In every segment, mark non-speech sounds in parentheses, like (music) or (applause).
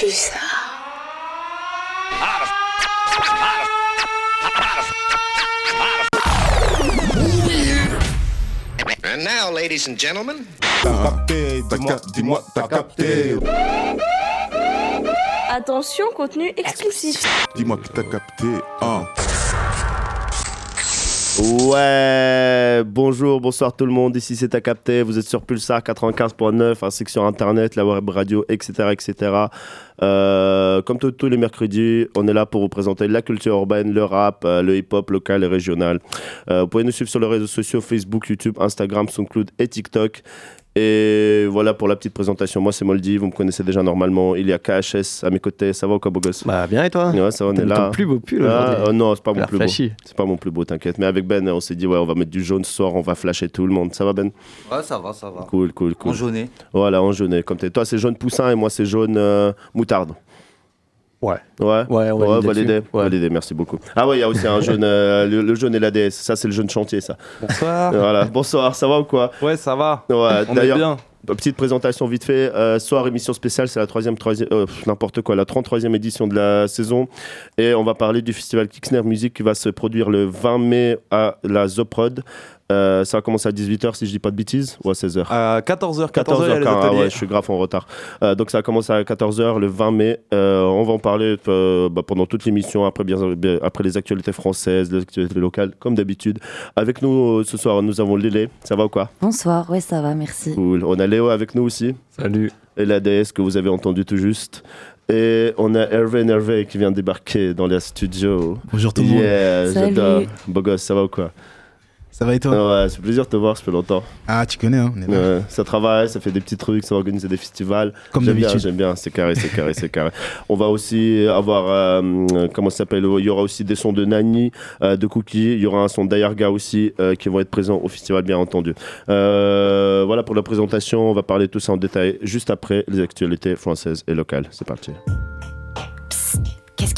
Pulsar. And now, ladies and gentlemen, capté, dis-moi, t'as capté. Attention, contenu explicite. Dis-moi que t'as capté. Hein. Ouais, bonjour, bonsoir tout le monde. Ici c'est à capter. Vous êtes sur Pulsar 95.9 ainsi que sur internet, la web radio, etc. etc. Euh, comme tous- les mercredis, on est là pour vous présenter la culture urbaine, le rap, euh, le hip-hop local et régional. Euh, vous pouvez nous suivre sur les réseaux sociaux Facebook, YouTube, Instagram, SoundCloud et TikTok. Et voilà pour la petite présentation. Moi c'est Moldy, vous me connaissez déjà normalement. Il y a KHS à mes côtés. Ça va ou quoi, beau gosse? Bah bien et toi? Ouais, ça va, on est là. ton plus beau pull Ah, euh, non, c'est pas mon plus beau. flashy. C'est pas mon plus beau, t'inquiète. Mais avec Ben, on s'est dit, ouais, on va mettre du jaune ce soir, on va flasher tout le monde. Ça va, Ben? Ouais, ça va, ça va. Cool, cool, cool. En jaune. Voilà, en jaune. Comme t'es. Toi, c'est jaune poussin et moi, c'est jaune euh, moutarde. Ouais. Ouais. Ouais, on va Ouais, validé. Ouais. Validé, merci beaucoup. Ah ouais, il y a aussi un jaune, euh, (laughs) le, le jaune et l'ADS. Ça, c'est le jaune chantier, ça. Bonsoir. (laughs) Voilà. Bonsoir, ça va ou quoi? Ouais, ça va. Ouais, On est bien. petite présentation vite fait. Euh, soir, émission spéciale, c'est la troisième, troisième, euh, n'importe quoi, la 33e édition de la saison. Et on va parler du festival Kixner Music qui va se produire le 20 mai à la Zoprod. Euh, ça va commencer à 18h si je dis pas de bêtises, ou à 16h. À 14h, 14h, il y a les 14h, ah ateliers. ouais, je suis grave en retard. Euh, donc ça va commencer à 14h le 20 mai. Euh, on va en parler euh, bah, pendant toute l'émission, après, bien, bien- après les actualités françaises, les actualités locales, comme d'habitude. Avec nous euh, ce soir, nous avons Lélé. Ça va ou quoi? Bonsoir, ouais ça va, merci. Cool. On a Léo avec nous aussi. Salut. Et la déesse que vous avez entendu tout juste. Et on a Hervé Nervé qui vient débarquer dans les studios. Bonjour tout le monde. Yeah, Salut. j'adore. Beau gosse, ça va ou quoi? Ça va et toi Ouais, c'est plaisir de te voir, ça fait longtemps. Ah, tu connais, hein, on est là. Ouais, ça travaille, ça fait des petits trucs, ça organise des festivals. Comme J'aime bien, d'habitude. j'aime bien, c'est carré, c'est carré, c'est carré. On va aussi avoir, euh, comment ça s'appelle, il y aura aussi des sons de Nani, euh, de Cookie, il y aura un son d'Ayarga aussi euh, qui vont être présents au festival, bien entendu. Voilà pour la présentation, on va parler de tout ça en détail juste après les actualités françaises et locales. C'est parti.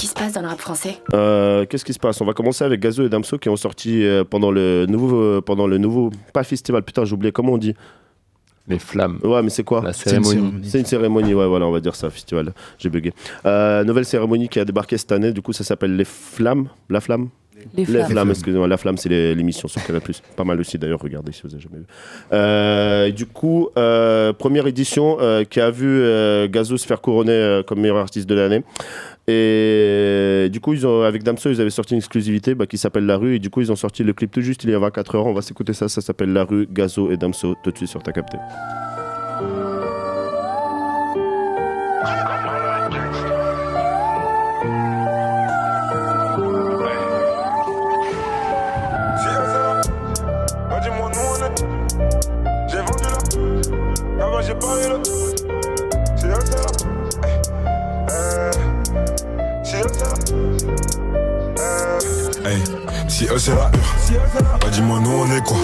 Qui se passe dans le rap français? Euh, Qu'est-ce qui se passe? On va commencer avec Gazo et Damso qui ont sorti euh, pendant le nouveau, euh, pendant le nouveau, pas festival, putain, j'ai oublié comment on dit. Les flammes. Ouais, mais c'est quoi? La C'est une cérémonie. C'est une cérémonie, ouais, voilà, on va dire ça, festival. J'ai bugué. Euh, nouvelle cérémonie qui a débarqué cette année, du coup, ça s'appelle Les Flammes. La Flamme? Les Les flammes. Flammes, excusez-moi. La Flamme, c'est l'émission sur Canal+. Pas mal aussi, d'ailleurs, regardez si vous avez jamais vu. Euh, du coup, euh, première édition euh, qui a vu euh, Gazo se faire couronner euh, comme meilleur artiste de l'année. Et du coup, ils ont, avec Damso, ils avaient sorti une exclusivité bah, qui s'appelle La Rue. Et du coup, ils ont sorti le clip tout juste il y a 24 heures. On va s'écouter ça. Ça s'appelle La Rue, Gazo et Damso. Tout de suite sur Ta Capté. Si eux c'est la hure, bah dis-moi nous on est quoi?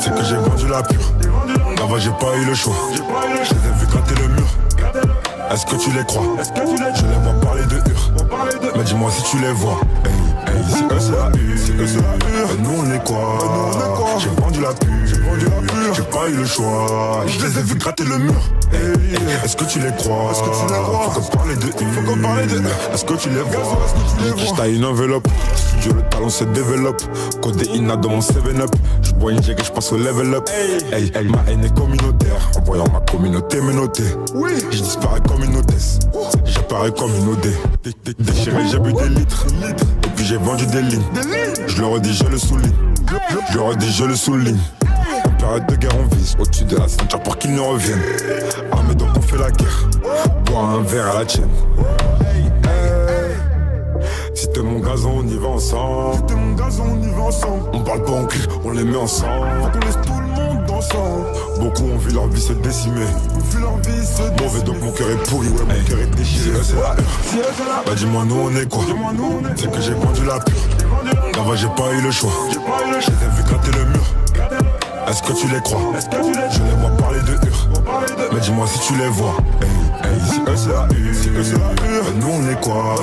C'est que j'ai vendu la pure. Là-bas j'ai pas eu le choix. Je les ai vus gratter le mur. Est-ce que tu les crois? Je les vois parler de hure Mais dis-moi si tu les vois. Si eux c'est la hure C'est la hure Nous on est quoi J'ai vendu la pure. J'ai pas eu le choix. Je les ai vus gratter le mur. Hey, Est-ce que tu les crois Est-ce que tu les crois Faut qu'on parle de Faut qu'on parle de Est-ce que tu les vois Je taille une enveloppe. Studio le talent se développe. Côté Ina dans mon 7-up Je bois une et je passe au level up. Hey, hey, ma haine est communautaire. En voyant ma communauté me noter Oui. Je disparais comme une hôtesse. J'apparais comme une OD Dé- dé- Déchiré j'ai bu des litres. Et puis j'ai vendu des lignes Je le redis je le souligne Je le redis je le souligne En période de guerre on vise Au-dessus de la ceinture pour qu'ils ne reviennent Armés donc on fait la guerre Bois un verre à la tienne si t'es mon gazon, on y va ensemble. Si t'es mon gazon, on y va ensemble. On parle pas en cri, on les met ensemble. Faut qu'on laisse tout le monde ensemble. Beaucoup ont vu leur vie se décimer. Ont vu leur vie se Mauvais donc mon cœur est pourri, ouais, mon cœur est déchiré. C'est la hure. Bah dis-moi, nous on est quoi? C'est que j'ai vendu la pure. Là-bas, j'ai pas eu le choix. Je les ai vus gratter le mur. Est-ce que tu les crois? Je les vois parler de hure. Mais dis-moi si tu les vois. Si eux c'est la hure. Si. Nous on est quoi?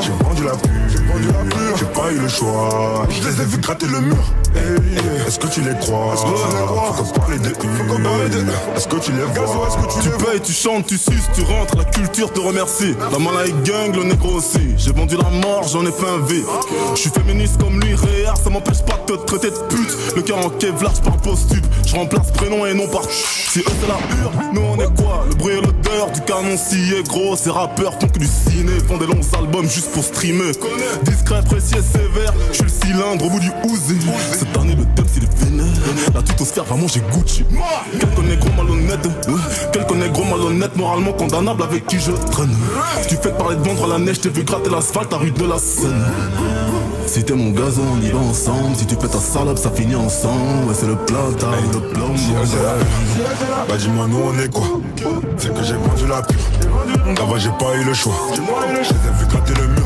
J'ai vendu la pure. J'ai pas eu le choix. Je les ai vus gratter le mur. Est-ce que tu les crois? Est-ce que tu les crois Faut qu'on parle de Faut qu'on parle de Est-ce que tu les vois? Est-ce que tu, Tu payes, tu chantes, tu suces, tu rentres, la culture te remercie. La malade gang, le négro aussi. J'ai vendu la mort, j'en ai fait un V. Je suis féministe comme lui, réel, ça m'empêche pas de te traiter de pute. Le cœur en Kevlar, par post-tube. Je remplace prénom et non par Si eux c'est la hure, nous on est quoi? Le bruit et l'odeur du canon scié gros. Ces rappeurs font que du ciné, font des longs albums juste pour streamer. Discret, précis et sévère, je suis le cylindre au bout du Uzi. Cette année, le thème c'est les vénères. La tutosphère va manger Gucci. Quelques négros malhonnêtes, euh, quelques négros malhonnêtes, moralement condamnables avec qui je traîne. Tu fais parler de vendre la neige, t'ai vu gratter l'asphalte à rue de la Seine. Si t'es mon gazon, on y va ensemble. Si tu fais ta salope, ça finit ensemble. Ouais, c'est le plata ou le plomb. c'est la vie. Bah dis-moi nous on est quoi? C'est que j'ai vendu la pure Là-bas j'ai pas eu le choix Je les ai vus gratter le mur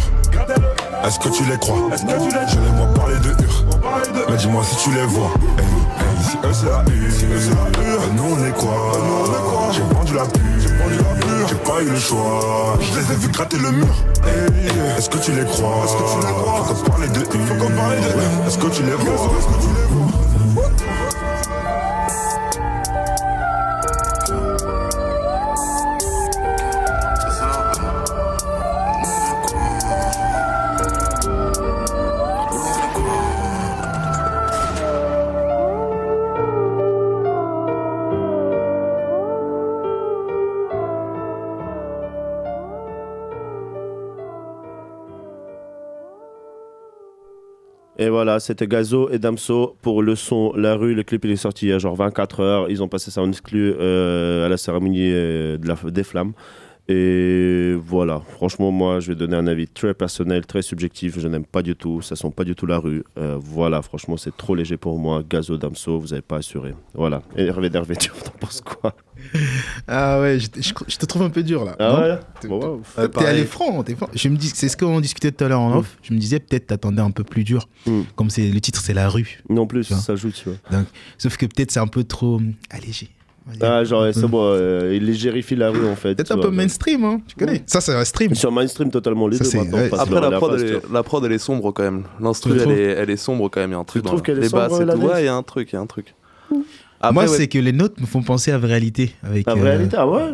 Est-ce que tu les crois? Je les vois parler de hur Mais dis-moi si tu les vois. Hey, hey, Si eux c'est la hur Bah, Nous on est quoi J'ai vendu la pure J'ai pas eu le choix. Je les ai vus gratter le mur. Hey, Est-ce que tu les crois? Faut qu'on parle de hur Est-ce que tu les vois? Est-ce que tu les vois? Voilà, c'était Gazo et Damso pour le son La Rue. Le clip il est sorti il y a genre 24 heures. Ils ont passé ça en exclu euh, à la cérémonie euh, de la, des flammes. Et voilà, franchement, moi, je vais donner un avis très personnel, très subjectif. Je n'aime pas du tout, ça sent pas du tout la rue. Euh, voilà, franchement, c'est trop léger pour moi. Gazo, Damso, vous n'avez pas assuré. Voilà. Et Hervé d'Hervé, tu en penses quoi? (laughs) Ah ouais, je, je- je te trouve un peu dur là. Ah ouais? T'es- Bon, ouais, Euh, T'es allé franc, t'es franc. Je me dis, c'est ce qu'on discutait tout à l'heure en off. Je me disais peut-être t'attendais un peu plus dur. Mm. Comme c'est le titre, c'est la rue. Non plus, ça joue, tu vois. Sauf que peut-être c'est un peu trop hum, allégé. Ah, genre, c'est peu- bon, euh, il légérifie la rue en fait. Tu un vois. peu mainstream, hein. Tu connais. Ça, c'est un stream. Sur mainstream totalement les Ça, deux c'est- maintenant. ouais. Après, la la prod, face, elle tu est, la prod, elle est sombre quand même. L'instru, Tu elle trouves est, elle est sombre quand même. Il y a un truc. trouves dans qu'elle est sombre, la Ouais, il y a un truc, il y a un truc. Après, Moi, ouais, c'est que les notes me font penser à réalité. Avec, La euh, réalité, ah ouais ouais.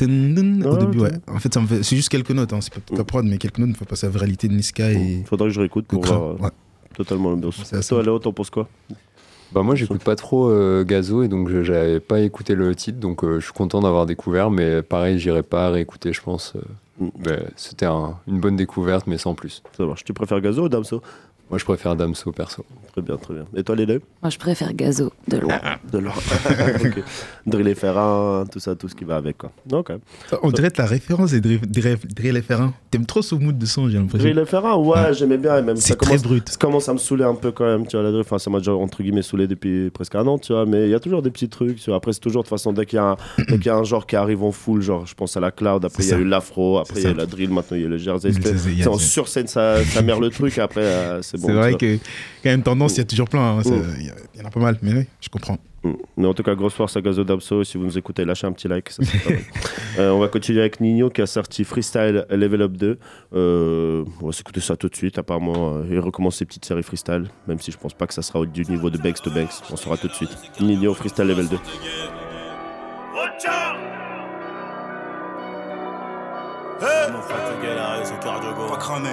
Dun, dun, Au Ouais, début, ouais. En fait, ça me fait- c'est juste quelques notes. Hein. C'est pas toute la prod, mais quelques notes me font penser à réalité de Niska et Faudrait que je réécoute pour voir euh, Ouais. totalement l'ambiance. C'est Toi, Léo, t'en penses quoi? Bah moi j'écoute pas trop euh, Gazo et donc j'avais pas écouté le titre donc euh, je suis content d'avoir découvert mais pareil j'irai pas réécouter je pense. euh, Mm. bah, C'était un- une bonne découverte mais sans plus. Ça marche. Tu préfères Gazo ou Damso? Moi je préfère Damso perso. Très bien, très bien. Et toi, Lélo Moi, je préfère Gazo, de loin. (laughs) De l'or. (laughs) Ok. Drill et Ferrin, tout ça, tout ce qui va avec, quoi. Ok. On dirait que la référence est Drill Drill- Drill et Ferrin. T'aimes trop ce mood de son, j'ai l'impression. Drill et Ferrin, ouais, j'aimais bien. et Même ça C'est très commence, brut. ça commence à me saouler un peu quand même, tu vois, la drill. Enfin, ça m'a déjà, entre guillemets, saoulé depuis presque un an, tu vois. Mais il y a toujours des petits trucs, tu vois. Après, c'est toujours, de toute façon, dès qu'il y, a un- (clears throat) dès qu'il y a un genre qui arrive en full, genre, je pense à la cloud, après, il C'est y a ça. eu l'afro, après, C'est il y a eu ça. la drill, maintenant, il y a le jersey. Le C'est c'est en c'est- sur scène, ça, ça mère le truc, après, euh, c'est bon. c'est vrai que, quand même, tendance, il y a toujours plein. hein. Mm. Il y, en a pas mal, mais oui, je comprends. Mm. Mais en tout cas, grosse force à Gazo Damso. Si vous nous écoutez, lâchez un petit like. ça serait pas mal. (laughs) Euh, on va continuer avec Nino qui a sorti Freestyle Level Up 2. Euh, on va s'écouter ça tout de suite. Apparemment, euh, il recommence ses petites séries freestyle. Même si je pense pas que ça sera au du niveau de Banks to Banks. On saura tout de suite. Nino Freestyle Level 2. Pas cramé.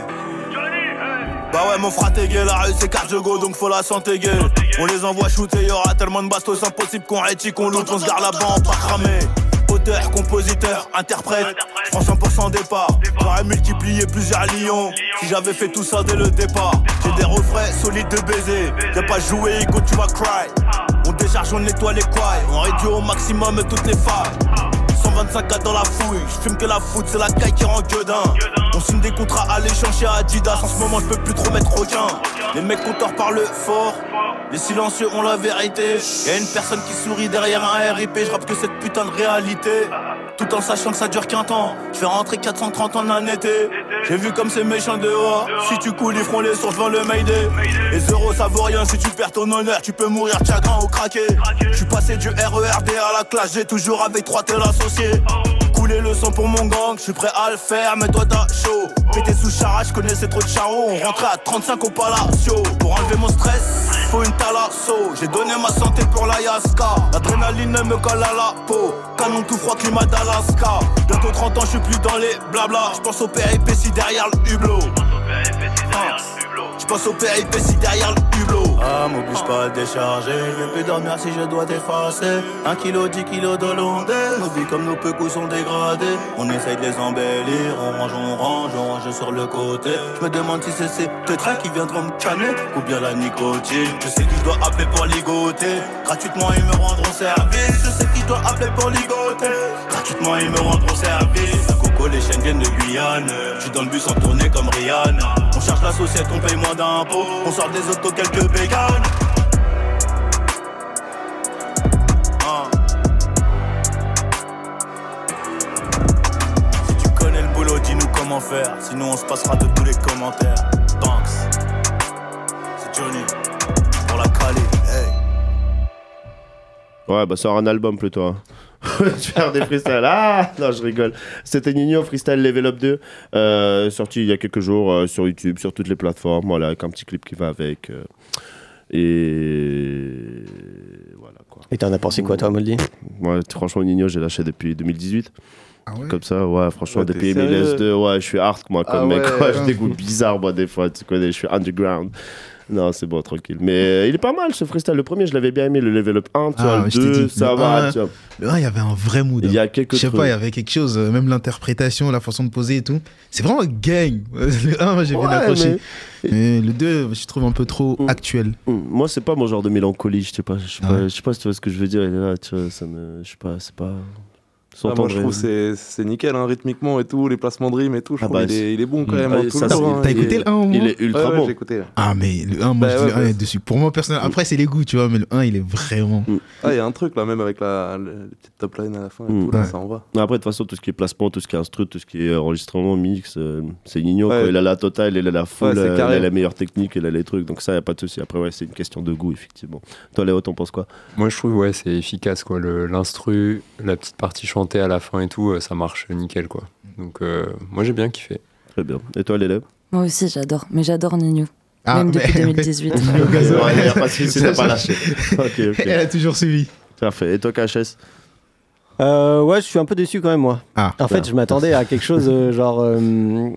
Bah ouais mon fratégué, la rue c'est cardio donc faut la santé gay. On les envoie shooter, y'aura tellement de bastos impossible qu'on rétit, qu'on loot, on se garde la bande pas cramé. Auteur, compositeur, interprète, prends 100% départ. J'aurais multiplié plusieurs lions si j'avais fait tout ça dès le départ. J'ai des refrains solides de baiser, j'ai pas joué, écoute tu vas cry. On décharge, on nettoie les couilles, on réduit au maximum toutes les failles. 125 cas dans la fouille, je fume que la foot, c'est la caille qui rend gueudin. On signe des contrats à l'échange chez Adidas, en ce moment je peux plus trop mettre aucun. Les mecs compteurs parlent fort, les silencieux ont la vérité. Y'a une personne qui sourit derrière un RIP, je rappe que cette putain de réalité. Tout en sachant que ça dure qu'un temps, je fais rentrer 430 en un été. J'ai vu comme c'est méchant dehors, si tu coules ils feront les sources devant le Mayday. Les euros ça vaut rien, si tu perds ton honneur, tu peux mourir chagrin ou craquer. Je suis passé du RERD à la classe, j'ai toujours avec trois tel associés. Couler le sang pour mon gang, je suis prêt à le faire, mais toi t'as chaud. Pété sous charage, je connaissais trop de charros. On rentrait à 35 au Palacio. Pour enlever mon stress, faut une talasso. J'ai donné ma santé pour la Yaska. L'adrénaline me colle à la peau. Canon tout froid, climat d'Alaska. Bientôt 30 ans, je suis plus dans les blabla. Je pense au péripéties derrière le hublot. Je pense au péripéties derrière le hublot. Ah, m'oblige pas à décharger. Je vais plus dormir si je dois t'effacer. Un kilo, dix kilos d'hollandais. Nos vies comme nos coups sont dégradés. On essaye de les embellir. On range, on range, on range sur le côté. Je me demande si c'est ces deux qui viendront me calmer. Ou bien la nicotine. Je sais qu'ils doivent appeler pour ligoter. Gratuitement, ils me rendront service. Je sais qu'ils doivent appeler pour ligoter. Gratuitement, ils me rendront service. Un coco, les chaînes viennent de Guyane. Je suis dans le bus en tournée comme Rihanna. On cherche la société, on paye moins d'impôts. On sort des autos, quelques bécanes. Ah. Si tu connais le boulot, dis-nous comment faire. Sinon, on se passera de tous les commentaires. Banks. C'est Johnny. Pour la Cali. Hey. Ouais, bah sort un album plutôt. hein. (laughs) Tu faire des freestyles. Ah Non, je rigole. C'était Nino Freestyle Level Up 2, euh, sorti il y a quelques jours euh, sur YouTube, sur toutes les plateformes, voilà, avec un petit clip qui va avec. euh, et voilà quoi. Et t'en as pensé quoi, toi, Moldy Moi, franchement, Nino, j'ai lâché depuis 2018. Ah ouais? Comme ça, ouais, franchement, Ouais, t'es depuis sérieux MLS2, ouais, je suis hard, moi, comme Ah mec. ouais. (laughs) Ouais, j'ai des goûts bizarres, moi, des fois, tu connais, je suis underground. Non, c'est bon, tranquille. Mais euh, il est pas mal ce freestyle. Le premier, je l'avais bien aimé, le level up 1, tu Ah, vois, ouais, le je t'ai 2, dit, ça le va, un, tu vois. Le 1, il y avait un vrai mood. Il y hein. a quelques Je sais trucs. pas, il y avait quelque chose, euh, même l'interprétation, la façon de poser et tout. C'est vraiment gang. (laughs) Le 1, moi, j'ai bien Ouais, accroché. mais- Mais le 2, je trouve un peu trop Mm. actuel. Hum, Moi, c'est pas mon genre de mélancolie, je sais pas, je sais Ah pas, ouais. je sais pas si tu vois ce que je veux dire. Là, tu vois, ça me, je sais pas, c'est pas. Ah, moi, je trouve que c'est- c'est nickel, hein, rythmiquement et tout, les placements de rime et tout. Je Ah trouve bah, est, il est bon quand Mm. même. Ah, hein, tout ça, le c'est- temps, hein, T'as il écouté le 1 au moins Il est ultra Ouais, ouais, bon. écouté. Ah, mais le 1, moi, Bah je dis ouais, le 1 ouais. est dessus. Pour moi, personnellement, après, c'est les goûts, tu vois, mais le 1, il est vraiment. Ah, il y a un truc là, même avec la, le- les petites top line à la fin et Mm. tout, là, Ouais. ça en va. Après, de toute façon, tout ce qui est placement, tout ce qui est instru, tout ce qui est enregistrement, mix, euh, c'est Nino. Quoi. Il a la totale, il a la c'est euh, il a la meilleure technique, il a les trucs. Donc, ça, y a pas de souci. Après, ouais, c'est une question de goût, effectivement. Toi, Léo, t'en penses quoi? Moi, je trouve, ouais, c'est efficace, quoi. Le- L'instru, la petite partie chantée à la fin et tout, euh, ça marche nickel, quoi. Donc, euh, moi, j'ai bien kiffé. Très bien. Et toi, l'élève Moi aussi, j'adore. Mais j'adore Nino. Ah, Même depuis mais- 2018. Au gazon. Il n'y a pas de souci, t'as pas lâché. (laughs) Ok, ok. Elle a toujours suivi. Parfait. Et toi, KHS Euh, ouais, je suis un peu déçu quand même, moi. Ah, En fait, je m'attendais à quelque chose euh, (laughs) genre. euh,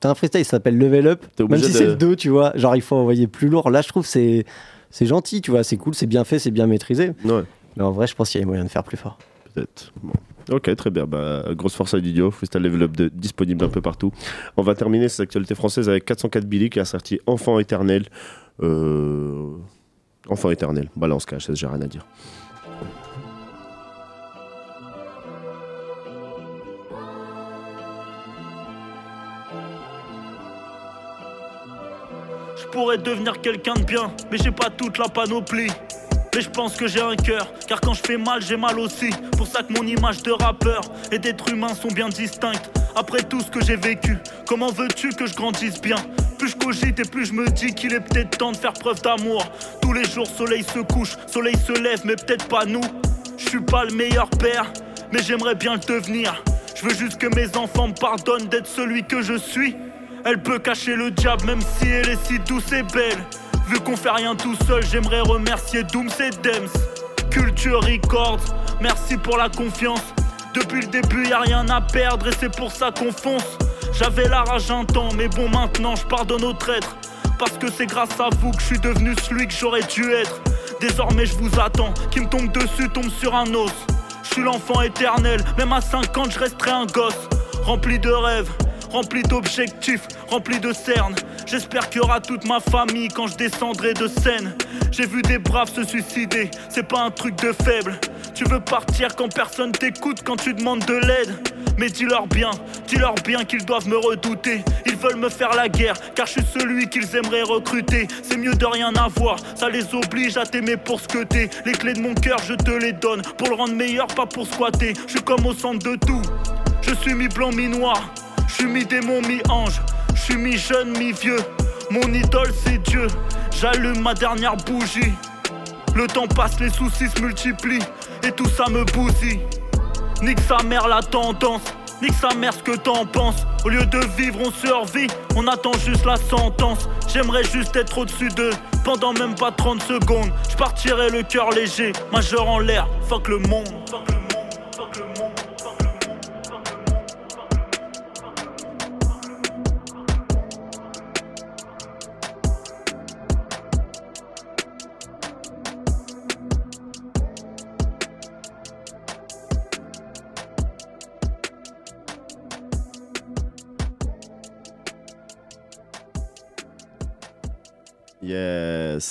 T'as un freestyle, il s'appelle Level Up. Même si de- c'est le 2, tu vois. Genre, il faut envoyer plus lourd. Là, je trouve que c'est c'est gentil, tu vois. C'est cool, c'est bien fait, c'est bien maîtrisé. Ouais, Mais en vrai, je pense qu'il y a moyen de faire plus fort. peut-être. Bon. Ok, très bien. Bah, grosse force à Didio. Freestyle Level Up 2, disponible un peu partout. On va terminer ces actualités françaises avec 404 Billy qui a sorti Enfant éternel. Euh... Enfant éternel. Balance KHS, j'ai rien à dire. Je pourrais devenir quelqu'un de bien, mais j'ai pas toute la panoplie. Mais je pense que j'ai un cœur, car quand je fais mal, j'ai mal aussi. Pour ça que mon image de rappeur et d'être humain sont bien distinctes. Après tout ce que j'ai vécu, comment veux-tu que je grandisse bien? Plus je cogite et plus je me dis qu'il est peut-être temps de faire preuve d'amour. Tous les jours, soleil se couche, soleil se lève, mais peut-être pas nous. Je suis pas le meilleur père, mais j'aimerais bien le devenir. Je veux juste que mes enfants me pardonnent d'être celui que je suis. Elle peut cacher le diable même si elle est si douce et belle. Vu qu'on fait rien tout seul, j'aimerais remercier Dooms et Dems. Culture Records, merci pour la confiance. Depuis le début, y a rien à perdre et c'est pour ça qu'on fonce. J'avais la rage un temps, mais bon, maintenant je pardonne aux traîtres. Parce que c'est grâce à vous que je suis devenu celui que j'aurais dû être. Désormais, je vous attends. Qui me tombe dessus tombe sur un os. Je suis l'enfant éternel, même à 50, je resterai un gosse. Rempli de rêves, rempli d'objectifs, rempli de cernes. J'espère qu'il y aura toute ma famille quand je descendrai de scène. J'ai vu des braves se suicider, c'est pas un truc de faible. Tu veux partir quand personne t'écoute, quand tu demandes de l'aide. Mais dis-leur bien, dis-leur bien qu'ils doivent me redouter. Ils veulent me faire la guerre, car je suis celui qu'ils aimeraient recruter. C'est mieux de rien avoir, ça les oblige à t'aimer pour ce que t'es. Les clés de mon cœur, je te les donne pour le rendre meilleur, pas pour squatter. Je suis comme au centre de tout. Je suis mi-blanc, mi-noir. Je suis mi-démon, mi-ange. Je suis mi-jeune, mi-vieux. Mon idole, c'est Dieu. J'allume ma dernière bougie. Le temps passe, les soucis se multiplient. Et tout ça me bousille. Nique sa mère la tendance. Nique sa mère ce que t'en penses. Au lieu de vivre, on survit. On attend juste la sentence. J'aimerais juste être au-dessus d'eux. Pendant même pas 30 secondes. Je partirai le cœur léger. Majeur en l'air. Fuck le monde.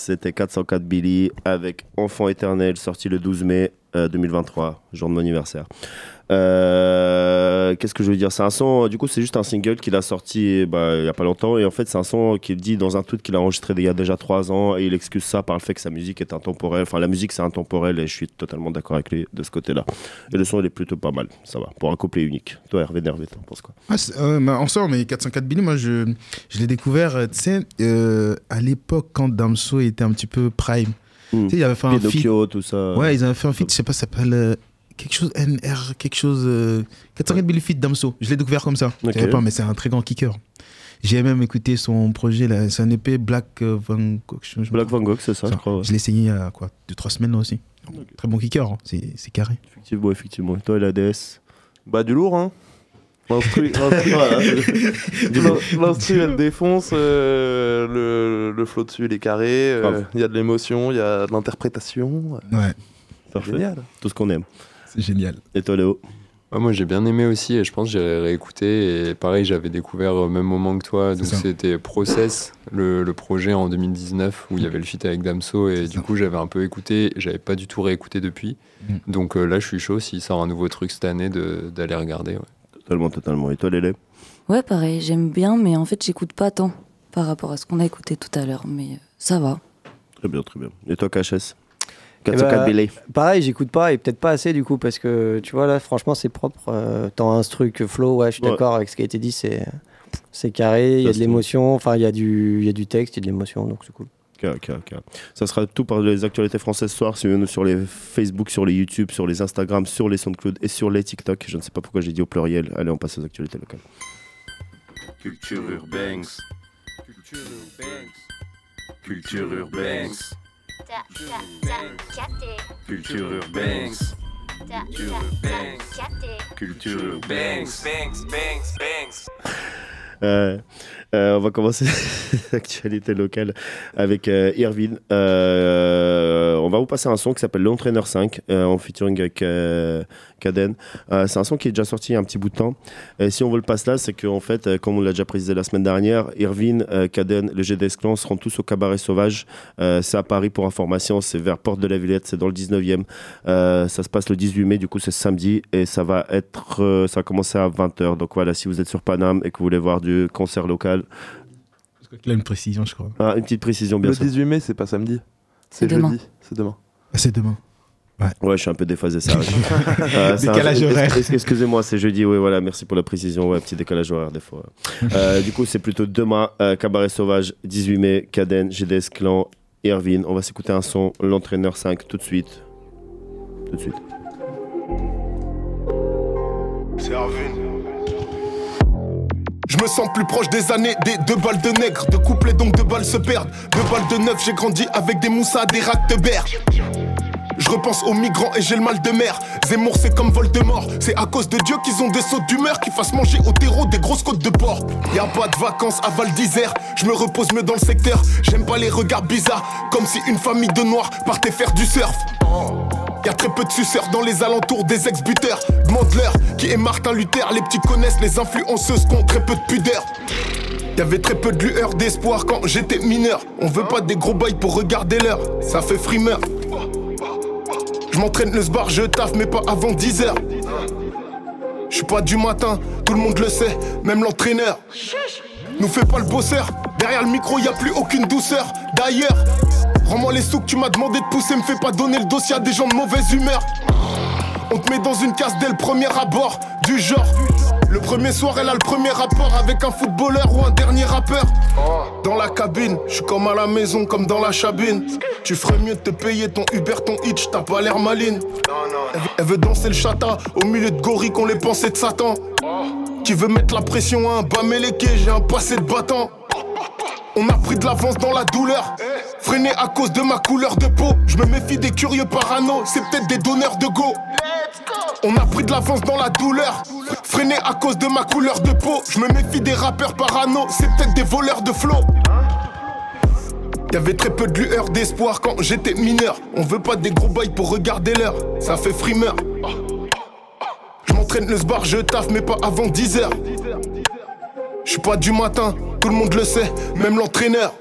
C'était 404 Billy avec Enfant éternel, sorti le 12 mai euh, 2023, jour de mon anniversaire. Euh, Qu'est-ce que je veux dire? C'est un son, du coup, c'est juste un single qu'il a sorti bah, il y a pas longtemps. Et en fait, c'est un son qu'il dit dans un tweet qu'il a enregistré il y a déjà trois ans. Et il excuse ça par le fait que sa musique est intemporelle. Enfin, la musique, c'est intemporel. Et je suis totalement d'accord avec lui de ce côté-là. Et le son, il est plutôt pas mal. Ça va. Pour un couplet unique. Toi, Hervé Nervé, t'en penses quoi? Ah, euh, bah, en sort, mais 404 Billy, moi, je, je l'ai découvert, euh, tu sais, euh, à l'époque, quand Damso était un petit peu prime. Tu sais, il avait fait un feat. Tout ça. Ouais, ils avaient fait un feat, je sais pas, ça s'appelle quelque chose NR, quelque chose. euh, 404 Billy feat Damso. Je l'ai découvert comme ça. Je Ok. savais pas, mais c'est un très grand kicker. J'ai même écouté son projet, là, c'est un EP Black euh, Van Gogh. je- je- Black Van Gogh, c'est ça, je crois. ouais. Je l'ai essayé il y a quoi, 2-3 semaines là aussi. Très bon kicker, hein. c'est c'est carré. Effectivement, effectivement. Et toi, la DS Bah, du lourd, hein. L'instru, (laughs) elle (laughs) défonce, euh, le, le flow dessus, il est carré, euh, il y a de l'émotion, il y a de l'interprétation. Ouais, Parfait. Génial. Tout ce qu'on aime. C'est génial. Et toi, Léo? Moi j'ai bien aimé aussi et je pense que j'ai réécouté et pareil j'avais découvert au même moment que toi donc c'était Process le, le projet en 2019 où il y avait le feat avec Damso et du coup j'avais un peu écouté j'avais pas du tout réécouté depuis Mm. donc euh, là je suis chaud s'il sort un nouveau truc cette année de- d'aller regarder ouais. Totalement, totalement. Et toi, Lélé? Ouais, pareil, j'aime bien, mais en fait, j'écoute pas tant par rapport à ce qu'on a écouté tout à l'heure, mais euh, ça va. Très bien, très bien. Et toi, KHS Eh 404 bah, Billy Pareil, j'écoute pas et peut-être pas assez du coup parce que tu vois là, franchement, c'est propre. Euh, Tant instru que flow, ouais, je suis Ouais. d'accord avec ce qui a été dit, c'est c'est carré, il y a de l'émotion, enfin il y a du il y a du texte, il y a de l'émotion, donc c'est cool. Ok, ok, ok. Ça sera tout par les actualités françaises ce soir. Suivez-nous sur les Facebook, sur les YouTube, sur les Instagram, sur les SoundCloud et sur les TikTok. Je ne sais pas pourquoi j'ai dit au pluriel. Allez, on passe aux actualités locales. Culture urbaine. Culture urbaine. Culture urbaine. Culture urbaine. Culture urbaine. (laughs) Euh, on va commencer (laughs) l'actualité locale avec euh, Irvine. Euh, on va vous passer un son qui s'appelle L'Entraîneur 5 euh, en featuring avec Kaden. C'est un son qui est déjà sorti il y a un petit bout de temps. Et si on vous le passe là, c'est qu'en fait, comme on l'a déjà précisé la semaine dernière, Irvine, Kaden, le GDS Clan seront tous au Cabaret Sauvage. C'est à Paris pour information, c'est vers Porte de la Villette, c'est dans le 19e. Euh, ça se passe le 18 mai, du coup c'est samedi et ça va être, ça va commencer à 20h. Donc voilà, si vous êtes sur Paname et que vous voulez voir du concert local, Là, une précision, je crois. ah, une petite précision bien Le sûr. 18 mai, c'est pas samedi. C'est demain. jeudi. C'est demain. Ah, c'est demain. Ouais, je suis un peu déphasé, ça. (laughs) Euh, un- Décalage horaire. Excusez-moi, c'est jeudi, oui, voilà, merci pour la précision. Ouais, petit décalage horaire des fois. (laughs) Euh, du coup, c'est plutôt demain, euh, Cabaret Sauvage, 18 mai, Caden, GDS Clan, Irvine. On va s'écouter un son, l'entraîneur 5, tout de suite. Tout de suite. C'est Arvin. Je me sens plus proche des années des deux balles de nègre. De couplets donc deux balles se perdent. Deux balles de neuf, j'ai grandi avec des moussas, des racks de berge. Je repense aux migrants et j'ai le mal de mer. Zemmour, c'est comme Voldemort. C'est à cause de Dieu qu'ils ont des sautes d'humeur qui fassent manger au terreau des grosses côtes de porc. Y a pas de vacances à Val d'Isère. Je me repose mieux dans le secteur. J'aime pas les regards bizarres. Comme si une famille de noirs partait faire du surf. Y a très peu de suceurs dans les alentours des ex-buteurs. Demande-leur qui est Martin Luther. Les petits connaissent les influenceuses qui ont très peu de pudeur. Y'avait très peu de lueur d'espoir quand j'étais mineur. On veut pas des gros bails pour regarder l'heure. Ça fait frimeur. Je m'entraîne le sbar, je taffe, mais pas avant 10 heures. Je suis pas du matin, tout le monde le sait, même l'entraîneur. Nous fais pas le bosseur, derrière le micro y a plus aucune douceur. D'ailleurs, les sous que tu m'as demandé de pousser, me fais pas donner le dossier à des gens de mauvaise humeur. On te met dans une case dès le premier abord, du genre. Le premier soir, elle a le premier rapport avec un footballeur ou un dernier rappeur. Dans la cabine, je suis comme à la maison, comme dans la cabine. Tu ferais mieux de te payer ton Uber, ton Hitch, t'as pas l'air maline. Elle veut- danser le chata au milieu de gorilles qu'on les pensait de Satan. Qui veut mettre la pression à un bas j'ai un passé de battant. On a pris de l'avance dans la douleur. Freiné à cause de ma couleur de peau. Je me méfie des curieux parano, c'est peut-être des donneurs de go. On a pris de l'avance dans la douleur. Freiné à cause de ma couleur de peau. Je me méfie des rappeurs parano, c'est peut-être des voleurs de flow. Y'avait très peu de lueur d'espoir quand j'étais mineur. On veut pas des gros bails pour regarder l'heure, ça fait frimeur. Je m'entraîne le sbar, je taffe, mais pas avant 10h. Je suis pas du matin, tout le monde le sait, même l'entraîneur.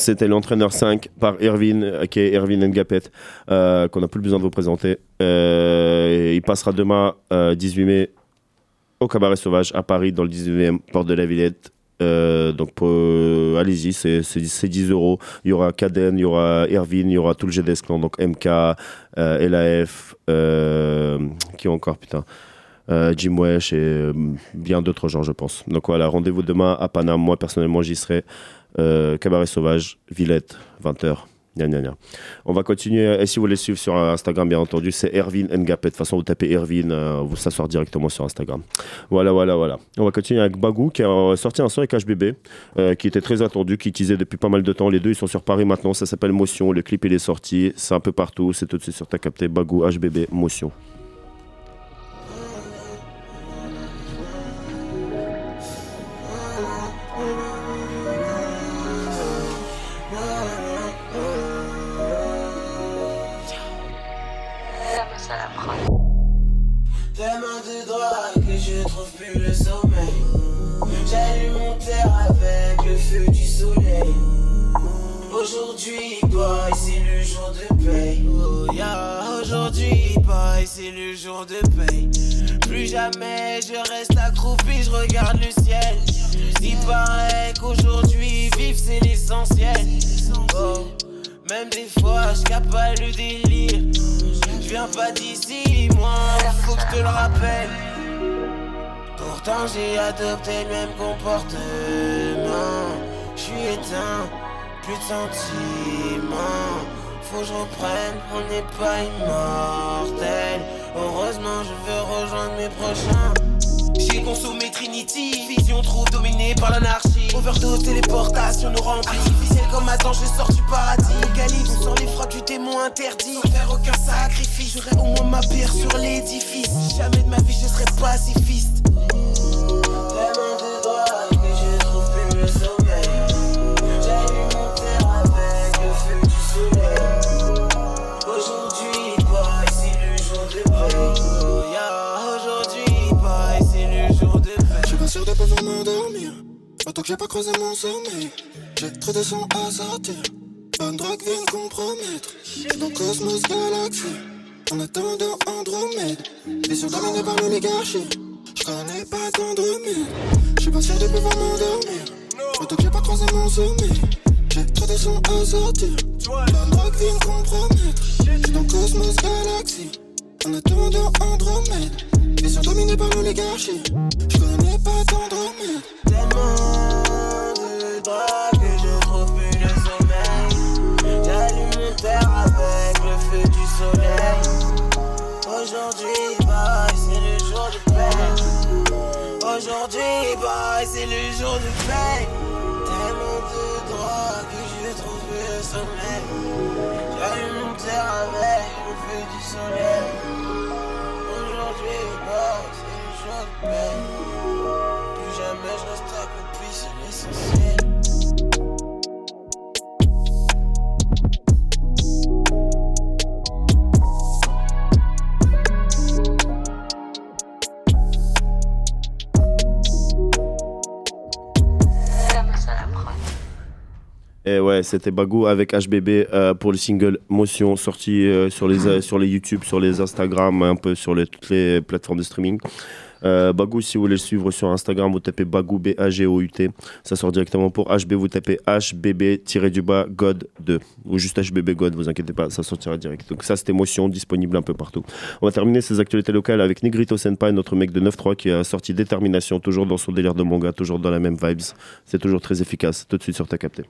C'était l'entraîneur 5 par Irvin, qui est Irvin Ngapet, euh, qu'on n'a plus besoin de vous présenter. Euh, il passera demain, euh, 18 mai, au Cabaret Sauvage à Paris, dans le 19e, porte de la Villette. Euh, donc allez-y, c'est c'est- c'est 10 euros. Il y aura Kaden, il y aura Irvin, il y aura tout le GDS Clan, donc MK, euh, LAF, euh, qui encore, putain euh, Jim Wesh et euh, bien d'autres gens, je pense. Donc voilà, rendez-vous demain à Paname. Moi, personnellement, j'y serai. Euh, Cabaret Sauvage, Villette, 20h. Gna, gna, gna. On va continuer. Et si vous voulez suivre sur Instagram, bien entendu, c'est Erwin Ngapet. De toute façon, vous tapez Erwin, euh, vous sort directement sur Instagram. Voilà, voilà, voilà. On va continuer avec Bagou qui a euh, sorti un son avec HBB qui était très attendu, qui teasait depuis pas mal de temps. Les deux, ils sont sur Paris maintenant. Ça s'appelle Motion. Le clip, il est sorti. C'est un peu partout. C'est tout de suite sur ta capté. Bagou, HBB, Motion. Le sommeil. J'allume mon terre avec le feu du soleil. Aujourd'hui, boy, c'est le jour de paye. Oh yeah, aujourd'hui, boy, c'est le jour de paye. Plus jamais je reste accroupi, je regarde le ciel. Il paraît qu'aujourd'hui, vivre c'est l'essentiel. Oh, même des fois, je pas le délire. Je viens pas d'ici, moi, faut que je te le rappelle. Pourtant, j'ai adopté le même comportement. Je suis éteint, plus de sentiments. Faut que je reprenne, on n'est pas immortel. Heureusement, je veux rejoindre mes prochains. J'ai consommé Trinity, vision trop dominée par l'anarchie. Overdose, téléportation nous remplit. Artificiel comme Adam, je sors du paradis. Le calibre sans les frappes du démon interdit. Sans faire aucun sacrifice, j'aurais au moins ma pierre sur l'édifice. Jamais de ma vie je serai pacifiste. Surtout que j'ai pas creusé mon sommeil. J'ai trop de sons à sortir. Bonne drogue vient me compromettre. Dans Cosmos Galaxy. En attendant Andromède. Vision dominée par l'oligarchie. Je connais pas d'Andromède. Je suis pas sûr de pouvoir m'endormir. Surtout que j'ai pas creusé mon sommeil. J'ai trop de sons à sortir. Bonne drogue vient me compromettre. Dans Cosmos Galaxy. En attendant Andromède. Vision dominée par l'oligarchie. Je connais pas d'Andromède. Tellement de drogue que je trouve le sommeil. J'allume mon terre avec le feu du soleil. Aujourd'hui, boy, c'est le jour de paix. Aujourd'hui, boy, c'est le jour de paix. Tellement de drogue que le sommeil. J'allume mon terre avec le feu du soleil. Aujourd'hui, boy, c'est le jour de. Plus jamais je reste accroupi, c'est l'essentiel. Et ouais, c'était Bagou avec HBB euh, pour le single Motion sorti euh, sur, les, euh, sur les YouTube, sur les Instagram, un peu sur les, toutes les plateformes de streaming. Bagou, si vous voulez le suivre sur Instagram, vous tapez Bagou, B-A-G-O-U-T. Ça sort directement pour HB, vous tapez HBB-du-bas God 2. Ou juste HBB God, vous inquiétez pas, ça sortira direct. Donc ça, c'était Motion, disponible un peu partout. On va terminer ces actualités locales avec Negrito Senpai, notre mec de 9-3 qui a sorti Détermination, toujours dans son délire de manga, toujours dans la même vibes. C'est toujours très efficace. Tout de suite sur ta capté.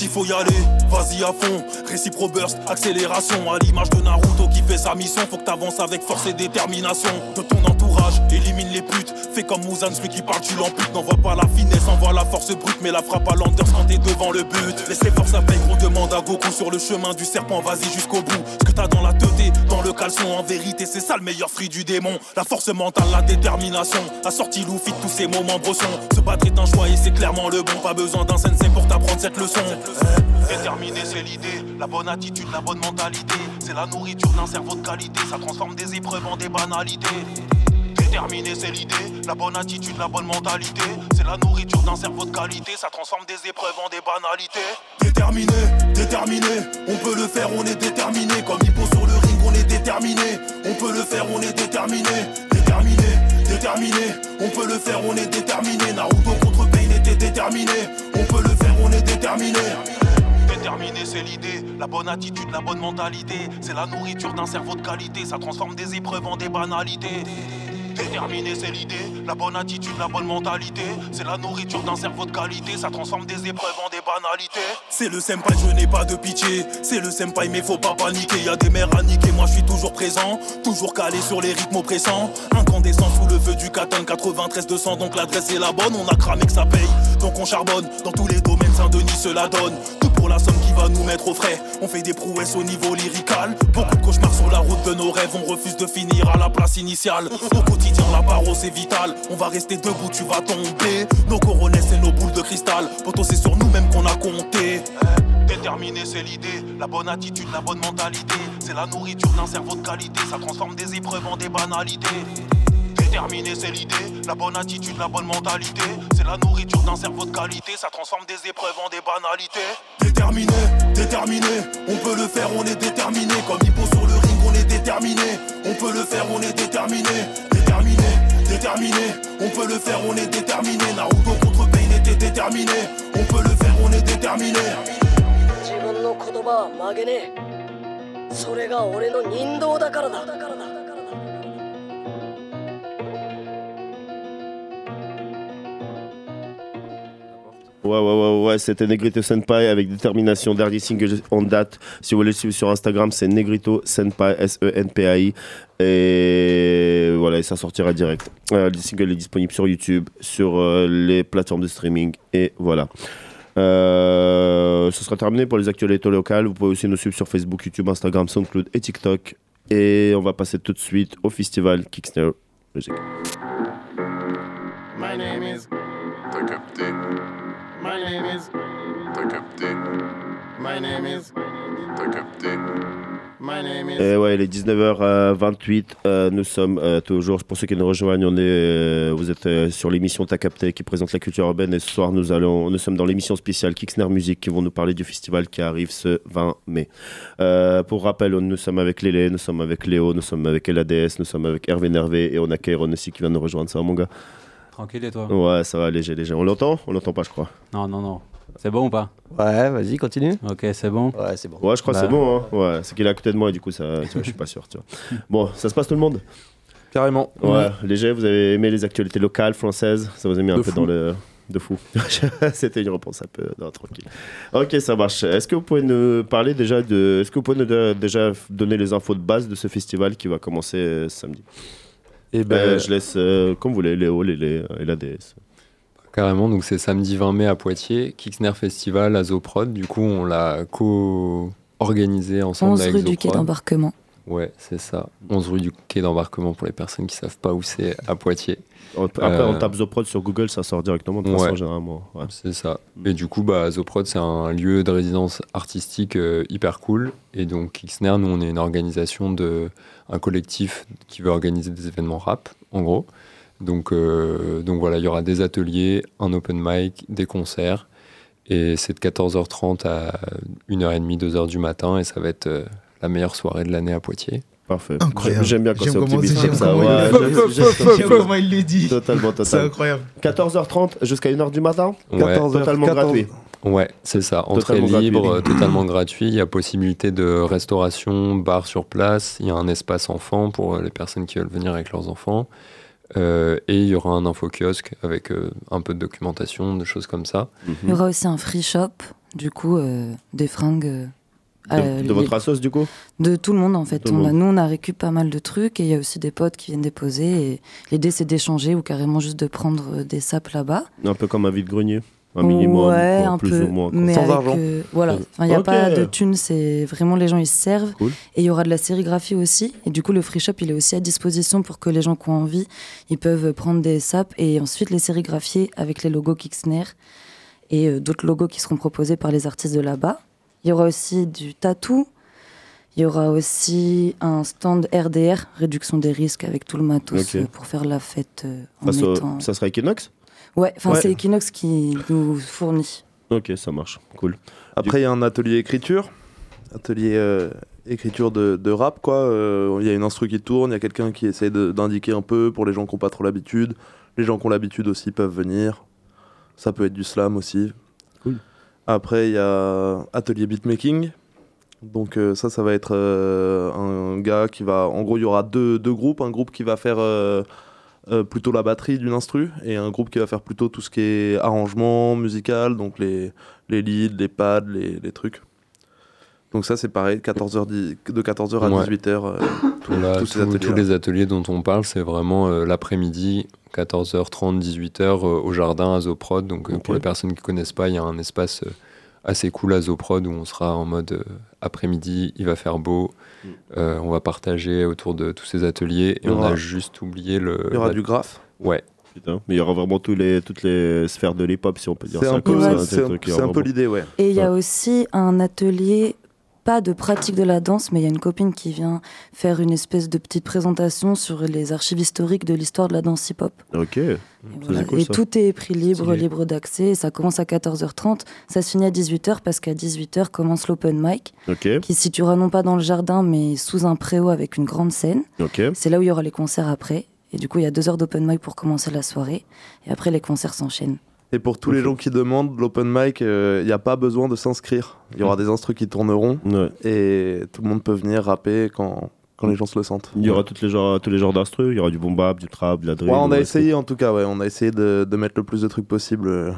Il faut y aller, vas-y à fond. Récipro burst, accélération. À l'image de Naruto qui fait sa mission, faut que t'avances avec force et détermination. De ton entourage, élimine les putes. Fais comme Muzan, celui qui parle, tu l'amputes. N'envoie pas la finesse, envoie la force brute. Mais la frappe à l'enders quand t'es devant le but. Laissez force à paye, on demande à Goku sur le chemin du serpent. Vas-y jusqu'au bout. Ce que t'as dans la tête, dans le caleçon, en vérité, c'est ça le meilleur fruit du démon. La force mentale, la détermination. La sortie Luffy de tous ces moments brossons. Se battre est un choix et c'est clairement le bon. Pas besoin d'un sensei pour t'apprendre cette leçon. Déterminé, c'est l'idée. La bonne attitude, la bonne mentalité. C'est la nourriture d'un cerveau de qualité. Ça transforme des épreuves en des banalités. Déterminé, c'est l'idée. La bonne attitude, la bonne mentalité. C'est la nourriture d'un cerveau de qualité. Ça transforme des épreuves en des banalités. Déterminé, déterminé. On peut le faire, on est déterminé. Comme Hippo sur le ring, on est déterminé. On peut le faire, on est déterminé. Déterminé, déterminé. On peut le faire, on est déterminé. Naruto contre Pain était déterminé. On peut le faire, on est déterminé. Déterminé, c'est l'idée. La bonne attitude, la bonne mentalité. C'est la nourriture d'un cerveau de qualité. Ça transforme des épreuves en des banalités. Déterminé, c'est l'idée. La bonne attitude, la bonne mentalité. C'est la nourriture d'un cerveau de qualité. Ça transforme des épreuves en des banalités. C'est le senpai, je n'ai pas de pitié. C'est le senpai, mais faut pas paniquer. Y a des mères à niquer, moi je suis toujours présent. Toujours calé sur les rythmes oppressants. Incandescent sous le feu du Catan 93 200. Donc l'adresse est la bonne. On a cramé que ça paye. Donc on charbonne. Dans tous les domaines, Saint-Denis cela donne. Tout pour la somme qui va nous mettre au frais. On fait des prouesses au niveau lyrical. Beaucoup de cauchemars sur la route de nos rêves. On refuse de finir à la place initiale. Au quotidien, la parole c'est vital. On va rester debout, tu vas tomber. Nos coronets, c'est nos boules de cristal. Poto, c'est sur nous-mêmes qu'on a compté. Déterminé, c'est l'idée. La bonne attitude, la bonne mentalité. C'est la nourriture d'un cerveau de qualité. Ça transforme des épreuves en des banalités. Déterminé, c'est l'idée. La bonne attitude, la bonne mentalité. C'est la nourriture d'un cerveau de qualité. Ça transforme des épreuves en des banalités. Déterminé, déterminé. On peut le faire, on est déterminé. Comme Hippo sur le ring, on est déterminé. On peut le faire, on est déterminé. Déterminé, déterminé. On peut le faire, on est déterminé. Naruto contre Pain était déterminé. On peut le faire, on est déterminé. 自分の言葉は曲げねえそれが俺の人道だからだ Ouais, ouais, ouais, ouais, c'était Negrito Senpai avec détermination, dernier single en date. Si vous voulez le suivre sur Instagram, c'est Negrito Senpai, S-E-N-P-A-I. Et voilà, et ça sortira direct. Euh, le single est disponible sur YouTube, sur euh, les plateformes de streaming. Et voilà. Euh, ce sera terminé pour les actualités locales. Vous pouvez aussi nous suivre sur Facebook, YouTube, Instagram, SoundCloud et TikTok. Et on va passer tout de suite au festival Kickstarter Music. My name is. My name is. T'as capté. My name is. T'as capté. My name is. Et ouais, il est 19h28. euh, nous sommes euh, toujours, pour ceux qui nous rejoignent, on est, euh, vous êtes euh, sur l'émission T'as capté qui présente la culture urbaine. Et ce soir, nous, allons, nous sommes dans l'émission spéciale Kicksner Music qui vont nous parler du festival qui arrive ce 20 mai. Euh, pour rappel, nous sommes avec Lélé, nous sommes avec Léo, nous sommes avec LADS, nous sommes avec Hervé Nervé et on a Kairon aussi qui vient nous rejoindre. Ça va, mon gars? Tranquille et toi Ouais, ça va, léger, léger. On l'entend On l'entend pas, je crois. Non, non, non. C'est bon ou pas Ouais, vas-y, continue. Ok, c'est bon. Ouais, c'est bon. Ouais, je crois que Bah. c'est bon. Hein. Ouais, c'est qu'il est à côté de moi et du coup, ça, tu vois, je suis pas sûr. Tu vois. (laughs) Bon, ça se passe tout le monde Carrément. Ouais, léger, vous avez aimé les actualités locales françaises Ça vous a mis un De peu fou. dans le. De fou. (laughs) C'était une réponse un peu non, tranquille. Ok, ça marche. Est-ce que vous pouvez nous parler déjà de. Est-ce que vous pouvez nous déjà donner les infos de base de ce festival qui va commencer euh, samedi? Eh ben- Euh, je laisse euh, comme vous voulez, Léo, Lélé euh, et la DS. Carrément, donc c'est samedi 20 mai à Poitiers, Kicksner Festival, Azoprod. Du coup, on l'a co-organisé ensemble 11 avec rue du quai d'embarquement. Ouais, c'est ça. 11 rue du quai d'embarquement pour les personnes qui savent pas où c'est à Poitiers. Après, Euh, on tape Zoprod sur Google, ça sort directement de Ouais. façon, généralement. Ouais. C'est ça. Et du coup, bah, Zoprod, c'est un lieu de résidence artistique euh, hyper cool. Et donc, Xner, nous, on est une organisation de. un collectif qui veut organiser des événements rap, en gros. Donc, euh, donc voilà, il y aura des ateliers, un open mic, des concerts. Et c'est de 14h30 à 1h30, 2h du matin. Et ça va être euh, la meilleure soirée de l'année à Poitiers. Parfait. Incroyable. J'aime bien quand c'est comment- optimiste comme ça. comment il le- j'aime- comment il dit. Totalement, totalement. C'est incroyable. 14h30 jusqu'à 1h du matin Ouais. Totalement 14. gratuit. Ouais, c'est ça. Entrée Totalement libre, euh, totalement gratuit. Il y a possibilité de restauration, bar sur place. Il y a un espace enfant pour euh, les personnes qui veulent venir avec leurs enfants. Euh, et il y aura un info-kiosque avec euh, un peu de documentation, des choses comme ça. Il y aura aussi un free shop, du coup, euh, des fringues. Euh, De, euh, de votre assos, du coup De tout le monde en fait. On a, nous, on a récup pas mal de trucs et il y a aussi des potes qui viennent déposer. Et l'idée, c'est d'échanger ou carrément juste de prendre euh, des sapes là-bas. Un peu comme un vide-grenier. Un minimum, ouais, un plus peu. ou moins. quoi. Mais Sans avec, argent. euh, voilà. Enfin, il n'y a pas de thunes, c'est vraiment les gens ils se servent. Cool. Et il y aura de la sérigraphie aussi. Et du coup, le free shop, il est aussi à disposition pour que les gens qui ont envie, ils peuvent prendre des sapes et ensuite les sérigraphier avec les logos Kixner et euh, d'autres logos qui seront proposés par les artistes de là-bas. Il y aura aussi du tatou. Il y aura aussi un stand RDR, réduction des risques, avec tout le matos pour faire la fête euh, en Ça, ça- mettant. ça sera Equinox? Ouais, enfin Ouais. c'est Equinox qui nous fournit. Ok, ça marche. Cool. Après, il y a un atelier écriture. Atelier euh, écriture de, de rap, quoi. Euh, Il y a une instru qui tourne, il y a quelqu'un qui essaie d'indiquer un peu pour les gens qui n'ont pas trop l'habitude. Les gens qui ont l'habitude aussi peuvent venir. Ça peut être du slam aussi. Après, il y a atelier beatmaking. Donc euh, ça, ça va être euh, un gars qui va... En gros, il y aura deux, groupes. Un groupe qui va faire euh, plutôt la batterie d'une instru et un groupe qui va faire plutôt tout ce qui est arrangement musical, donc les, leads, les pads, les trucs. Donc ça, c'est pareil, 14h, de 14h à Ouais. 18h, euh, (coughs) tous, Là, tous ces tous- ateliers. tous les ateliers dont on parle, c'est vraiment euh, l'après-midi, 14h30, 18h euh, au jardin à Zoprod. Donc euh, pour les personnes qui connaissent pas, il y a un espace euh, assez cool à Zoprod où on sera en mode euh, après-midi, il va faire beau, Mm. euh, on va partager autour de tous ces ateliers et on a juste oublié le. Il y aura la- du graphe? Ouais. Putain. Mais il y aura vraiment tous les, toutes les sphères de l'hip-hop, si on peut dire C'est ça. un comme peu- ça, c'est un- peu l'idée, ouais. Et il y a aussi un atelier, pas de pratique de la danse, mais il y a une copine qui vient faire une espèce de petite présentation sur les archives historiques de l'histoire de la danse hip-hop. Ok. Et, voilà. cool, tout est prix libre, libre d'accès. et Ça commence à 14h30, ça se finit à 18h parce qu'à 18h commence l'open mic, Ok. qui se situera non pas dans le jardin, mais sous un préau avec une grande scène. Ok. C'est là où il y aura les concerts après. Et du coup, il y a deux heures d'open mic pour commencer la soirée. Et après, les concerts s'enchaînent. Et pour tous les gens qui demandent l'open mic, euh, il n'y a pas besoin de s'inscrire. Il y aura des instrus qui tourneront et tout le monde peut venir rapper quand, quand les gens se le sentent. Il y aura toutes les genres, tous les genres d'instru, il y aura du boom bap, du trap, de la drill. Ouais, on a essayé en tout cas, ouais, on a essayé de, de mettre le plus de trucs possible euh,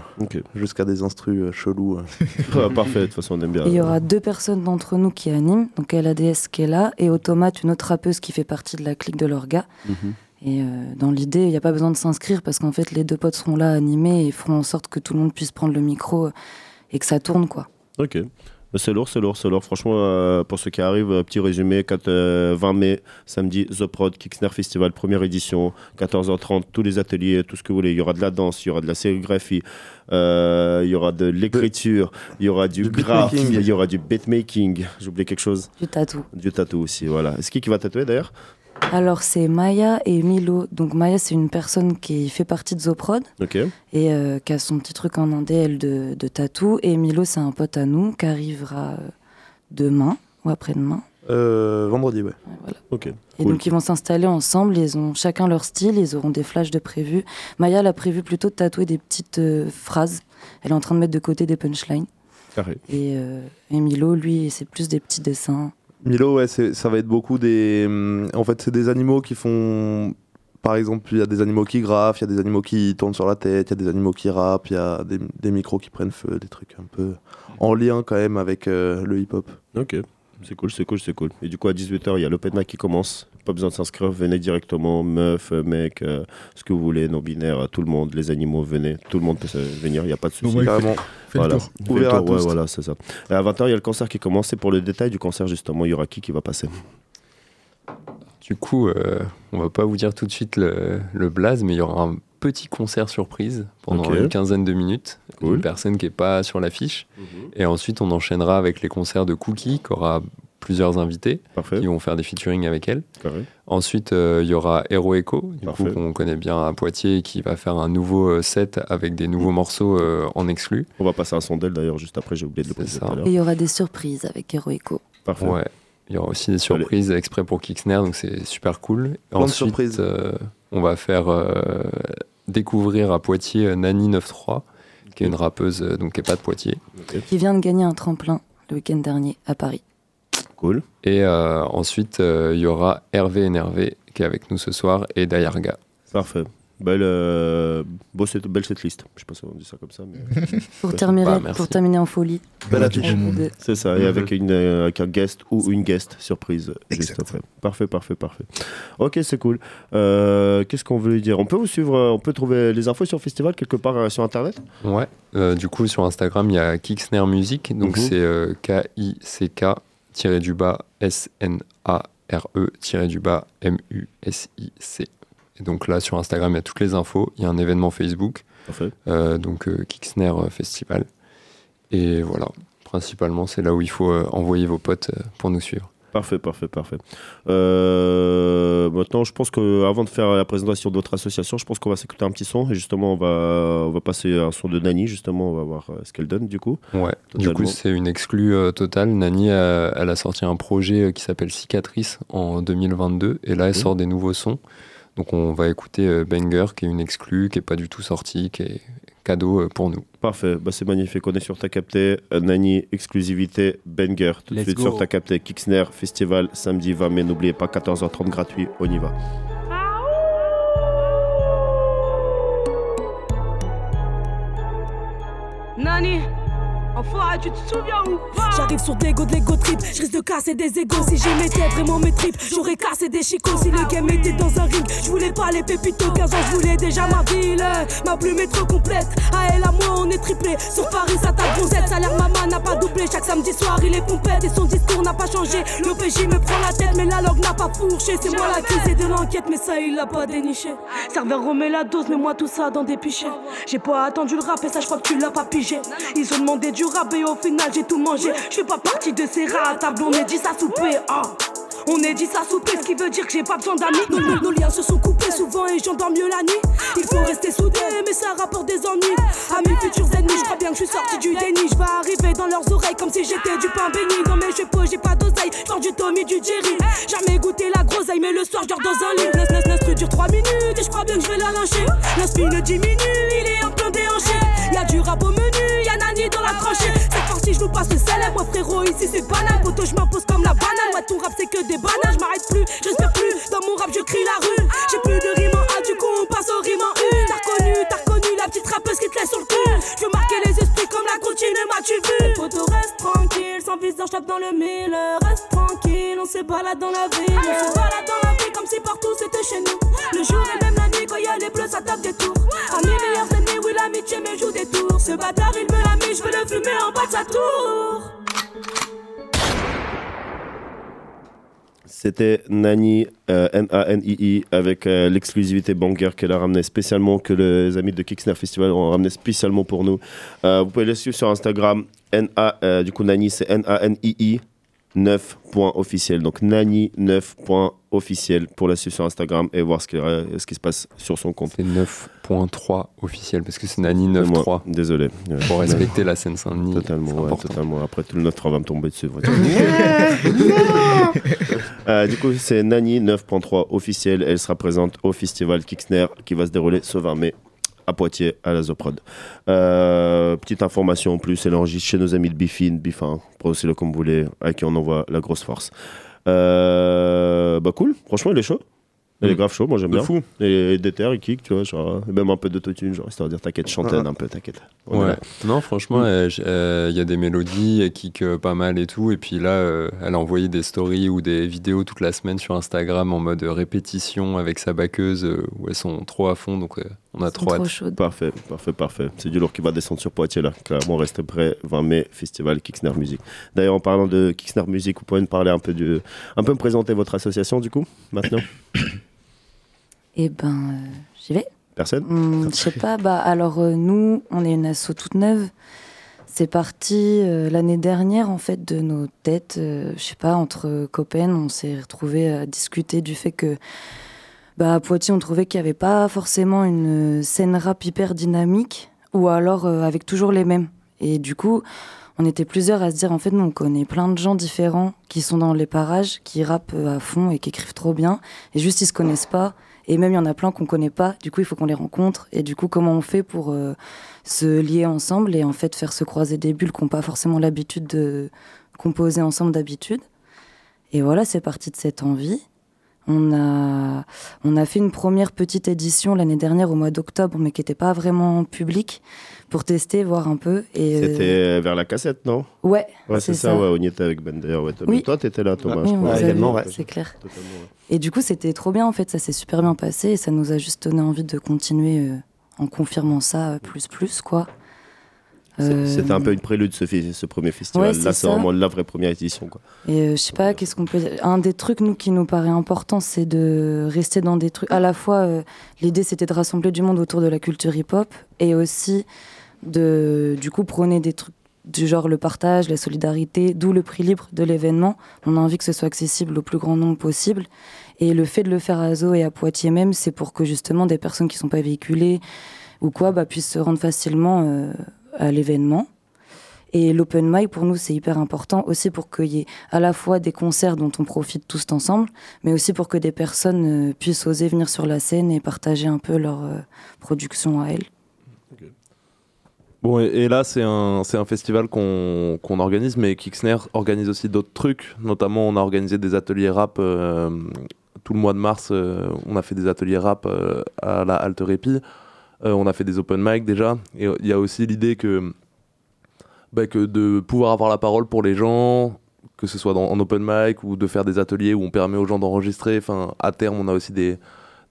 jusqu'à des instrus euh, chelous. euh. (laughs) Ouais, parfait, de toute façon on aime bien. Il y aura deux personnes d'entre nous qui animent. Donc LADS qui est là et Automate, une autre rappeuse qui fait partie de la clique de l'orga. Mhm. Et euh, dans l'idée, il n'y a pas besoin de s'inscrire parce qu'en fait, les deux potes seront là à animer et feront en sorte que tout le monde puisse prendre le micro euh, et que ça tourne, quoi. Ok. C'est lourd, c'est lourd, c'est lourd. Franchement, euh, pour ceux qui arrivent, euh, petit résumé 4, euh, 20 mai, samedi, The Prod, Kicksner Festival, première édition, 14h30, tous les ateliers, tout ce que vous voulez. Il y aura de la danse, il y aura de la sérigraphie, euh, il y aura de l'écriture, il y aura du, Du graphe, il y aura du beatmaking. J'ai oublié quelque chose Du tatou. Du tatou aussi, voilà. Est-ce qui qui va tatouer d'ailleurs? Alors, c'est Maya et Milo. Donc, Maya, c'est une personne qui fait partie de Zoprod et euh, qui a son petit truc en indé, elle, de, de tatou. Et Milo, c'est un pote à nous qui arrivera euh, demain ou après-demain. Euh, vendredi, ouais. Ok. Et donc ils vont s'installer ensemble, ils ont chacun leur style, ils auront des flashs de prévu. Maya, elle a prévu plutôt de tatouer des petites euh, phrases. Elle est en train de mettre de côté des punchlines. Carré. Et, euh, et Milo, lui, c'est plus des petits dessins. Milo, ouais, ça va être beaucoup des. hum, En fait, c'est des animaux qui font. Par exemple, il y a des animaux qui graffent, il y a des animaux qui tournent sur la tête, il y a des animaux qui rappent, il y a des, des micros qui prennent feu, des trucs un peu en lien quand même avec euh, le hip-hop. Ok. C'est cool, c'est cool, c'est cool. Et du coup, à 18h, il y a l'open mic qui commence. Pas besoin de s'inscrire, venez directement, meuf, mec, euh, ce que vous voulez, non-binaire, euh, tout le monde, les animaux, venez. Tout le monde peut venir, il n'y a pas de souci. Voilà. Fais le Ouvert à tour, ouais, tous. voilà, c'est ça. Et à 20h, il y a le concert qui commence. Et pour le détail du concert, justement, il y aura qui qui va passer Du coup, euh, on va pas vous dire tout de suite le, le blaze, mais il y aura un petit concert surprise pendant une quinzaine de minutes. Cool. Une personne qui est pas sur l'affiche. Mhm. Et ensuite, on enchaînera avec les concerts de Cookie, qui aura plusieurs invités qui vont faire des featuring avec elle. Carré. Ensuite, euh, il y aura Hero Echo, du Parfait. coup, qu'on connaît bien à Poitiers, qui va faire un nouveau euh, set avec des nouveaux morceaux euh, en exclu. On va passer un son d'elle d'ailleurs juste après, j'ai oublié de le préciser à. Et il y aura des surprises avec Heroico. Parfait. Ouais. Il y aura aussi des surprises exprès pour Kicksnare, donc c'est super cool. Plein de Ensuite, surprises. euh, on va faire euh, découvrir à Poitiers euh, Nani 93, qui est une rappeuse euh, donc qui est pas de Poitiers. Qui vient de gagner un tremplin le week-end dernier à Paris. Cool. Et euh, ensuite, euh, il y aura Hervé Énervé qui est avec nous ce soir et Dayarga. Parfait. Belle, euh, beau set- belle setlist. Je sais pas si on dit ça comme ça. Mais... (laughs) Pour, Ouais. terminer, Bah, pour terminer en folie. Belle affiche. C'est ça, et avec, une, euh, avec un guest ou une guest surprise juste après. Parfait, parfait, parfait. Ok, c'est cool. Euh, Qu'est-ce qu'on veut dire? On peut vous suivre, euh, on peut trouver les infos sur le festival quelque part euh, sur internet? Ouais. Euh, du coup, sur Instagram, il y a Kicksnare Music, donc Mhm. c'est euh, K-I-C-K tiré du bas S-N-A-R-E tiré du bas M-U-S-I-C. Et donc là, sur Instagram, il y a toutes les infos. Il y a un événement Facebook, Parfait. euh, donc euh, euh, Festival. Et voilà, principalement, c'est là où il faut euh, envoyer vos potes pour nous suivre. Parfait, parfait, parfait. Euh, maintenant, je pense qu'avant de faire la présentation d'autres associations, je pense qu'on va s'écouter un petit son. Et justement, on va, on va passer un son de Nani, justement, on va voir euh, ce qu'elle donne du coup. Ouais, du coup, c'est une exclue euh, totale. Nani, elle a sorti un projet qui s'appelle Cicatrice en 2022 et là, elle Mhm. sort des nouveaux sons. Donc, on va écouter Banger, qui est une exclue, qui est pas du tout sortie, qui est cadeau euh, pour nous. Parfait, bah, c'est magnifique. On est sur ta capté, euh, Nani, exclusivité, banger. Tout de Let's suite go. sur ta capté, Kicksnare, festival, samedi 20 mai. N'oubliez pas, 14h30 gratuit, on y va. Nani Enfoiré, tu te souviens ou pas J'arrive sur des go de l'ego trip, je risque de casser des égos Si j'y mettais vraiment mes tripes, j'aurais cassé des chicots Si le game était dans un ring, je voulais pas les pépitos 15 ans, je voulais déjà ma ville. Ma plume est trop complète, à elle, à moi on est triplé. Sur Paris, ça tape gonzette, salaire maman n'a pas doublé. Chaque samedi soir, il est pompette. Et son discours n'a pas changé. L'OPJ me prend la tête, mais la langue n'a pas fourché. C'est moi l'accusé de l'enquête, mais ça il l'a pas déniché. Serveur remet la dose, mais moi tout ça dans des pichets. J'ai pas attendu le rap et ça je crois que tu l'as pas pigé. Ils ont demandé du et au final j'ai tout mangé. Je fais pas partie de ces rats à table, on est dit ça souper ah. On est dit ça souper, ce qui veut dire que j'ai pas besoin d'amis. Nos, nos- nos liens se sont coupés souvent et j'endors mieux la nuit. Il faut rester soudés mais ça rapporte des ennuis. Amis futurs ennemis, je crois bien que je suis sorti du déni. Je vais arriver dans leurs oreilles comme si j'étais du pain béni. Dans mes cheveux j'ai pas d'oseille, genre du Tommy, du Jerry. Jamais goûté la groseille mais le soir je dors dans un lit. L'instru l'instru dure 3 minutes et je crois bien que je vais la lyncher. L'inspi ne diminue, il est en plein déhanché. Y'a du rap au menu, dans la tranchée. Cette partie je vous passe le célèbre, moi frérot ici c'est banal. Poto je m'impose comme la banane, ouais ton rap c'est que des bananes. Je m'arrête plus, je respire plus, dans mon rap je crie la rue. J'ai plus de rime en A du coup on passe au rime en U. T'as reconnu, t'as reconnu petite rappeuse qui te laisse sur le cul. Je veux marquer les esprits comme la continue, m'as-tu vu Poto reste tranquille, sans visage tape dans le mille. Reste tranquille, on se balade dans la ville. On se balade dans la ville comme si partout c'était chez nous. Le jour et même la nuit quand y a les bleus ça tape des tours. Amis meilleurs ennemis, oui l'amitié me joue des tours. Ce bâtard il me l'a mis, je veux le fumer en bas de sa tour C'était Nani, euh, N-A-N-I-I, avec euh, l'exclusivité Banger qu'elle a ramené spécialement, que les amis de Kicksnare Festival ont ramené spécialement pour nous. Euh, vous pouvez les suivre sur Instagram. N-A, euh, du coup, Nani, c'est N-A-N-I-I. 9 points officiel. Donc Nani 9 points officiel pour la suivre sur Instagram et voir ce qui, euh, ce qui se passe sur son compte. C'est 9.3 officiel parce que c'est Nani Excusez-moi, 9.3. Désolé. Pour respecter la Seine-Saint-Denis. Totalement, c'est ouais, important. totalement. Après, tout le 9 va me tomber dessus. (laughs) Euh, du coup, c'est Nani 9.3 officiel. Elle sera présente au festival Kicksnare qui va se dérouler ce 20 mai à Poitiers, à la Zoprod. Euh, petite information en plus, elle enregistre chez nos amis de Bifin, Bifin, prononcez-le comme vous voulez, à qui on envoie la grosse force. Euh, bah cool, franchement, il est chaud. Il est Mm. grave chaud, moi j'aime De bien. fou. Et Déter, il kick, tu vois, genre, et même un peu d'autotune, genre, histoire de dire t'inquiète, chantonne Ouais. un peu, t'inquiète. On est Ouais. là. Non, franchement, Mm. euh, j- euh, il y a des mélodies, elle kick euh, pas mal et tout. Et puis là, euh, elle a envoyé des stories ou des vidéos toute la semaine sur Instagram en mode répétition avec sa backeuse euh, où elles sont trop à fond. Donc euh, on a trop hâte. Parfait, parfait, parfait. C'est du lourd qui va descendre sur Poitiers là. Clairement, restez prêts. 20 mai, festival Kicksner Music. D'ailleurs, en parlant de Kicksner Music, vous pouvez me parler un peu du, un peu me présenter votre association du coup, maintenant? (coughs) Et ben, euh, j'y vais. Personne? Hum, Je sais pas, bah alors euh, nous, on est une asso toute neuve. C'est parti euh, l'année dernière en fait de nos têtes, euh, je sais pas, entre copains, on s'est retrouvés à discuter du fait que bah, à Poitiers, on trouvait qu'il n'y avait pas forcément une scène rap hyper dynamique, ou alors euh, avec toujours les mêmes. Et du coup, on était plusieurs à se dire, en fait, nous, on connaît plein de gens différents qui sont dans les parages, qui rappent euh, à fond et qui écrivent trop bien, et juste ils se connaissent pas. Et même, il y en a plein qu'on connaît pas, du coup, il faut qu'on les rencontre. Et du coup, comment on fait pour euh, se lier ensemble et en fait faire se croiser des bulles qui n'ont pas forcément l'habitude de composer ensemble d'habitude? Et voilà, c'est parti de cette envie. On a, on a fait une première petite édition l'année dernière au mois d'octobre, mais qui n'était pas vraiment publique, pour tester, voir un peu. Et, euh, C'était vers la cassette, non? Ouais, Ouais, c'est ça, ça. ouais, on y était avec Ben d'ailleurs. Ouais, Thomas. Oui. Toi, t'étais là, Thomas, Oui, je crois. Également, c'est clair. Et du coup, c'était trop bien en fait, ça s'est super bien passé et ça nous a juste donné envie de continuer euh, en confirmant ça euh, plus plus quoi. Euh, C'était un peu une prélude ce, ce premier festival. Ouais, là, c'est vraiment la vraie première édition. Quoi. Et euh, je sais pas, qu'est-ce qu'on peut Un des trucs nous qui nous paraît important, c'est de rester dans des trucs. À la fois, euh, l'idée c'était de rassembler du monde autour de la culture hip-hop et aussi de, du coup, prôner des trucs du genre le partage, la solidarité, d'où le prix libre de l'événement. On a envie que ce soit accessible au plus grand nombre possible. Et le fait de le faire à Zo et à Poitiers même, c'est pour que justement des personnes qui sont pas véhiculées ou quoi bah, puissent se rendre facilement euh, à l'événement. Et l'open mic, pour nous, c'est hyper important aussi pour qu'il y ait à la fois des concerts dont on profite tous ensemble, mais aussi pour que des personnes euh, puissent oser venir sur la scène et partager un peu leur euh, production à elles. Bon, et, là, c'est un, un festival qu'on qu'on organise, mais Kixner organise aussi d'autres trucs. Notamment, on a organisé des ateliers rap euh, tout le mois de mars. on a fait des ateliers rap à la Halte Répit. Euh, on a fait des open mic déjà. Et il y a aussi l'idée que, bah, que de pouvoir avoir la parole pour les gens, que ce soit dans, en open mic ou de faire des ateliers où on permet aux gens d'enregistrer. Enfin, à terme, on a aussi des,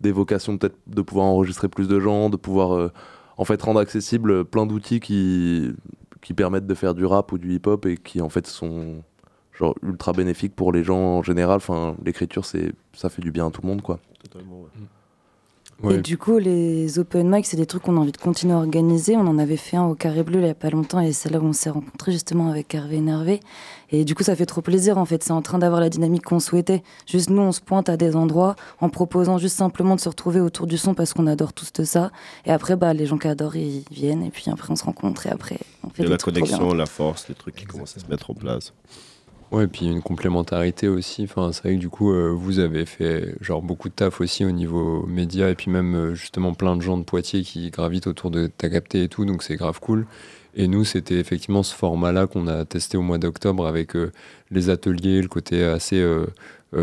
des vocations peut-être de pouvoir enregistrer plus de gens, de pouvoir euh, en fait rendre accessible plein d'outils qui, qui permettent de faire du rap ou du hip-hop et qui en fait sont genre ultra bénéfiques pour les gens en général. Enfin, l'écriture, c'est ça fait du bien à tout le monde, quoi. Et du coup, les open mic, c'est des trucs qu'on a envie de continuer à organiser. On en avait fait un au Carré Bleu il n'y a pas longtemps et c'est là où on s'est rencontrés justement avec Hervé Énervé. Et du coup, ça fait trop plaisir en fait. C'est en train d'avoir la dynamique qu'on souhaitait. Juste nous, on se pointe à des endroits en proposant juste simplement de se retrouver autour du son parce qu'on adore tous de ça. Et après, bah, les gens qui adorent, ils viennent et puis après, on se rencontre et après, on fait Et des la trucs connexion, la force, les trucs qui commencent à se mettre en place. Ouais, et puis une complémentarité aussi. Enfin, c'est vrai que du coup, euh, vous avez fait genre beaucoup de taf aussi au niveau média et puis même euh, justement plein de gens de Poitiers qui gravitent autour de ta capté et tout, donc c'est grave cool. Et nous, c'était effectivement ce format-là qu'on a testé au mois d'octobre avec euh, les ateliers, le côté assez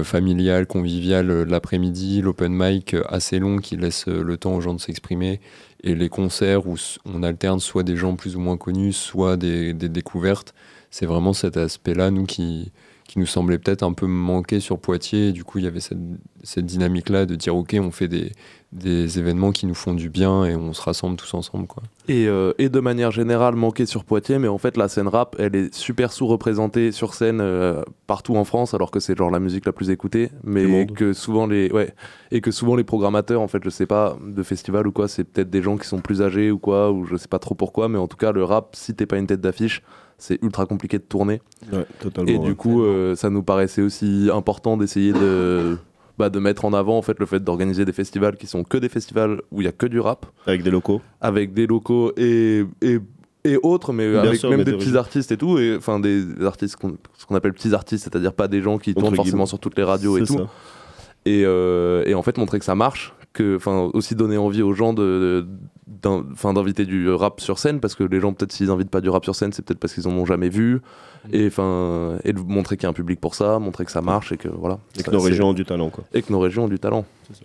familial, convivial l'après-midi, l'open mic assez long qui laisse le temps aux gens de s'exprimer, et les concerts où on alterne soit des gens plus ou moins connus, soit des découvertes. C'est vraiment cet aspect-là, nous, qui, qui nous semblait peut-être un peu manquer sur Poitiers. Et du coup, il y avait cette, cette dynamique-là de dire, OK, on fait des, des événements qui nous font du bien et on se rassemble tous ensemble. Quoi. Et, euh, et de manière générale manqué sur Poitiers, mais en fait la scène rap, elle est super sous-représentée sur scène euh, partout en France, alors que c'est genre la musique la plus écoutée, mais que souvent les ouais et que souvent les programmateurs, en fait, je sais pas de festival ou quoi, c'est peut-être des gens qui sont plus âgés ou quoi, ou je sais pas trop pourquoi, mais en tout cas le rap, si t'es pas une tête d'affiche, c'est ultra compliqué de tourner. Ouais, Et du coup, euh, ça nous paraissait aussi important d'essayer de bah, de mettre en avant en fait le fait d'organiser des festivals qui sont que des festivals où il y a que du rap. Avec des locaux. Avec des locaux et, et, et autres mais Bien avec sûr, même mais des petits artistes et tout et enfin des artistes qu'on- ce qu'on appelle petits artistes c'est-à-dire pas des gens qui Entre tournent forcément sur toutes les radios et tout. et, euh, et en fait montrer que ça marche que, enfin, aussi donner envie aux gens de, d'inviter du rap sur scène parce que les gens peut-être s'ils invitent pas du rap sur scène c'est peut-être parce qu'ils en ont jamais vu. Et enfin et de montrer qu'il y a un public pour ça montrer que ça marche et que voilà. Et que Ça, nos c'est- régions ont du talent, quoi. et que nos régions ont du talent.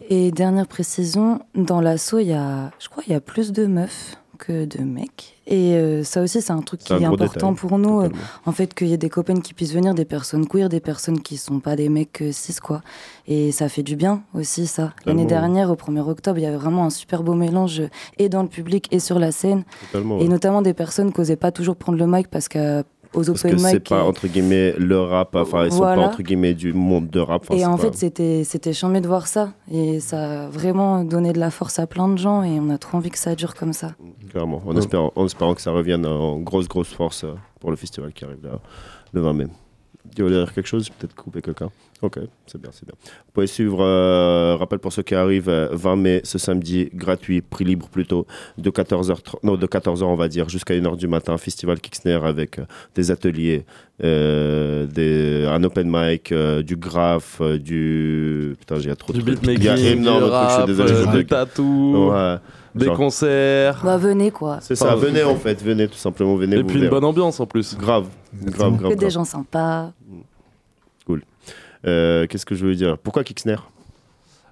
Et dernière précision, dans l'assaut, il y a, je crois, il y a plus de meufs que de mecs. Et euh, ça aussi, c'est un truc qui est important détail, pour nous. euh, totalement. en fait, qu'il y ait des copains qui puissent venir, des personnes queer, des personnes qui sont pas des mecs euh, cis, quoi. Et ça fait du bien aussi, ça. L'année dernière, au 1er octobre, il y avait vraiment un super beau mélange, euh, et dans le public et sur la scène. Totalement, Et ouais. notamment des personnes qui n'osaient pas toujours prendre le mic parce qu'aux Parce open que c'est pas, entre guillemets, le rap, enfin, ils sont Voilà. pas, entre guillemets, du monde de rap. et en pas- fait, c'était c'était chambé de voir ça. Et ça a vraiment donné de la force à plein de gens. Et on a trop envie que ça dure comme ça. Clairement, en, espérant, en espérant que ça revienne en grosse, grosse force euh, pour le festival qui arrive là, le 20 mai. Tu veux dire quelque chose? Peut-être couper quelqu'un Ok, c'est bien, c'est bien. Vous pouvez suivre, euh, rappel pour ceux qui arrivent, euh, 20 mai, ce samedi, gratuit, prix libre plutôt, de 14h, non, de 14h on va dire, jusqu'à 1h du matin, festival Kixner avec euh, des ateliers, euh, des, un open mic, euh, du graphe, euh, du... Putain, il y a trop de du trucs. Il y a énormément de trucs, je suis rap désolé. je euh, du dis. tatou Ouais. des Genre- concerts Bah, venez quoi. C'est ça, venez en fait, venez tout simplement, venez. et vous puis une bonne ambiance en plus Grave, grave, grave. Que des grave. gens sympas. Cool. Euh, Qu'est-ce que je veux dire Pourquoi Kixner?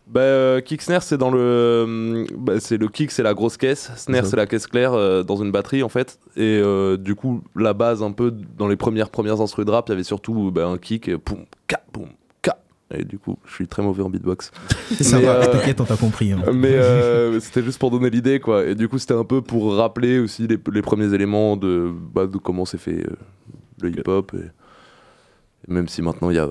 Bah, euh, kick snare c'est dans le euh, bah, c'est le kick c'est la grosse caisse. Snare Mhm. c'est la caisse claire euh, dans une batterie en fait. Et euh, du coup la base un peu dans les premières premières instrus de rap il y avait surtout bah, un kick poum ka poum ka. Et du coup je suis très mauvais en beatbox. (laughs) Ça Mais, va, t'inquiète, on t'a compris. hein. (laughs) mais (laughs) c'était juste pour donner l'idée quoi. Et du coup c'était un peu pour rappeler aussi les, les premiers éléments de bah, de comment s'est fait le hip hop et, et même si maintenant il y a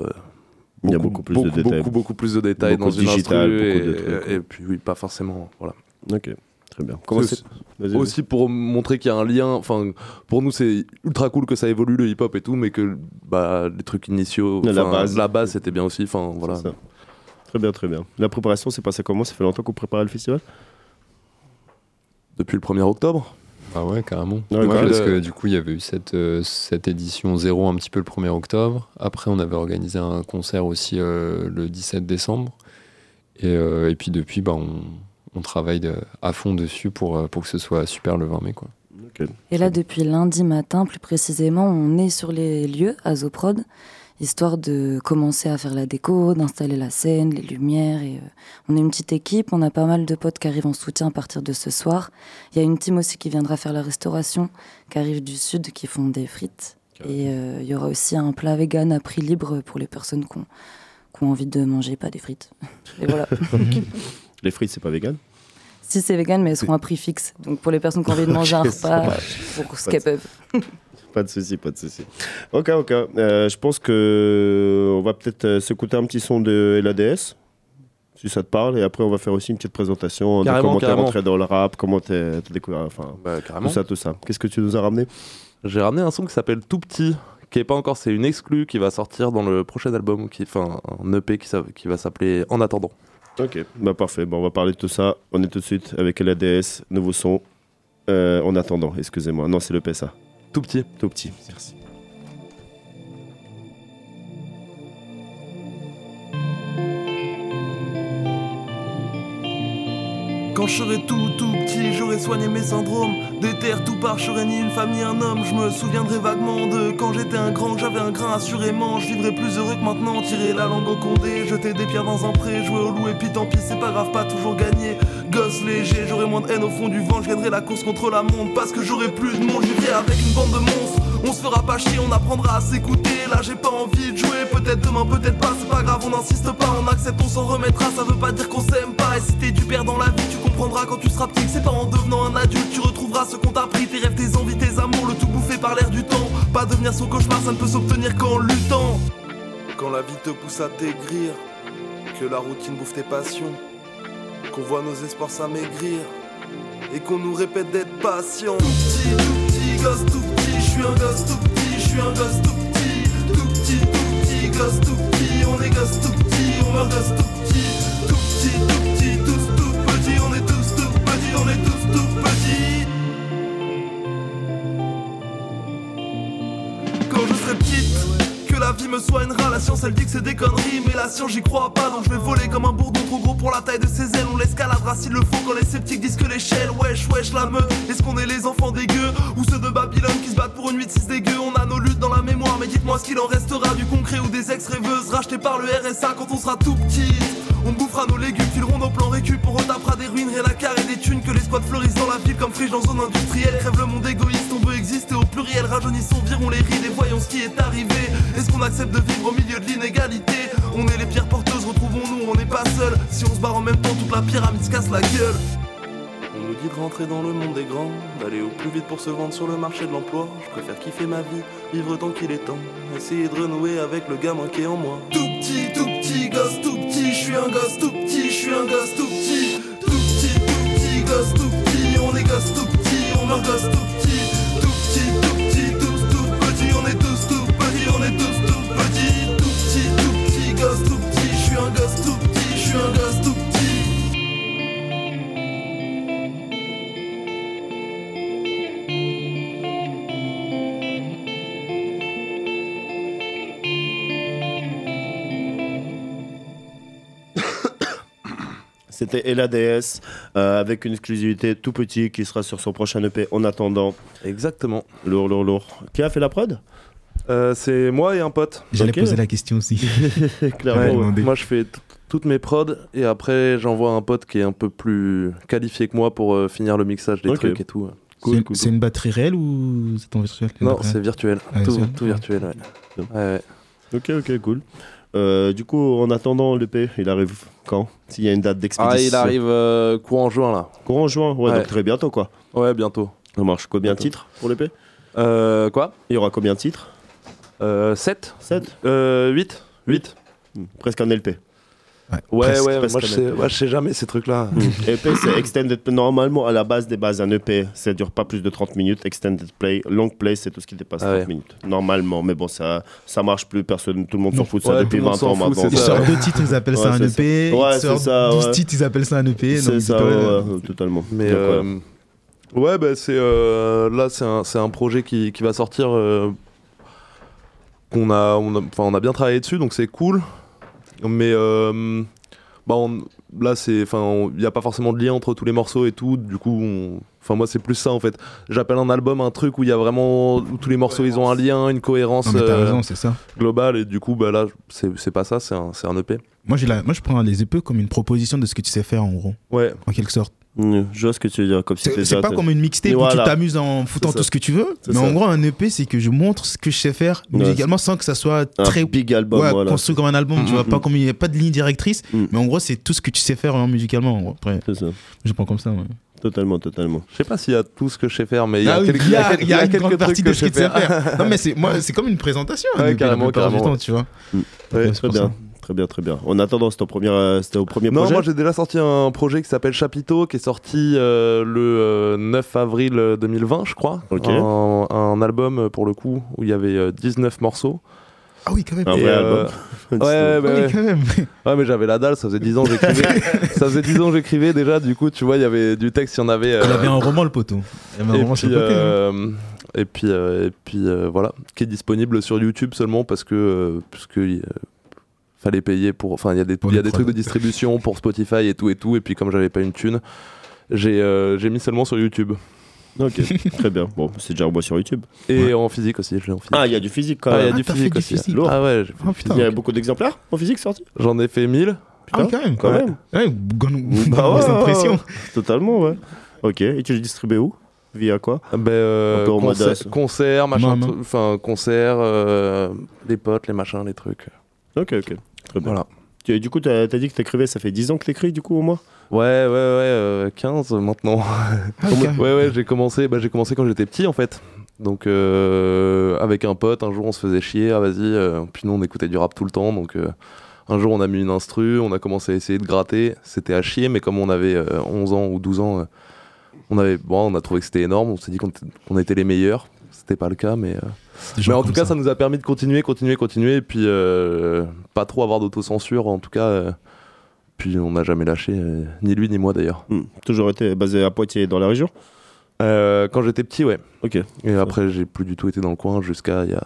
Il y a beaucoup plus de détails. beaucoup, beaucoup plus de détails dans une digital, instru beaucoup de et, trucs, et puis oui, pas forcément. Voilà. Ok, très bien. Comment C'est c'est aussi- pour montrer qu'il y a un lien. Enfin, pour nous, c'est ultra cool que ça évolue le hip-hop et tout, mais que bah, les trucs initiaux, La base. la base, c'était bien aussi. Enfin, voilà. ça. Très bien, très bien. La préparation s'est passée comment? Ça fait longtemps qu'on préparait le festival? Depuis le 1er octobre. Ah ouais, carrément. Ouais, Ouais, ouais. parce Le- que du coup, il y avait eu cette, euh, cette édition 0 un petit peu le 1er octobre. Après, on avait organisé un concert aussi euh, le 17 décembre. Et, euh, et puis depuis, bah, on, on travaille de- à fond dessus pour, euh, pour que ce soit super le 20 mai. Quoi. Et là, depuis lundi matin, plus précisément, on est sur les lieux à Zoprod, histoire de commencer à faire la déco, d'installer la scène, les lumières. Et, euh, on est une petite équipe, on a pas mal de potes qui arrivent en soutien à partir de ce soir. Il y a une team aussi qui viendra faire la restauration, qui arrive du sud, qui font des frites. Et euh, il y aura aussi un plat vegan à prix libre pour les personnes qui ont, qui ont envie de manger pas des frites. (laughs) Et voilà. Les frites, c'est pas vegan? Si c'est vegan, mais elles seront à prix fixe. Donc pour les personnes qui ont envie de manger un repas, pour ce qu'elles peuvent. (laughs) Pas de souci, pas de souci. Ok, ok. Euh, je pense que on va peut-être euh, s'écouter un petit son de LADS, si ça te parle, et après on va faire aussi une petite présentation Carrément, de comment t'es rentré dans le rap, comment t'es découvert, enfin, Bah, tout ça, tout ça. Qu'est-ce que tu nous as ramené? J'ai ramené un son qui s'appelle Tout Petit, qui est pas encore, c'est une exclue qui va sortir dans le prochain album, qui, enfin un EP qui, va s'appeler En attendant. Ok, bah parfait. Bon, on va parler de tout ça. On est tout de suite avec LADS, nouveau son. Euh, en attendant, excusez-moi. Non, c'est le PSA. Tout petit. Tout petit, merci. Quand je serai tout tout petit, j'aurai soigné mes syndromes. Des terres tout part, serai ni une femme ni un homme. Je me souviendrai vaguement de quand j'étais un grand, j'avais un grain assurément. Je vivrai plus heureux que maintenant. Tirer la langue au condé, jeter des pierres dans un pré, jouer au loup et puis tant pis, c'est pas grave, pas toujours gagné. Gosse léger, j'aurai moins de haine au fond du vent. Je gagnerai la course contre la montre parce que j'aurai plus de monde. Vivrai avec une bande de monstres. On se fera pas chier, on apprendra à s'écouter. Là, j'ai pas envie de jouer. Peut-être demain, peut-être pas. C'est pas grave, on n'insiste pas. On accepte, on s'en remettra. Ça veut pas dire qu'on s'aime pas. Et si t'es du père dans la vie, tu comprendras quand tu seras petit. C'est pas en devenant un adulte, tu retrouveras ce qu'on t'a pris. Tes rêves, tes envies, tes amours, le tout bouffé par l'air du temps. Pas devenir son cauchemar, ça ne peut s'obtenir qu'en luttant. Quand la vie te pousse à t'aigrir, que la routine bouffe tes passions, qu'on voit nos espoirs s'amaigrir, et qu'on nous répète d'être patient. Tout petit, tout petit, gosse tout petit, suis un gosse petit, je suis un gosse tout petit, tout petit, tout petit, on est gosse on meurt gosse tout petit, tout petit, tout petit, tous tout on est tous tout on est tous tout petits. Quand je serai petite, la vie me soignera. La science elle dit que c'est des conneries, mais la science j'y crois pas. Donc je vais voler comme un bourdon trop gros pour la taille de ses ailes. On l'escaladera s'il le faut quand les sceptiques disent que l'échelle. Wesh, wesh, la meute. Est-ce qu'on est les enfants des gueux ou ceux de Babylone qui se battent pour une 8-6 des gueux On a nos luttes dans la mémoire, mais dites-moi ce qu'il en restera du concret ou des ex-rêveuses rachetées par le RSA quand on sera tout petit. On bouffera nos légumes, fileront nos plans récup, on retapera des ruines, rien à carrer des thunes, que les squats fleurissent dans la ville comme friche dans zone industrielle. Crève le monde égoïste, exister au pluriel, rajeunissons, virons les rides et voyons ce qui est arrivé. Est-ce qu'on accepte de vivre au milieu de l'inégalité? On est les pierres porteuses, retrouvons-nous, on n'est pas seul. Si on se barre en même temps, toute la pyramide se casse la gueule. On nous dit de rentrer dans le monde des grands, d'aller au plus vite pour se vendre sur le marché de l'emploi. Je préfère kiffer ma vie, vivre tant qu'il est temps, essayer de renouer avec le gamin qui est en moi. Tout petit, tout petit, gosse tout petit, je suis un gosse tout petit, je suis un gosse tout petit. Tout petit, tout petit, gosse tout petit, on est gosse tout petit, on meurt gosse tout petit. C'était LADS euh, avec une exclusivité tout petit qui sera sur son prochain EP en attendant. Exactement. Lourd, lourd, lourd. Qui a fait la prod? Euh, c'est moi et un pote. J'allais poser la question aussi. (laughs) Clairement, Ouais, ouais. Moi, je fais toutes mes prods et après, j'envoie un pote qui est un peu plus qualifié que moi pour euh, finir le mixage des trucs et tout. C'est- une batterie réelle ou c'est en virtuel? Non, c'est virtuel. Ah, tout, virtuel. tout virtuel, ouais. Ouais, ouais. Ok, ok, cool. Euh, du coup, en attendant l'EP, il arrive quand? S'il y a une date d'expédition Ah, il arrive euh, courant juin là. Courant juin, ouais, Ouais. donc très bientôt quoi. Ouais, bientôt. Ça marche. Combien de titres pour l'EP Euh, quoi? Il y aura combien de titres? Euh, 7 7 euh, 8 8 Presque un LP. Ouais, Presque- ouais, presque moi je sais, EP. ouais, je sais jamais ces trucs-là. EP, c'est (coughs) Extended Normalement, à la base des bases, un EP, ça dure pas plus de 30 minutes. Extended Play, Long Play, c'est tout ce qui dépasse Ah 30 ouais. minutes. Normalement, mais bon, ça, ça marche plus. Personne, tout le monde s'en fout de ça Ouais, depuis tout le monde 20 s'en ans fout, maintenant. Ils sortent deux titres, ils appellent ça un EP. ça. Ouais, Ils c'est sortent ça, 12 ouais. titres, ils appellent ça un EP. C'est ça, ouais, ouais, ouais, totalement. Mais Donc, euh, ouais, bah, c'est euh, là, c'est un, c'est un projet qui, qui va sortir. euh, qu'on a, on a, enfin, on a bien travaillé dessus, donc c'est cool. Mais euh, bah, on- là, c'est, enfin, il n'y a pas forcément de lien entre tous les morceaux et tout. Du coup, enfin, moi, c'est plus ça en fait. J'appelle un album un truc où il y a vraiment où tous les morceaux, ils ont un lien, une cohérence Non, mais t'as euh, raison, c'est ça. globale. Et du coup, bah là, c'est c'est pas ça, c'est un, c'est un EP. Moi, j'ai la- moi, je prends les EP comme une proposition de ce que tu sais faire en gros, Ouais. en quelque sorte. Je vois ce que tu veux dire. Comme si C'est pas comme une mixtape où Voilà. tu t'amuses en foutant tout ce que tu veux. C'est Mais ça. en gros, un EP, c'est que je montre ce que je sais faire Ouais. musicalement sans que ça soit Un très big album, ouais, voilà. construit comme un album. Tu Mm, vois, mm, pas mm. comme il n'y a pas de ligne directrice. Mm. Mais en gros, c'est tout ce que tu sais faire hein, musicalement. en gros. Après, C'est ça. je prends comme ça. ouais. Totalement, totalement. Je sais pas s'il y a tout ce que je sais faire, mais il y a, oui, quelques, y a, (laughs) y a trucs partie que de ce je que tu sais faire. Non, mais c'est moi, (laughs) c'est comme une présentation. Ouais, la carrément, carrément, temps, tu vois. Ouais, C'est Très bien. Très bien, très bien. En attendant, c'était au premier, euh, c'était au premier Non, projet. moi j'ai déjà sorti un projet qui s'appelle Chapiteau, qui est sorti euh, le euh, 9 avril euh, 2020, je crois. Ok. Un, un album euh, pour le coup où il y avait euh, 19 morceaux. Ah oui, quand même. Un Et, vrai euh, album. Ouais, (laughs) bah Ah oui, ouais. quand même. (laughs) Ouais, mais j'avais la dalle, ça faisait 10 ans que j'écrivais. (laughs) ça faisait 10 ans que j'écrivais déjà, du coup, tu vois, il y avait du texte, il y en avait. euh, Il avait un roman, le poteau. Il y avait un et roman sur puis, le côté. hein. euh, et puis, euh, et puis euh, voilà, qui est disponible sur YouTube seulement parce que euh, parce que euh, fallait payer pour. Enfin, il y a des, y a des trucs de distribution pour Spotify et tout et tout. Et puis comme j'avais pas une thune, j'ai euh, j'ai mis seulement sur YouTube Ok, (laughs) très bien. Bon, c'est déjà au bois sur YouTube. et en physique aussi. Je l'ai en physique. Ah, il y a du physique quand Ah, il y même. a du fait physique du aussi. physique. Ah ouais, j'ai fait Ah, putain. Il y a beaucoup d'exemplaires en physique sortis J'en ai fait 1000. Ah oui, quand même. Quand même. Ouais, bonne, Bah ouais, (laughs) impression. ouais, Totalement, ouais. Ok, et tu les distribues où? Via quoi? Ben, euh, concert, machin, enfin concert, euh, les potes, les machins, les trucs. Ok, ok. Très bien. Voilà. Tu- Du coup, t'as as dit que t'écrivais, ça fait 10 ans que t'écris, du coup, au moins Ouais, ouais, ouais, euh, 15 maintenant. (laughs) Ah, Ouais, ouais, j'ai commencé, bah, j'ai commencé quand j'étais petit en fait. Donc euh, avec un pote, un jour on se faisait chier, ah vas-y, euh, puis nous on écoutait du rap tout le temps, donc euh, un jour on a mis une instru, on a commencé à essayer de gratter, c'était à chier, mais comme on avait euh, 11 ans ou 12 ans, euh, on, avait, bon, on a trouvé que c'était énorme, on s'est dit qu'on était les meilleurs, c'était pas le cas, mais, euh, mais en tout cas ça. nous a permis de continuer, continuer, continuer, et puis euh, pas trop avoir d'autocensure en tout cas. euh, puis on n'a jamais lâché, euh, ni lui ni moi d'ailleurs. Hmm. Toujours été basé à Poitiers, dans la région? Euh, quand j'étais petit, ouais. Ok. Et après, j'ai plus du tout été dans le coin jusqu'à il y a,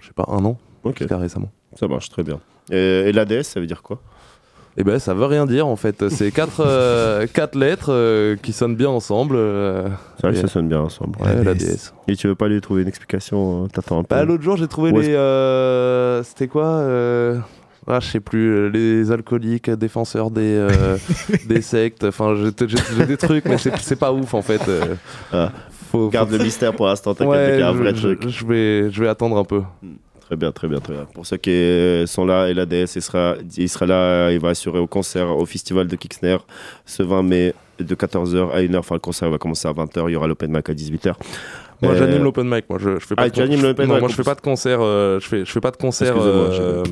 je sais pas, un an. Ok. jusqu'à récemment. Ça marche très bien. Et, et l'ADS, ça veut dire quoi? Eh ben, ça veut rien dire en fait. C'est quatre, euh, (laughs) quatre lettres euh, qui sonnent bien ensemble. euh, C'est vrai que ça sonne bien ensemble. Ouais. Et tu veux pas lui trouver une explication euh, T'attends un peu. Bah, l'autre jour, j'ai trouvé les. euh, C'était quoi euh, Ah, je sais plus. Les alcooliques, défenseurs des, euh, (laughs) des sectes. Enfin, j'ai des trucs, mais c'est pas ouf en fait. euh. Ah, Faut- Garde faut- le mystère pour l'instant, t'inquiète, Ouais, un vrai je- truc. Je vais, je vais attendre un peu. Très bien, très bien, très bien. Pour ceux qui sont là, et l'ADS, il sera, il sera là, il va assurer au concert au festival de Kixner ce 20 mai de 14h à 1h. Enfin, le concert va commencer à 20h, il y aura l'open mic à 18h. Moi, Euh, j'anime l'open mic. Moi, je, je fais pas Ah, de tu l'open mic, Moi, en je fais pas de concert. euh, je fais, je fais pas de concert. Euh,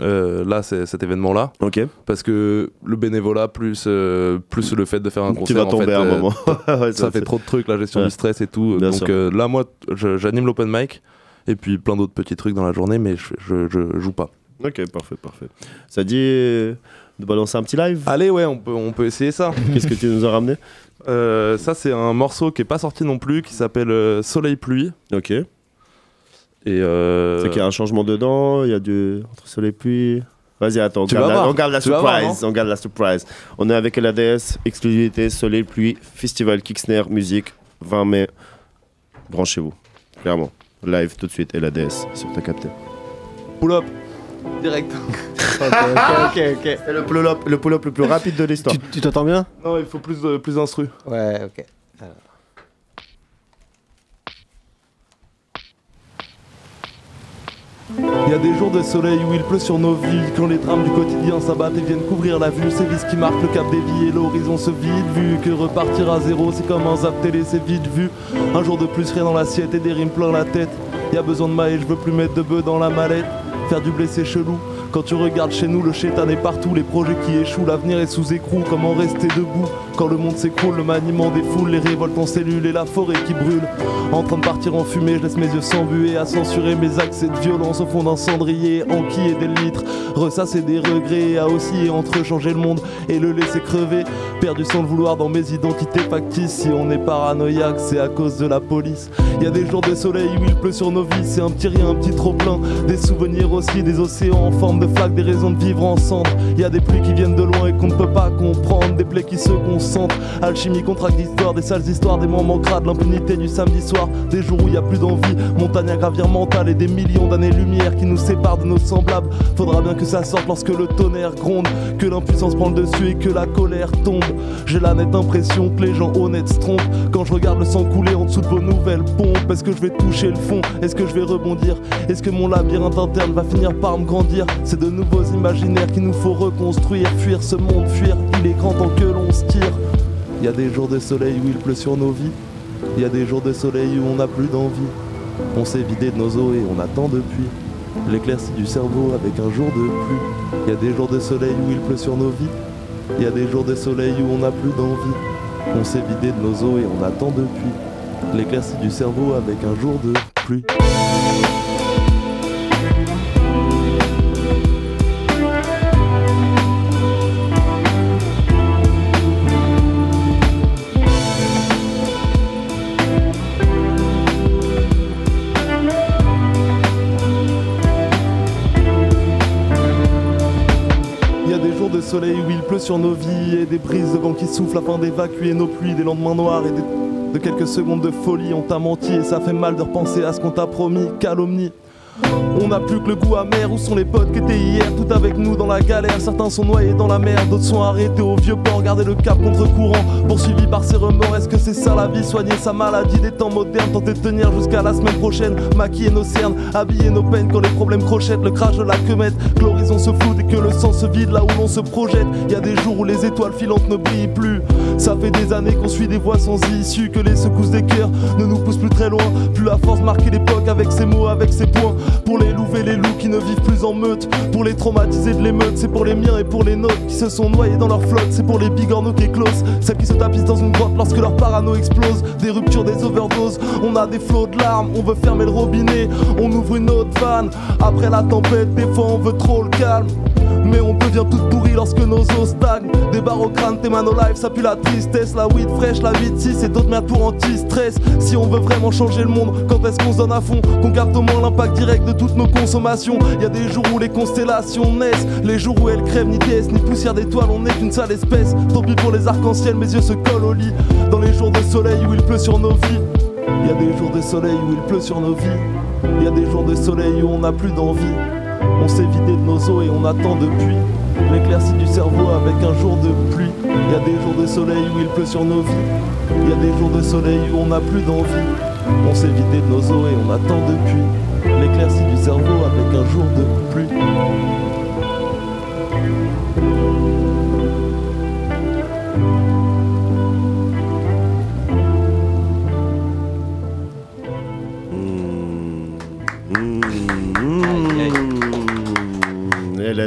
euh, là, c'est cet événement-là. Ok. Parce que le bénévolat plus euh, plus le fait de faire un Tu concert. vas en tomber fait, à un moment. (laughs) Ouais, ça ça, fait trop de trucs, la gestion Ouais. du stress et tout. Bien Donc là, moi, j'anime l'open mic et puis plein d'autres petits trucs dans la journée, mais je, je, je joue pas. Ok, parfait, parfait. Ça dit euh, de balancer un petit live? Allez, ouais, on peut, on peut essayer ça. (laughs) Qu'est-ce que tu nous as ramené? Euh, Ça, c'est un morceau qui est pas sorti non plus, qui s'appelle euh, Soleil Pluie. Ok. Et C'est qu'il y a un changement dedans, il y a du entre soleil pluie. Vas-y, attends, on garde, vas la, voir. on garde la Tu voir, surprise. non on garde la surprise. On est avec LADS, exclusivité, soleil, pluie, festival Kixner, musique, 20 mai. Branchez-vous, clairement. Live tout de suite, LADS, sur ta capté. Pull up, direct. (laughs) ok, ok, ok. C'est le pull-up le, pull le plus rapide de l'histoire. Tu t'entends bien? Non, il faut plus de- plus d'instru. Ouais, ok. Il y a des jours de soleil où il pleut sur nos vies, quand les drames du quotidien s'abattent et viennent couvrir la vue. C'est ce qui marque le cap des vies et l'horizon se vide. Vu que repartir à zéro, c'est comme un zap télé, c'est vite vu. Un jour de plus, rien dans l'assiette et des rimes plein la tête. Y a besoin de maille, je veux plus mettre de bœufs dans la mallette. Faire du c'est chelou. Quand tu regardes chez nous, le chétan est partout, les projets qui échouent, l'avenir est sous écrou. Comment rester debout quand le monde s'écroule, le maniement des foules, les révoltes en cellules et la forêt qui brûle. En train de partir en fumée, je laisse mes yeux s'embuer à censurer mes accès de violence au fond d'un cendrier, enquiller des litres, ressasser des regrets, à osciller entre changer le monde et le laisser crever. Perdu sans le vouloir dans mes identités factices, si on est paranoïaque, c'est à cause de la police. Y a des jours de soleil où il pleut sur nos vies, c'est un petit rien, un petit trop plein, des souvenirs aussi, des océans en forme de flaques, des raisons de vivre en cendres. Y a des pluies qui viennent de loin et qu'on ne peut pas comprendre, des plaies qui se concentrent. Alchimie, contract d'histoire, des sales histoires, des moments crades, l'impunité du samedi soir, des jours où y a plus d'envie, montagne à gravir mentale et des millions d'années-lumière qui nous séparent de nos semblables. Faudra bien que ça sorte lorsque le tonnerre gronde, que l'impuissance prend le dessus et que la colère tombe. J'ai la nette impression que les gens honnêtes se trompent quand je regarde le sang couler en dessous de vos nouvelles pompes. Est-ce que je vais toucher le fond? Est-ce que je vais rebondir? Est-ce que mon labyrinthe interne va finir par me grandir? C'est de nouveaux imaginaires qu'il nous faut reconstruire, fuir ce monde, fuir. Il est grand temps que l'on se tire. Y a des jours de soleil où il pleut sur nos vies. Y a des jours de soleil où on n'a plus d'envie. On s'est vidé de nos os et on attend depuis l'éclaircie du cerveau avec un jour de pluie. Y a des jours de soleil où il pleut sur nos vies. Y a des jours de soleil où on n'a plus d'envie. On s'est vidé de nos os et on attend depuis l'éclaircie du cerveau avec un jour de pluie. Où il pleut sur nos vies et des brises de vent qui soufflent afin d'évacuer nos pluies, des lendemains noirs et de quelques secondes de folie. On t'a menti et ça fait mal de repenser à ce qu'on t'a promis. Calomnie. On n'a plus que le goût amer, où sont les potes qui étaient hier, tout avec nous dans la galère. Certains sont noyés dans la mer, d'autres sont arrêtés au vieux port, garder le cap contre courant, poursuivis par ses remords. Est-ce que c'est ça la vie Soigner sa maladie des temps modernes, tenter de tenir jusqu'à la semaine prochaine, maquiller nos cernes, habiller nos peines quand les problèmes crochettent, le crash de la queumette, que l'horizon se floute et que le sang se vide là où l'on se projette. Y a des jours où les étoiles filantes ne brillent plus. Ça fait des années qu'on suit des voies sans issue, que les secousses des cœurs ne nous poussent plus très loin. Plus la force marquer l'époque avec ses mots, avec ses points. Pour les loups et les loups qui ne vivent plus en meute. Pour les traumatisés de l'émeute, c'est pour les miens et pour les nôtres qui se sont noyés dans leur flotte. C'est pour les bigorneaux qui éclosent, celles qui se tapissent dans une grotte lorsque leur parano explose. Des ruptures, des overdoses, on a des flots de larmes, on veut fermer le robinet, on ouvre une autre vanne. Après la tempête, des fois on veut trop le calme. Mais on devient tout pourri lorsque nos os stagnent. Des barres au crâne, tes au live, ça pue la tristesse. La weed fraîche, la de 6 et d'autres mères pour anti-stress. Si on veut vraiment changer le monde, quand est-ce qu'on se donne à fond? Qu'on capte au moins l'impact direct de toutes nos consommations. Y a des jours où les constellations naissent, les jours où elles crèvent, ni déesse, ni poussière d'étoiles, on n'est qu'une sale espèce. Tant pis pour les arcs-en-ciel, mes yeux se collent au lit. Dans les jours de soleil où il pleut sur nos vies. Y a des jours de soleil où il pleut sur nos vies. Y a des jours de soleil où on n'a plus d'envie. On s'est vidé de nos os et on attend depuis l'éclaircie du cerveau avec un jour de pluie. Y a des jours de soleil où il pleut sur nos vies. Y a des jours de soleil où on n'a plus d'envie. On s'est vidé de nos os et on attend depuis l'éclaircie du cerveau avec un jour de pluie.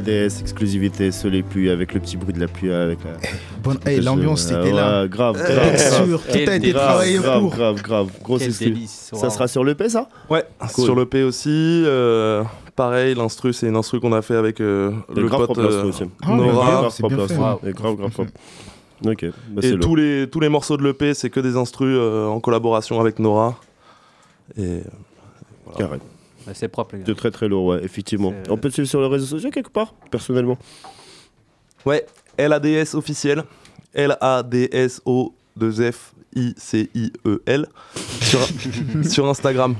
Mmh, LADS, exclusivité, soleil pluie, avec le petit bruit de la pluie, avec la... (laughs) Bonne- hey, l'ambiance, Euh, c'était là. ouais, Grave, grave. grave. tout a été Grave, travaillé grave, pour. Grave, grave, grosse Ça sera sur l'EP, ça? Ouais, Cool. sur l'EP aussi. euh, pareil, l'instru, c'est une instru qu'on a fait avec euh, le grave pote euh, aussi. Nora. Grave. Et grave, grave. Ok, bah Et tous les, tous les morceaux de l'EP, c'est que des instrus euh, en collaboration avec Nora. Et voilà. Carré. C'est propre, les gars. C'est très très lourd, ouais, effectivement. On peut te suivre sur les réseaux sociaux quelque part, personnellement Ouais, LADS officiel. L-A-D-S-O-2-F-I-C-I-E-L. E Sur, (laughs) sur Instagram.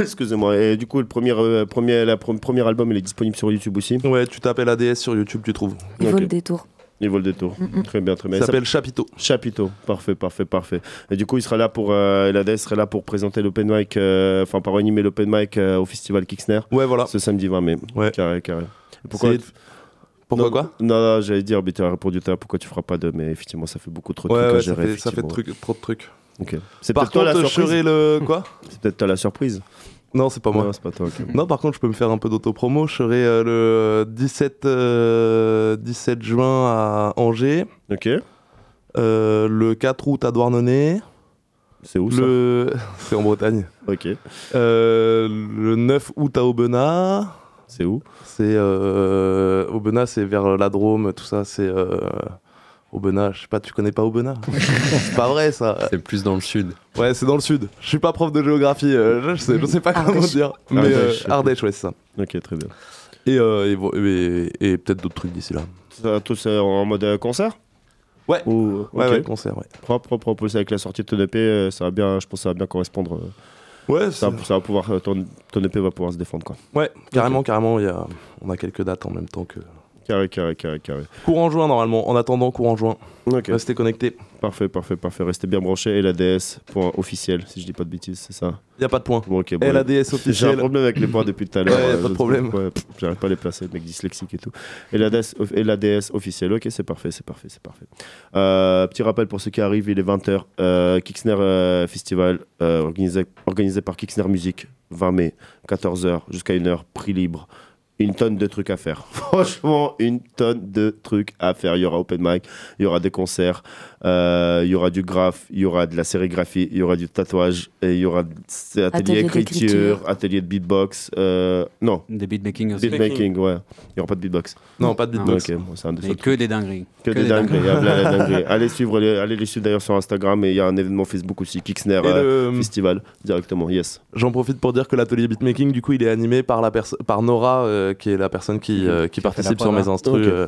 Excusez-moi. Et du coup, le premier, euh, premier, la pre- premier album, il est disponible sur YouTube aussi Ouais, tu tapes LADS sur YouTube, tu trouves. Il vaut le détour. Il vaut le détour. Très bien, très bien. Ça s'appelle Chapiteau. Chapiteau. Parfait, parfait, parfait. Et du coup, il sera là pour. Euh, LADS serait là pour présenter l'open mic, euh, enfin, pour animer l'open mic euh, au festival Kixner. Ouais, voilà. Ce samedi 20 mai. Ouais. Carré, carré. Et Pourquoi Pourquoi non, quoi Non, non, j'allais dire, mais tu as répondu tout à pourquoi tu feras pas de. Mais effectivement, ça fait beaucoup trop de Ouais, trucs à ça gérer. fait, ça fait de effectivement. trucs- trop de trucs. Ok. C'est Par peut-être toi la surprise. serai le. Quoi C'est peut-être toi la surprise. Non, c'est pas moi. Non, c'est pas toi. ok. Non, par contre, je peux me faire un peu d'autopromo. Je serai euh, le 17, euh, 17 juin à Angers. Ok. Euh, le 4 août à Douarnenez. C'est où ça le... (laughs) C'est en Bretagne. Ok. Le 9 août à Aubenas. C'est où? C'est Aubenas, c'est vers la Drôme, tout ça. C'est Aubenas. Je sais pas, tu connais pas Aubenas (laughs) C'est pas vrai ça. C'est plus dans le sud. Ouais, c'est dans le sud. Je suis pas prof de géographie. euh, je, sais, je sais pas comment dire. Mais Ardèche, euh. Ardèche, ouais, c'est ça. Ok, très bien. Et, euh, et, vo- et- et peut-être d'autres trucs d'ici là. Ça, tout c'est en mode concert? Ouais. Ou, Ouais, concert, ouais. Propre, propre, propre. Avec la sortie de ton EP, ça va bien, je pense que ça va bien correspondre. Ouais, ça, va- ça va pouvoir, ton, ton EP va pouvoir se défendre, quoi. Ouais, carrément, carrément. Il y a, on a quelques dates en même temps que. Carré, carré, carré, carré. Courant juin, normalement. En attendant, courant juin. Ok. Restez connectés. Parfait, parfait, parfait. Restez bien branchés. Et la DS, point officiel, si je dis pas de bêtises, c'est ça Il a pas de point. Bon, ok, bon, LADS J'ai un officiel. problème avec les points depuis tout à l'heure. Ouais, euh, pas de problème. ouais, J'arrive pas à les placer, mec dyslexique et tout. Et la DS, et la DS officielle, ok, c'est parfait, c'est parfait, c'est parfait. Euh, petit rappel pour ceux qui arrivent, il est 20h. Euh, Kixner euh, Festival, organisé, organisé par Kixner Music, 20 mai, 14h jusqu'à 1h, prix libre. Une tonne de trucs à faire. (laughs) Franchement, une tonne de trucs à faire. Il y aura open mic, il y aura des concerts, euh, il y aura du graphe, il y aura de la sérigraphie, il y aura du tatouage, et il y aura des ateliers Atelier écriture, d'écriture. atelier de beatbox. euh, non, Des beatmaking aussi. beatmaking, ouais. Il n'y aura pas de beatbox. Non, pas de beatbox. Ok, bon, c'est un des Et que des dingueries. que, des dingueries. ah, voilà, la (laughs) dinguerie. allez, suivre les, allez les suivre d'ailleurs sur Instagram et il y a un événement Facebook aussi, Kixner euh, le- Festival, directement, yes. J'en profite pour dire que l'atelier beatmaking, du coup, il est animé par, la par Nora, euh, qui est la personne qui, euh, qui participe sur mes hein. instrus. Euh,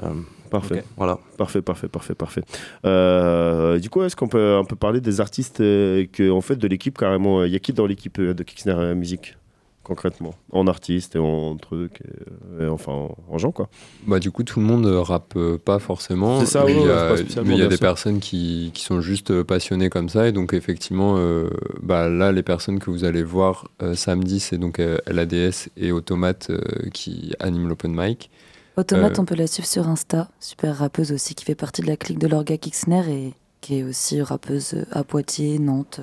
Parfait. Voilà. Parfait, parfait, parfait, parfait. Euh, du coup, est-ce qu'on peut un peu parler des artistes euh, que, en fait, de l'équipe carrément Il y a qui dans l'équipe euh, de Kixner euh, Music concrètement? En artiste et en truc, et, et enfin en, en gens quoi. Bah, du coup, tout le monde euh, rappe euh, pas forcément. C'est ça, mais ouais, y a, spécialement, mais il y a des personnes qui, qui sont juste euh, passionnées comme ça. Et donc, effectivement, euh, bah, là, les personnes que vous allez voir euh, samedi, c'est donc euh, LADS et Automate euh, qui animent l'open mic. Automate, Euh, on peut la suivre sur Insta. Super rappeuse aussi, qui fait partie de la clique de l'Orga Kixner et qui est aussi rappeuse à Poitiers, Nantes.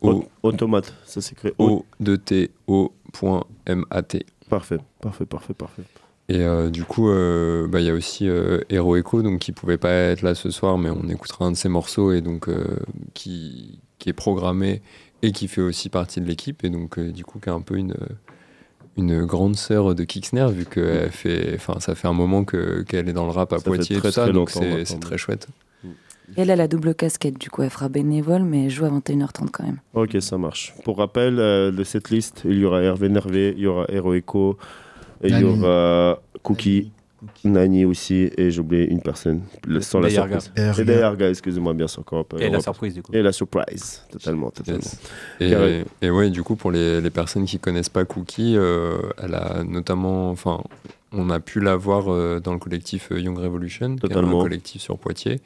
O, Automate, ça s'écrit O. O-2-T-O.M-A-T. Parfait, parfait, parfait, parfait. Et euh, du coup, euh, bah, il y a aussi euh, Hero Echo, donc qui pouvait pas être là ce soir, mais on écoutera un de ses morceaux et donc euh, qui, qui est programmé et qui fait aussi partie de l'équipe et donc euh, du coup qui est un peu une une grande sœur de Kixner vu que fait, enfin ça fait un moment que qu'elle est dans le rap à Ça fait Poitiers et très, tout ça, donc longtemps c'est très chouette. Et elle a la double casquette, du coup, elle fera bénévole, mais elle joue à 21h30 quand même. Ok, ça marche. Pour rappel, euh, de cette liste, il y aura Hervé Nervé, il y aura Heroico, et il y aura Cookie, Nani aussi, et j'ai oublié une personne, le- sans la surprise. Et Dayarga, excusez-moi, bien sûr. rappelle- Et la surprise, du coup. Et la surprise, totalement, totalement. Et, et ouais, du coup, pour les, les personnes qui connaissent pas Cookie, euh, elle a notamment, enfin, on a pu la voir euh, dans le collectif euh, Young Revolution, qui est Totalement. un collectif sur Poitiers.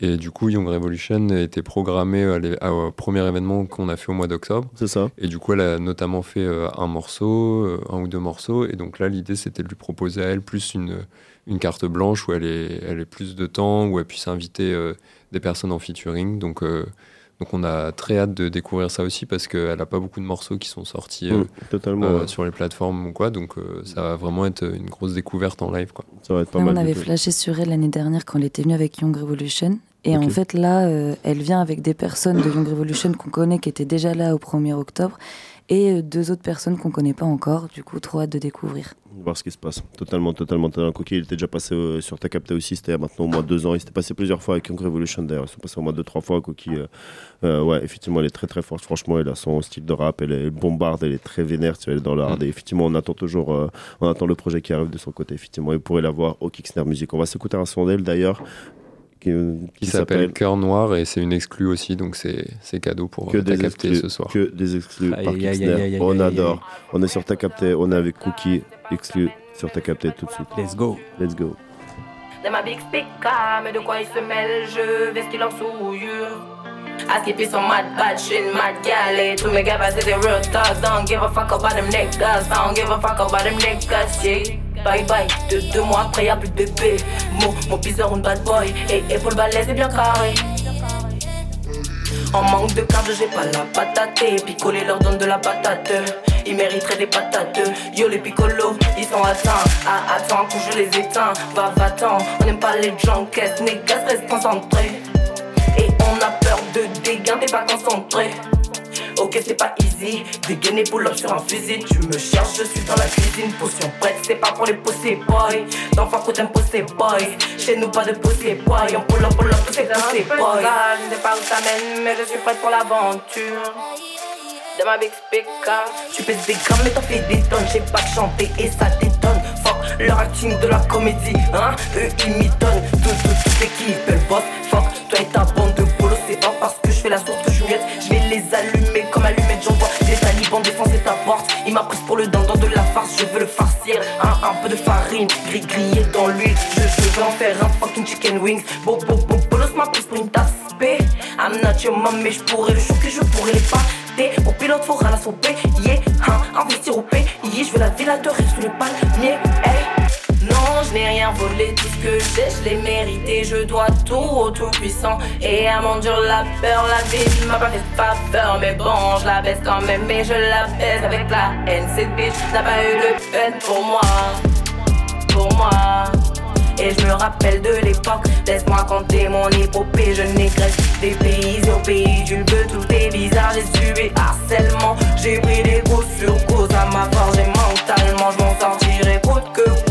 Et du coup, Young Revolution était programmé au premier événement qu'on a fait au mois d'octobre. C'est ça. Et du coup, elle a notamment fait euh, un morceau, euh, un ou deux morceaux. Et donc là, l'idée, c'était de lui proposer à elle plus une, une carte blanche où elle est plus de temps, où elle puisse inviter euh, des personnes en featuring. Donc, euh, donc on a très hâte de découvrir ça aussi parce qu'elle n'a pas beaucoup de morceaux qui sont sortis euh, Mm, totalement, euh, ouais. sur les plateformes ou quoi. Donc euh, ça va vraiment être une grosse découverte en live. Quoi. Ça va être Ouais, on avait flashé sur elle l'année dernière quand elle était venue avec Young Revolution. Et en fait, là, euh, elle vient avec des personnes de Young Revolution qu'on connaît, qui étaient déjà là au 1er octobre, et euh, deux autres personnes qu'on connaît pas encore. Du coup, trop hâte de découvrir. voir ce qui se passe. Totalement, totalement, totalement. Cookie, il était déjà passé euh, sur Ta Capté aussi, c'était il y a maintenant au moins deux ans. Il s'était passé plusieurs fois avec Young Revolution d'ailleurs. Ils sont passés au moins deux, trois fois. Cookie, euh, euh, ouais, effectivement, elle est très très forte. Franchement, elle a son style de rap, elle est bombarde, elle est très vénère, tu vois, elle est dans le hard. Et effectivement, on attend toujours, euh, on attend le projet qui arrive de son côté. Effectivement, et vous pourrez la voir au Kickstarter Music. On va s'écouter un son d'elle d'ailleurs. Qui, Qui s'appelle Cœur Noir et c'est une exclue aussi, donc c'est c'est cadeau pour que euh, ta des capté exclus, ce soir. Que des exclus par aïe, On adore. On est sur Ta Capté, on est avec Cookie, exclu sur Ta Capté tout de suite. Let's go. Let's go. De ma big speaker, mais de quoi il se mêle, je vais ce qu'il en souillure. I skip it mad bad shit, mad. Tous mes gars, bah, c'est des real talk. Don't give a fuck about them niggas. Don't give a fuck about them niggas, yeah. Bye bye, de deux mois après, y'a plus de bébé. Mon, mon piseur, une bad boy. Et balèze et bien carré. En manque de cardio, j'ai pas la patate. Picoler leur donne de la patate. Ils mériteraient des patates. Yo, les picolos, ils sont atteints. Ah, attends, coup, je les éteins. Va, va-t'en. On n'aime pas les junkies. Niggas, reste concentrés. Et on a peur de dégain, t'es pas concentré. Ok, c'est pas easy. Dégainer pull up sur un fusil. Tu me cherches, je suis dans la cuisine. Potion prête, c'est pas pour les pussy boys. D'enfants qu'on t'aime pussy boy. Chez nous, pas de pussy boy. On pull up, pull up, tous ces pussy boys. Je sais pas où ça mène, mais je suis prête pour l'aventure. De ma big speaker, tu pèses des grammes, mais t'en fais des tonnes. J'ai pas que chanter et ça détonne. Fuck leur acting de la comédie, hein. Eux ils m'y donnent. Tout, tout, toute l'équipe, elle bosse. Fuck toi et ta bande de bolos. C'est pas parce que je fais la source que Juliette. Je vais les allumer comme allumettes. J'envoie des talibans défoncer ta porte. Il m'a pris pour le dindon de la farce. Je veux le farcir, hein. Un peu de farine, gris grillé dans l'huile. Je, je veux en faire un fucking chicken wings. Bo, bo, bo, bolos m'a pris pour une tasse P. I'm not your mais je pourrais le choquer, je pourrais les pâter. Au pilote, faudra la sauper. Yeah, hein, investir au pays. Je veux la villa de sous les palmiers. Je n'ai rien volé, tout ce que j'ai, je l'ai mérité. Je dois tout au tout-puissant. Et à mon dur, la peur, la vie m'a pas fait faveur. Mais bon, je la baisse quand même, mais je la baisse avec la haine. Cette bitch n'a pas eu de peine pour moi. Pour moi. Et je me rappelle de l'époque, laisse-moi compter mon épopée. Je négresse des pays au pays du bleu, tout est bizarre. J'ai subi harcèlement, j'ai pris des coups sur coups. Ça m'a forgé mentalement, je m'en sortirai coûte que.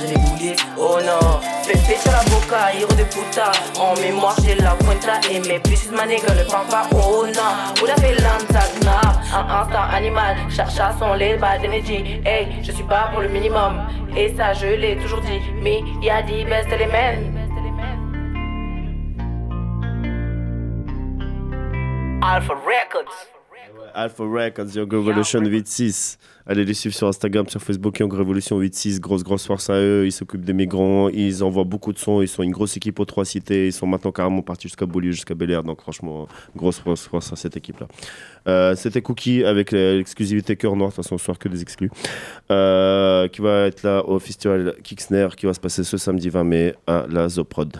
Les oh non. Fais péter la boca, héros de puta. En mémoire, j'ai la cuenta et mes bitches manéga le papa, oh non. Vous l'avez l'antagna, un instant animal. Cherche à son lait, bad energy. Hey, je suis pas pour le minimum. Et ça, je l'ai toujours dit. Mais y a des best elements. Alpha Records. Alpha Records, Young Revolution 86. Allez les suivre sur Instagram, sur Facebook, Young Revolution 86. Grosse, grosse force à eux. Ils s'occupent des migrants. Ils envoient beaucoup de sons. Ils sont une grosse équipe aux trois cités. Ils sont maintenant carrément partis jusqu'à Beaulieu, jusqu'à Bel Air. Donc, franchement, grosse grosse force à cette équipe-là. Euh, C'était Cookie avec l'exclusivité Cœur Noir. De toute façon, ce soir que des exclus. Euh, qui va être là au festival Kicksner qui va se passer ce samedi 20 mai à la Zoprod.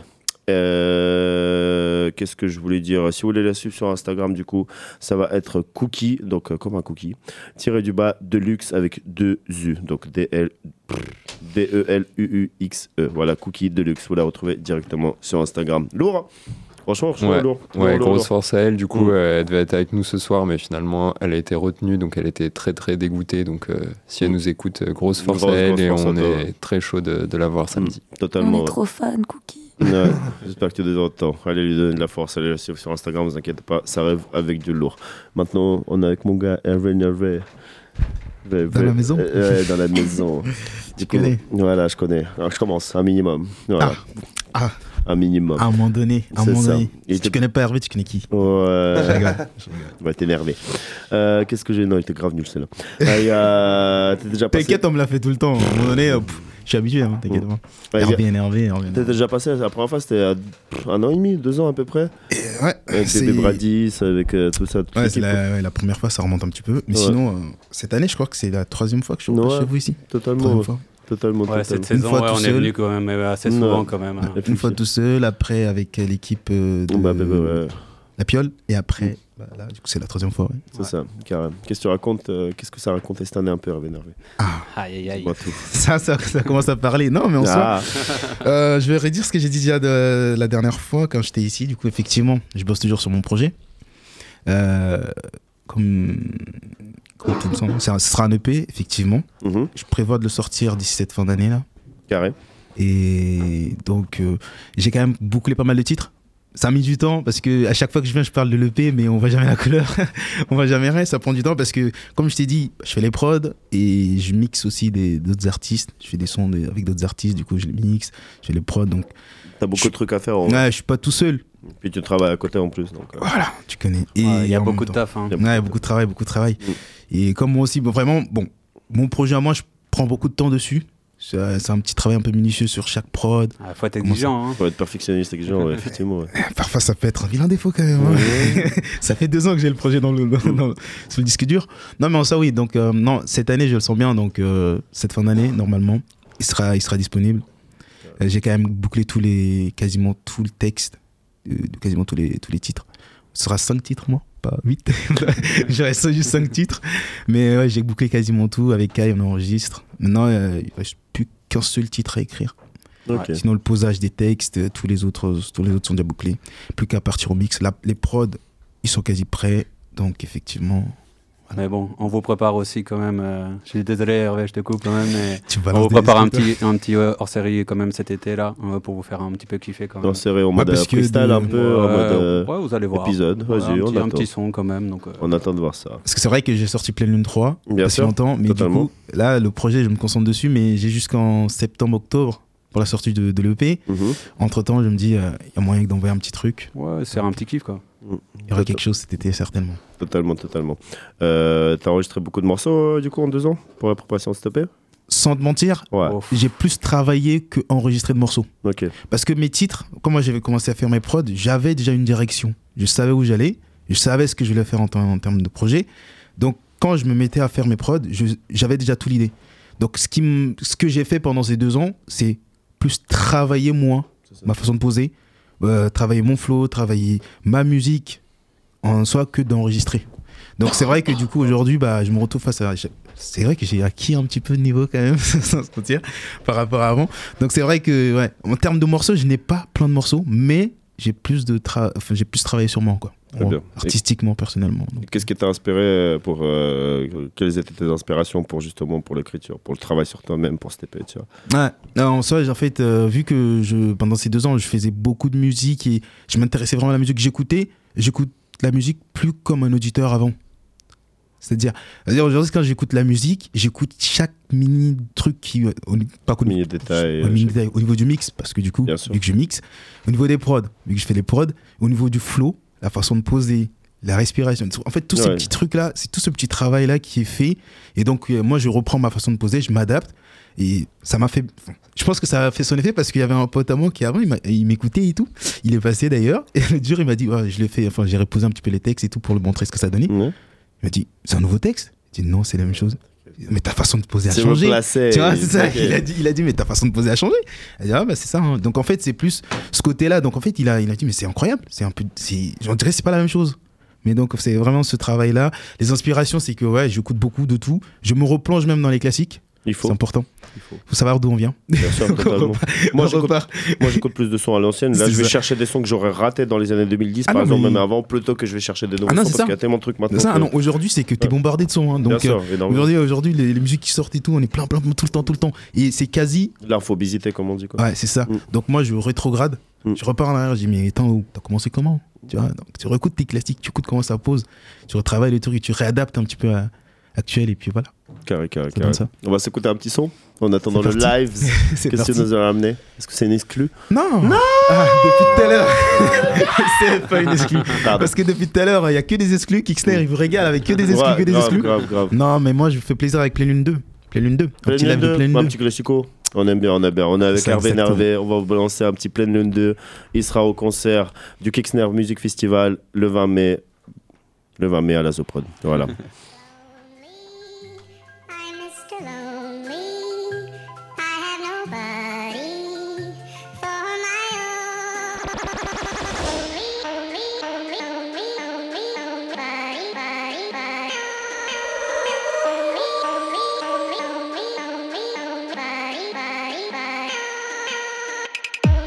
Euh, Qu'est-ce que je voulais dire? Si vous voulez la suivre sur Instagram, du coup, ça va être Cookie, donc euh, comme un cookie, tiré du bas Deluxe avec deux U, donc D-L- D-E-L-U-U-X-E. Voilà, Cookie Deluxe. Vous la retrouvez directement sur Instagram. Lourd hein? Franchement, franchement, Ouais, lourd. ouais, Lourd, grosse lourd. force à elle. Du coup, Mm. euh, elle devait être avec nous ce soir, mais finalement, elle a été retenue, donc elle était très très dégoûtée. Donc, euh, si elle nous écoute, grosse force Grosse, à elle grosse et on est très chaud de, de la voir samedi. Totalement. On est trop fan, Cookie. Ouais, J'espère que tu es temps. Allez lui donner de la force, allez le suivre sur Instagram, vous inquiétez pas, ça rêve avec du lourd. Maintenant, on est avec mon gars Hervé Nervé. Dans la maison Ouais, dans la maison. (laughs) Tu coup, connais Voilà, je connais. Alors, je commence, un minimum. Voilà. Ah. Un minimum. À un moment donné, à un moment ça. donné. Il Si tu connais pas Hervé, tu connais qui? Ouais. Je rigole. On va t'énerver. Euh, Qu'est-ce que j'ai? Non, il était grave nul, celle-là. Euh. T'inquiète, on me l'a fait tout le temps. À un moment donné, pff, je suis habitué, hein, t'inquiète pas. Ouais, a- énervé, Hervé T'es déjà passé la première fois, c'était à pff, un an et demi, deux ans à peu près Ouais, Avec c'est- Bébé Bradis, avec euh, tout ça. toute Ouais, c'est l'équipe. la, ouais, la première fois, ça remonte un petit peu. Mais Ouais. sinon, euh, cette année, je crois que c'est la troisième fois que je suis Ouais, chez vous ici. Totalement. Troisième ouais. fois. Totalement, Ouais, cette totalement. saison, fois ouais, tout on est seul. venu quand même euh, assez souvent Ouais. quand même. hein. Une fois tout seul, après avec euh, l'équipe euh, de Bah, bah, bah, ouais. la Piole, et après, bah, là, du coup, c'est la troisième fois. ouais. C'est ça, carrément. Qu'est-ce que tu racontes euh, Qu'est-ce que ça racontait cette année un peu, Hervé Nervé Aïe, aïe, aïe. Tout. (laughs) Ça, ça, ça commence à parler. Non, mais en Ah. soi, (laughs) euh, je vais redire ce que j'ai dit déjà de, la dernière fois quand j'étais ici. Du coup, effectivement, je bosse toujours sur mon projet. Euh, comme, comme tout le. C'est un- Ce sera un EP, effectivement. Mhm. Je prévois de le sortir d'ici cette fin d'année là. Carré. Et donc, euh, j'ai quand même bouclé pas mal de titres. Ça a mis du temps parce que à chaque fois que je viens, je parle de l'EP, mais on voit jamais la couleur. (laughs) on voit jamais rien. Ça prend du temps parce que, comme je t'ai dit, je fais les prods et je mixe aussi des- d'autres artistes. Je fais des sons de- avec d'autres artistes, du coup, je les mixe, je fais les prods. Donc, T'as beaucoup de trucs à faire. en- ouais, je suis pas tout seul. Puis tu travailles à côté en plus. Donc, euh, Voilà, tu connais. Et Ouais, Il y a beaucoup de taf. hein. Ouais, beaucoup de travail, beaucoup de travail. Et comme moi aussi, bon, vraiment, bon, mon projet à moi, je prends beaucoup de temps dessus. C'est c'est un petit travail un peu minutieux sur chaque prod. Ah, faut être exigeant. Hein. Faut être perfectionniste, exigeant, ouais, effectivement. ouais. (laughs) Parfois, ça peut être un vilain défaut quand même. hein. (laughs) ça fait deux ans que j'ai le projet dans le, dans- dans- sur le disque dur. Non, mais en ça, oui. Donc, euh, non, cette année, je le sens bien. Donc, euh, cette fin d'année, normalement, il sera, il sera disponible. Euh, j'ai quand même bouclé tous les, quasiment tout le texte de, quasiment tous les, tous les titres. Ce sera cinq titres, moi, pas huit. (laughs) je reste juste cinq titres. Mais ouais, j'ai bouclé quasiment tout. Avec Kai, on enregistre. Maintenant, euh, il plus qu'un seul titre à écrire. Sinon, le posage des textes, tous les autres, tous les autres sont déjà bouclés. Plus qu'à partir au mix. Les prods, ils sont quasi prêts. Donc, effectivement, Mais bon, on vous prépare aussi quand même. euh, Je suis désolé, Hervé, je te coupe quand même, mais (laughs) Tu on vous prépare un petit, un petit euh, hors-série quand même cet été-là euh, pour vous faire un petit peu kiffer quand même. C'est vrai, en mode parce euh, de- un peu, en Ouais, mode euh, ouais, vous allez voir. épisode. Ouais, Vas-y, un, on petit, un attend. petit son quand même. Donc, euh, On attend de voir ça. Parce que c'est vrai que j'ai sorti Pleine Lune 3 Bien pas si sûr, longtemps, mais totalement. du coup, là, le projet, je me concentre dessus, mais j'ai jusqu'en septembre-octobre pour la sortie de, de l'EP. Mhm. Entre temps, je me dis, euh, il y a moyen d'envoyer un petit truc. ouais, c'est un petit kiff quoi. Il y aura quelque chose cet été, certainement. Totalement, totalement. Euh, T'as enregistré beaucoup de morceaux, euh, du coup, en deux ans, pour la préparation de cette EP Sans te mentir, Ouais. j'ai plus travaillé que enregistré de morceaux. Ok. Parce que mes titres, quand moi j'avais commencé à faire mes prods, j'avais déjà une direction. Je savais où j'allais, je savais ce que je voulais faire en, termes de projet. Donc quand je me mettais à faire mes prods, j'avais déjà tout l'idée. Donc ce, qui ce que j'ai fait pendant ces deux ans, c'est plus travailler moi, ma façon de poser, euh, travailler mon flow, travailler ma musique, en soi que d'enregistrer. Donc c'est vrai que du coup aujourd'hui, bah, je me retrouve face à... C'est vrai que j'ai acquis un petit peu de niveau quand même, (laughs) sans se mentir, par rapport à avant. Donc c'est vrai que, ouais, en termes de morceaux, je n'ai pas plein de morceaux, mais j'ai plus de tra- enfin, j'ai plus travaillé sur moi, quoi. Artistiquement, personnellement. Qu'est-ce qui t'a inspiré euh, pour. euh, quelles étaient tes inspirations pour justement pour l'écriture, pour le travail sur toi-même, pour cette EP, tu vois? Ouais, en soi, en fait, euh, vu que je, pendant ces deux ans, je faisais beaucoup de musique et je m'intéressais vraiment à la musique que j'écoutais, j'écoute la musique plus comme un auditeur avant. C'est-à-dire, c'est-à-dire aujourd'hui, quand j'écoute la musique, j'écoute chaque mini truc qui. euh, Pas Mini détail. au, mini détail, au niveau du mix, parce que du coup, vu que je mixe, au niveau des prods, vu que je fais les prods, au niveau du flow, la façon de poser, la respiration. En fait, tous ces petits trucs-là, c'est tout ce petit travail-là qui est fait. Et donc, euh, moi, je reprends ma façon de poser, je m'adapte. Et ça m'a fait. Je pense que ça a fait son effet parce qu'il y avait un pote à moi qui, avant, il m'écoutait et tout. Il est passé d'ailleurs. (laughs) Et le jour, il m'a dit ouais, Je l'ai fait. Enfin, j'ai reposé un petit peu les textes et tout pour lui montrer ce que ça donnait. Il m'a dit C'est un nouveau texte? J'ai dit Non, c'est la même chose. Mais ta façon de poser a changé. Tu vois, c'est ça. Il a, dit, il a dit Mais ta façon de poser a changé. Elle dit Ah, bah, c'est ça. hein. Donc, en fait, c'est plus ce côté-là. Donc, en fait, il a, il a dit Mais c'est incroyable. C'est un peu. dirait que c'est pas la même chose. Mais donc, c'est vraiment ce travail-là. Les inspirations, c'est que ouais, j'écoute beaucoup de tout. Je me replonge même dans les classiques. Il. C'est important. Il faut. faut savoir d'où on vient. Bien sûr, (laughs) totalement. moi, repart. moi, j'écoute plus de sons à l'ancienne. Là, je vais ça. chercher des sons que j'aurais ratés dans les années 2010, Ah par non, exemple, mais- même avant, plutôt que je vais chercher des nouveaux Ah non, sons c'est parce ça. qu'il y a tellement de trucs maintenant. Ça, que- ah non, aujourd'hui, c'est que t'es bombardé de sons. hein. Bien donc, sûr, euh, aujourd'hui, aujourd'hui, les, les musiques qui sortent et tout, on est plein, plein, tout le temps, tout le temps. Et c'est quasi. L'infobésité, comme on dit. Quoi. Ouais, c'est ça. Donc, moi, je rétrograde. Je repars en arrière, je dis, mais attends, t'as commencé comment? Tu, vois donc, tu réécoutes tes classiques, tu écoutes comment ça pose, tu retravailles les trucs et tu réadaptes un petit peu à actuel, et puis voilà. Carré, carré, Ça carré. donne ça. On va s'écouter un petit son en attendant le live. (laughs) Qu'est-ce que tu nous as ramené Est-ce que c'est une exclue Non Non Depuis tout à l'heure (laughs) C'est pas une exclue. Pardon. Parce que depuis tout à l'heure, il y a que des exclus. Kickstarter, il vous régale avec que des exclus, Ouais, que des grave, exclus. grave, grave. Non, mais moi, je me fais plaisir avec Pleine Lune 2. Pleine Lune 2. Un Pleine petit Lune live de 2, Pleine un Lune petit classico. On aime bien, on aime bien. On est avec Hervé. Nervé. On va vous balancer un petit Pleine Lune 2. Il sera au concert du Kicksner Music Festival le 20 mai. Le 20 mai à la Zoprod. Voilà. (laughs)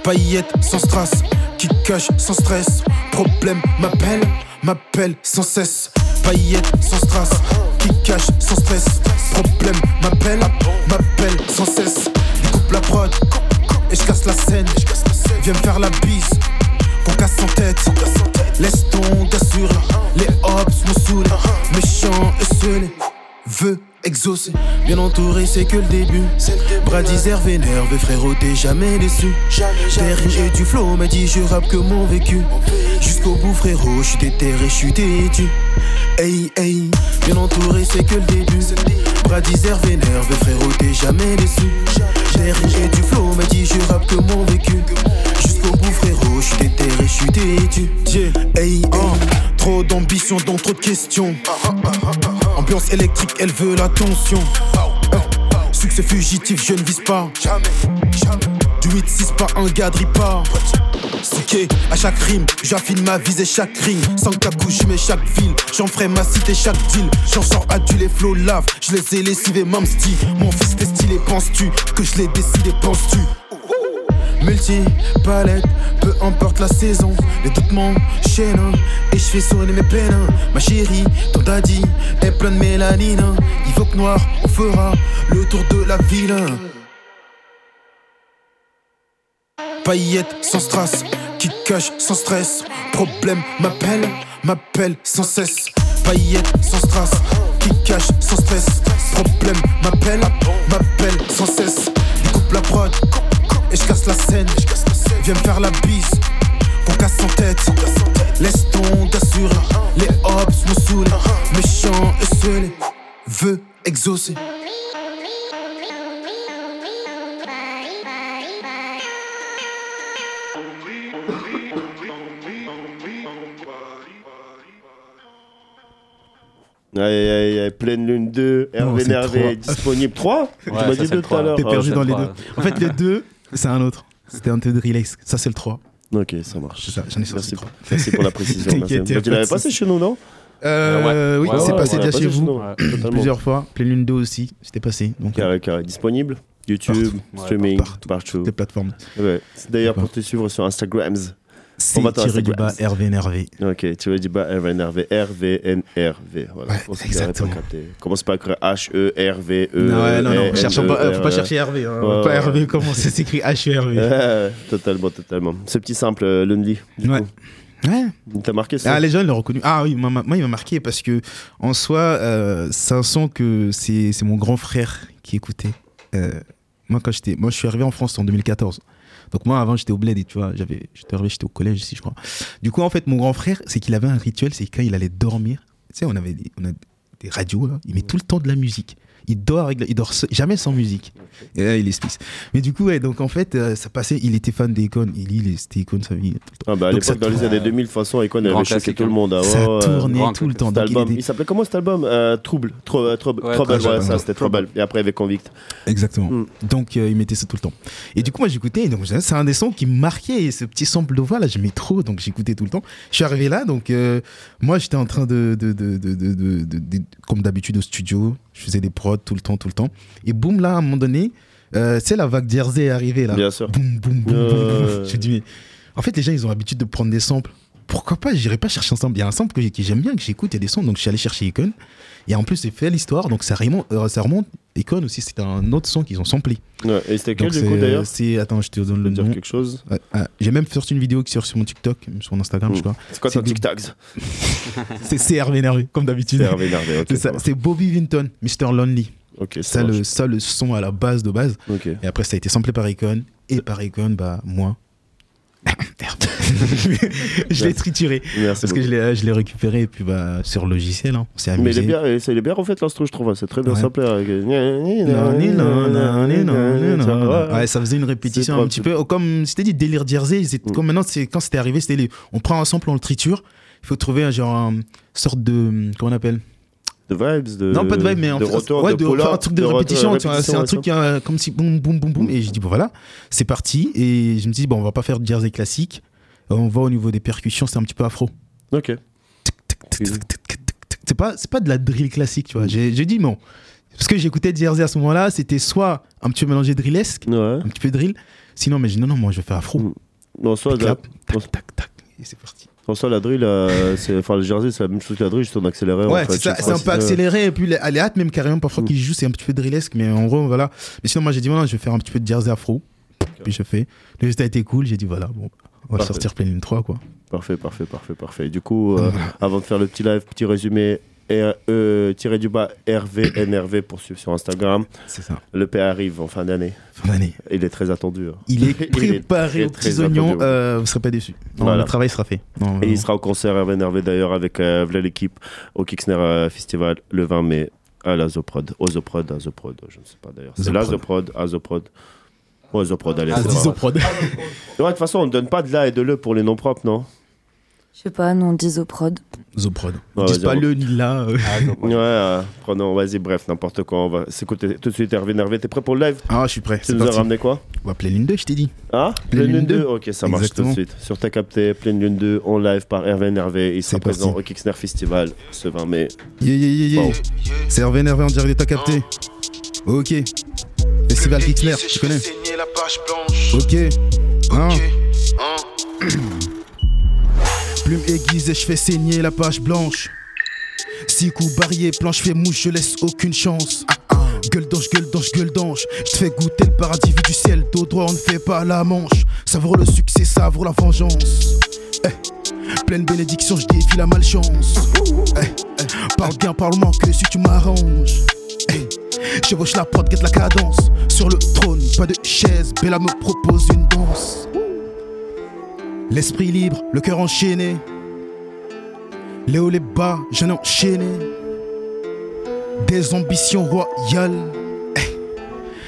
Paillettes sans strass, qui cache sans stress. Problème m'appelle, m'appelle sans cesse. Paillettes sans strass, qui cache sans stress. Problème m'appelle, m'appelle sans cesse. Découpe la prod, et je casse la scène. Viens me faire la bise, qu'on casse en tête. Laisse ton gars sur les hops m'ont saoulé. Méchant et seul, veut exaucer. Bien entouré, c'est que le début. Bras d'Isère vénère, frérot, t'es jamais déçu. Rimes et du flow m'a dit je rappe que mon vécu. Jusqu'au bout, frérot, je déterré, je suis têtu. Hey, hey, bien entouré, c'est que le début. Bras d'Isère vénère, frérot, t'es jamais déçu. Rimes et du flow m'a dit je rappe que mon vécu. Jusqu'au bout, frérot, je déterré, je suis. Yeah. Hey, hey, d'ambition, donc trop de questions. Ambiance électrique, elle veut l'attention. Succès fugitif, je ne vise pas. Du 8-6, pas un gars de pas. Souké, à chaque rime, j'affine ma visée chaque ring. Sans cacou, je mets chaque ville. J'en ferai ma cité, chaque deal. J'en sors adulé, flow lave. Je les ai lessivés, style. Mon fils t'es stylé, penses-tu que je l'ai décidé, penses-tu? Multi, palette, peu importe la saison, les doutes m'enchaînent et je fais sonner mes peines. Ma chérie, ton daddy est plein de mélanine. Il faut que noir, on fera le tour de la ville. Paillettes sans strass, qui cache sans stress. Problème m'appelle, m'appelle sans cesse. Paillettes sans strass, qui cache sans stress. Problème m'appelle, m'appelle sans cesse. Découpe la prod, et je casse la scène. Viens me faire la bise, qu'on casse en tête. Laisse ton gars sur les hops me saoulent. Méchant et seul, veut exaucer. Aïe, aïe, aïe, pleine lune 2, Non, Hervé Nervé, trois. disponible 3 Tu Ouais, m'as ça, dit c'est 2 le tout à l'heure. T'es Ah, perdu c'est dans le les deux. En fait, le 2, c'est un autre. C'était un de relax. Ça, c'est le 3. Ok, ça marche. C'est ça, j'en ai sorti Merci, trois. merci pour la précision. (laughs) merci. Tu pas l'avais passé chez nous, non Euh, Ouais. oui, Ouais, c'est ouais, passé déjà chez vous plusieurs fois. Pleine Lune 2 aussi, c'était passé. Donc, Carré, carré. Disponible YouTube, streaming, partout. Toutes les plateformes. D'ailleurs, pour te suivre sur Instagram, on va C'est tiré du bas Nervé. Ok, tiré du bas Hervé Nervé, R-V-N-R-V. Voilà, Ouais, pas exactement. Commence pas à écrire H-E-R-V-E. Non, ouais, non, non, cherchons pas- faut pas chercher Hervé, hein. Ouais, Pas. Hervé, comment ça s'écrit H-E-R-V. (laughs) Totalement, totalement. Ce petit simple, euh, Lonely. Du Ouais. coup. Ouais. Il t'a marqué ça? Ah, les gens l'ont reconnu. Ah oui, moi, moi, il m'a marqué parce que en soi, euh, c'est un son que c'est c'est mon grand frère qui écoutait. Euh, moi, quand j'étais, moi, je suis arrivé en France en 2014. Donc moi, avant, j'étais au bled et tu vois, j'avais, j'étais arrivé, j'étais au collège ici, je crois. Du coup, en fait, mon grand frère, c'est qu'il avait un rituel, c'est quand il allait dormir, tu sais, on avait des, on a des radios, là, il met tout le temps de la musique. Il dort, avec la- il dort jamais sans musique. Et là, il est suisse. Mais du coup, ouais, donc en fait, euh, ça passait, il était fan d'Econ. Il, il c'était Econ sa vie. Ah bah à l'époque, dans les années 2000, de toute façon, Icon avait choqué tout le hein. monde. ah Ça ouais, tournait ouais. tout le temps. Il album, était- il s'appelait comment cet album? Euh, Trouble. Tro- euh, Trouble. Ouais, Trouble, Trouble. ouais, ça, c'était Trouble. Et après, avec Convict. Exactement. Mm. Donc euh, il mettait ça tout le temps. Et du coup moi j'écoutais, donc c'est un des sons qui me marquait, et ce petit sample de voix là j'aimais trop, donc j'écoutais tout le temps. Je suis arrivé là, donc euh, moi j'étais en train de, de, de, de, de- de- de- de- comme d'habitude au studio, je Je faisais des prods tout le temps, tout le temps. Et boum, là, à un moment donné, euh, sais, la vague Jersey est arrivée là. Bien sûr. Boum, boum, boum, Euh. J'ai dit, mais en fait, les gens, ils ont l'habitude de prendre des samples. Pourquoi pas? J'irai pas chercher un sample. Il y a un sample que j'aime bien, que j'écoute, il y a des sons, donc je suis allé chercher Icon. Et en plus, j'ai fait l'histoire, donc ça remonte. euh, ça remonte. Icon aussi, c'était un autre son qu'ils ont samplé. Ouais, et c'était quel du c'est- coup d'ailleurs C'est attends, je te donne le dire nom. quelque chose ouais. J'ai même sorti une vidéo qui sort sur mon TikTok, sur mon Instagram, je crois. C'est quoi ton des- TikTok (laughs) C'est c'est Hervé Énervé, comme d'habitude. C'est Hervé Énervé, ok, C'est. C'est Bobby Vinton, Mr. Lonely. Ok, ça ça, le, ça, le son à la base de base. Ok. Et après, ça a été samplé par Icon. Et par Icon, bah, moi. (coughs) (laughs) je l'ai trituré. Merci parce que beaucoup. je l'ai, je l'ai récupéré et puis bah, sur le logiciel, hein, on s'est Mais il amusé. est bien, il est bien refait l'instru, je trouve. C'est très bien Ouais. samplé. avec-. Ouais. Ça faisait une répétition un petit peu. Comme c'était dit, délire Jersey. étaient- Comme maintenant, quand c'était arrivé, c'était les, on prend un sample, on le triture. Il faut trouver un genre, une sorte de. Comment on appelle? De vibes, de. non, pas de vibe, mais en de fait, retour, ouais, de, de, enfin, un truc de, retour- répétition. vois, c'est un répétition, truc euh, comme si boum, boum, boum, boum. Et j'ai dit, bon, voilà, c'est parti. Et je me dis, bon, on va pas faire de jersey classique. On va au niveau des percussions, c'est un petit peu afro. Ok. C'est pas, c'est pas de la drill classique, tu vois. J'ai, j'ai dit, bon. Parce que j'écoutais jersey à ce moment-là, c'était soit un petit peu mélangé drillesque, un petit peu drill. Sinon, mais j'ai dit, non, non, moi, je vais faire afro. Non, soit la... Clap, et c'est parti. Soi, la drill, euh, c'est- enfin le jersey, c'est la même chose que la drill, juste en accéléré. en Ouais, fait, c'est un peu accéléré et puis les- elle est hâte même carrément parfois qu'il joue, c'est un petit peu drillesque, mais en gros voilà. Mais sinon moi j'ai dit voilà, je vais faire un petit peu de jersey afro. Puis je fais. Le résultat était cool, j'ai dit voilà, bon, on va Parfait. sortir plein ligne 3 quoi. Parfait, parfait, parfait, parfait. Du coup, euh, (laughs) avant de faire le petit live, petit résumé, euh, tiré du bas RVNRV pour suivre sur Instagram. C'est ça. Le P arrive en fin d'année. Fin d'année. Il est très attendu. hein. Il est (laughs) préparé aux très petits oignons, attendu. euh, vous serez pas déçus. Non, Voilà. Le travail sera fait. Non, Et vraiment. il sera au concert RVNRV d'ailleurs avec euh, l'équipe au euh, Festival le 20 mai à la Zoprod. Au Zoprod, à Zoprod, je ne sais pas d'ailleurs. C'est la Zoprod. À Zoprod. Ouais, Zoprod, allez. Pas- Zoprod. De toute façon, on ne donne pas de la et de le pour les noms propres, non? Je sais pas, non, Disoprod. Zoprod. Ouais, Dis vas-y, pas on- le ni là. (laughs) euh. Ouais, euh, prenons, vas-y, bref, n'importe quoi. On va s'écouter tout de suite Hervé Nervé. T'es prêt pour le live? Ah, je suis prêt. Tu nous as ramené quoi? On va pleine lune 2, je t'ai dit. Ah Pleine Lune Lune 2 deux. Ok, ça marche Exactement. tout de suite. Sur ta capté, Pleine Lune 2, en live par Hervé Nervé. Il sera présent au Kicksner Festival ce 20 mai. Yeah, yeah, yeah, yeah. Wow. C'est Hervé Nervé en direct de ta capté. Ok. Festival Kicksner, tu connais Ok. Hein. (clears throat) Plume aiguisée, je fais saigner la page blanche. Six coups barriers, planche fait mouche, je laisse aucune chance. Gueule d'ange, gueule d'ange, gueule d'ange. Je te fais goûter le paradis vu du ciel. Dos droit, on ne fait pas la manche. Savoure le succès, savoure la vengeance. Eh, Pleine bénédiction, je défie la malchance. Eh, eh, Parle bien, parle moins que si tu m'arranges. Eh, Chevauche la prod, guette la cadence. Sur le trône, pas de chaise. Bella me propose une danse. L'esprit libre, le cœur enchaîné. Les hauts, les bas, ai enchaîné. Des ambitions royales. Eh,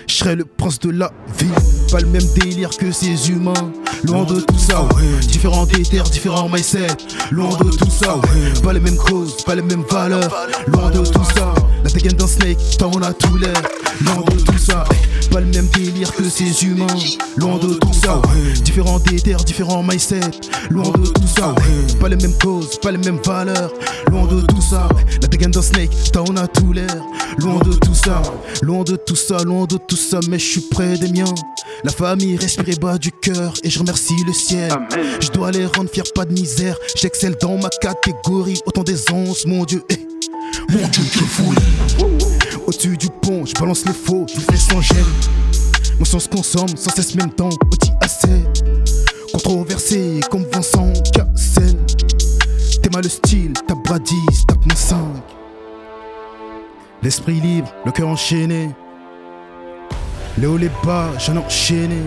Je serai le prince de la vie. Pas le même délire que ces humains. Loin de tout ça, différents déterres, différents mindset. Loin de tout ça, pas les mêmes causes, pas les mêmes valeurs. Loin de tout ça, la dégaine d'un snake, t'en as tout l'air. Loin de tout ça, pas le même délire que ces humains. Loin de tout ça, différents déterres, différents mindset. Loin de tout ça, pas les mêmes causes, pas les mêmes valeurs. Loin de tout ça, la dégaine d'un snake, t'en as tout l'air. Loin de tout ça, loin de tout ça, loin de tout ça, mais je suis près des miens. La famille respire bas du cœur et je remercie le ciel. Je dois les rendre fiers, pas de misère. J'excelle dans ma catégorie, autant d'aisance, mon Dieu. eh. Mon Dieu, que foule. Au-dessus du pont, je balance les faux, je fais sans gêne. Mon sens consomme sans cesse même temps, petit assez. Controversé comme Vincent Cassel. T'es mal le style, ta bradise, tape mon 5. L'esprit libre, le cœur enchaîné. Les hauts, les bas, j'en enchaîné.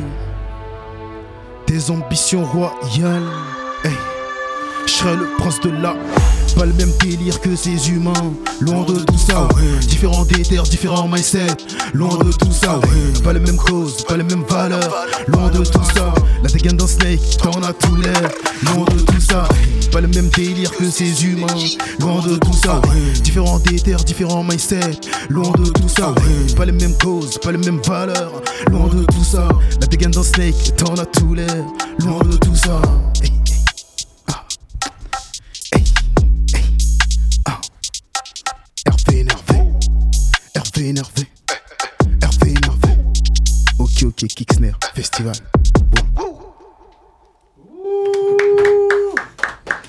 Des ambitions royales. Hey. Je serai le prince de la. Pas le même délire que ces humains. Loin de tout ça. Différents déterres, différents mindset. Loin de tout ça. Pas les mêmes causes, pas les mêmes valeurs. Loin de tout ça. La dégaine d'un snake, t'en as tout l'air. Loin de tout ça. Pas le même délire que ces humains. Loin de tout ça. Différents déterres, différents mindset. Loin de tout ça. Pas les mêmes causes, pas les mêmes valeurs. Loin de tout ça. La dégaine d'un snake, t'en as tout l'air. Loin de tout ça. Festival.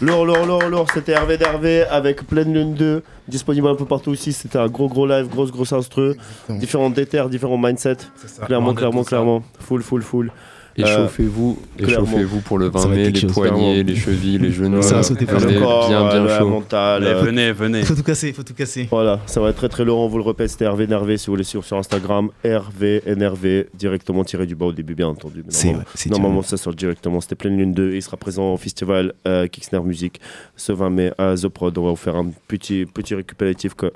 Lourd, lourd, lourd, lourd, c'était Hervé d'Hervé avec Pleine Lune 2, disponible un peu partout aussi. C'était un gros, gros live, grosse, grosse instru. Différents déterres, différents mindsets. Clairement, clairement, clairement. Full, full, full. Échauffez-vous, Euh, clairement. échauffez-vous pour le 20 Ça va être mai, les chose, poignets, clairement. les chevilles, les genoux. Ça va sauter Le corps, bien, bien la chaud. mentale, euh, venez, venez. Faut tout casser, faut tout casser. Voilà, ça va être très très lourd, on vous le répète, c'était Hervé Nervé si vous voulez suivre sur Instagram, Hervé NRV, directement tiré du bas au début bien entendu. C'est- normalement, tiré. ça sort directement, c'était pleine lune 2, il sera présent au festival euh, Kicksner Music ce 20 mai à The Prod, on va vous faire un petit, petit récapitulatif. quoi.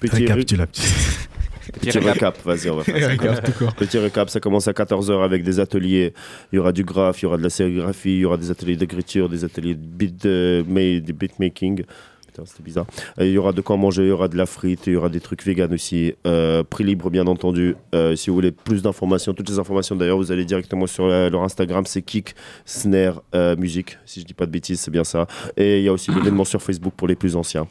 Petit ré- Récapitulatif. Petit récap, vas-y, on va faire ça. Petit récap, ça commence à 14h avec des ateliers. Il y aura du graphe, il y aura de la sérigraphie, il y aura des ateliers d'écriture, des ateliers de beat, euh, beatmaking. Putain, c'était bizarre. Il y aura de quoi manger, il y aura de la frite, il y aura des trucs vegan aussi. Euh, prix libre, bien entendu. Euh, si vous voulez plus d'informations, toutes les informations d'ailleurs, vous allez directement sur euh, leur Instagram, c'est Kick Snare euh, Music, si je dis pas de bêtises, c'est bien ça. Et il y a aussi l'événement sur Facebook pour les plus anciens.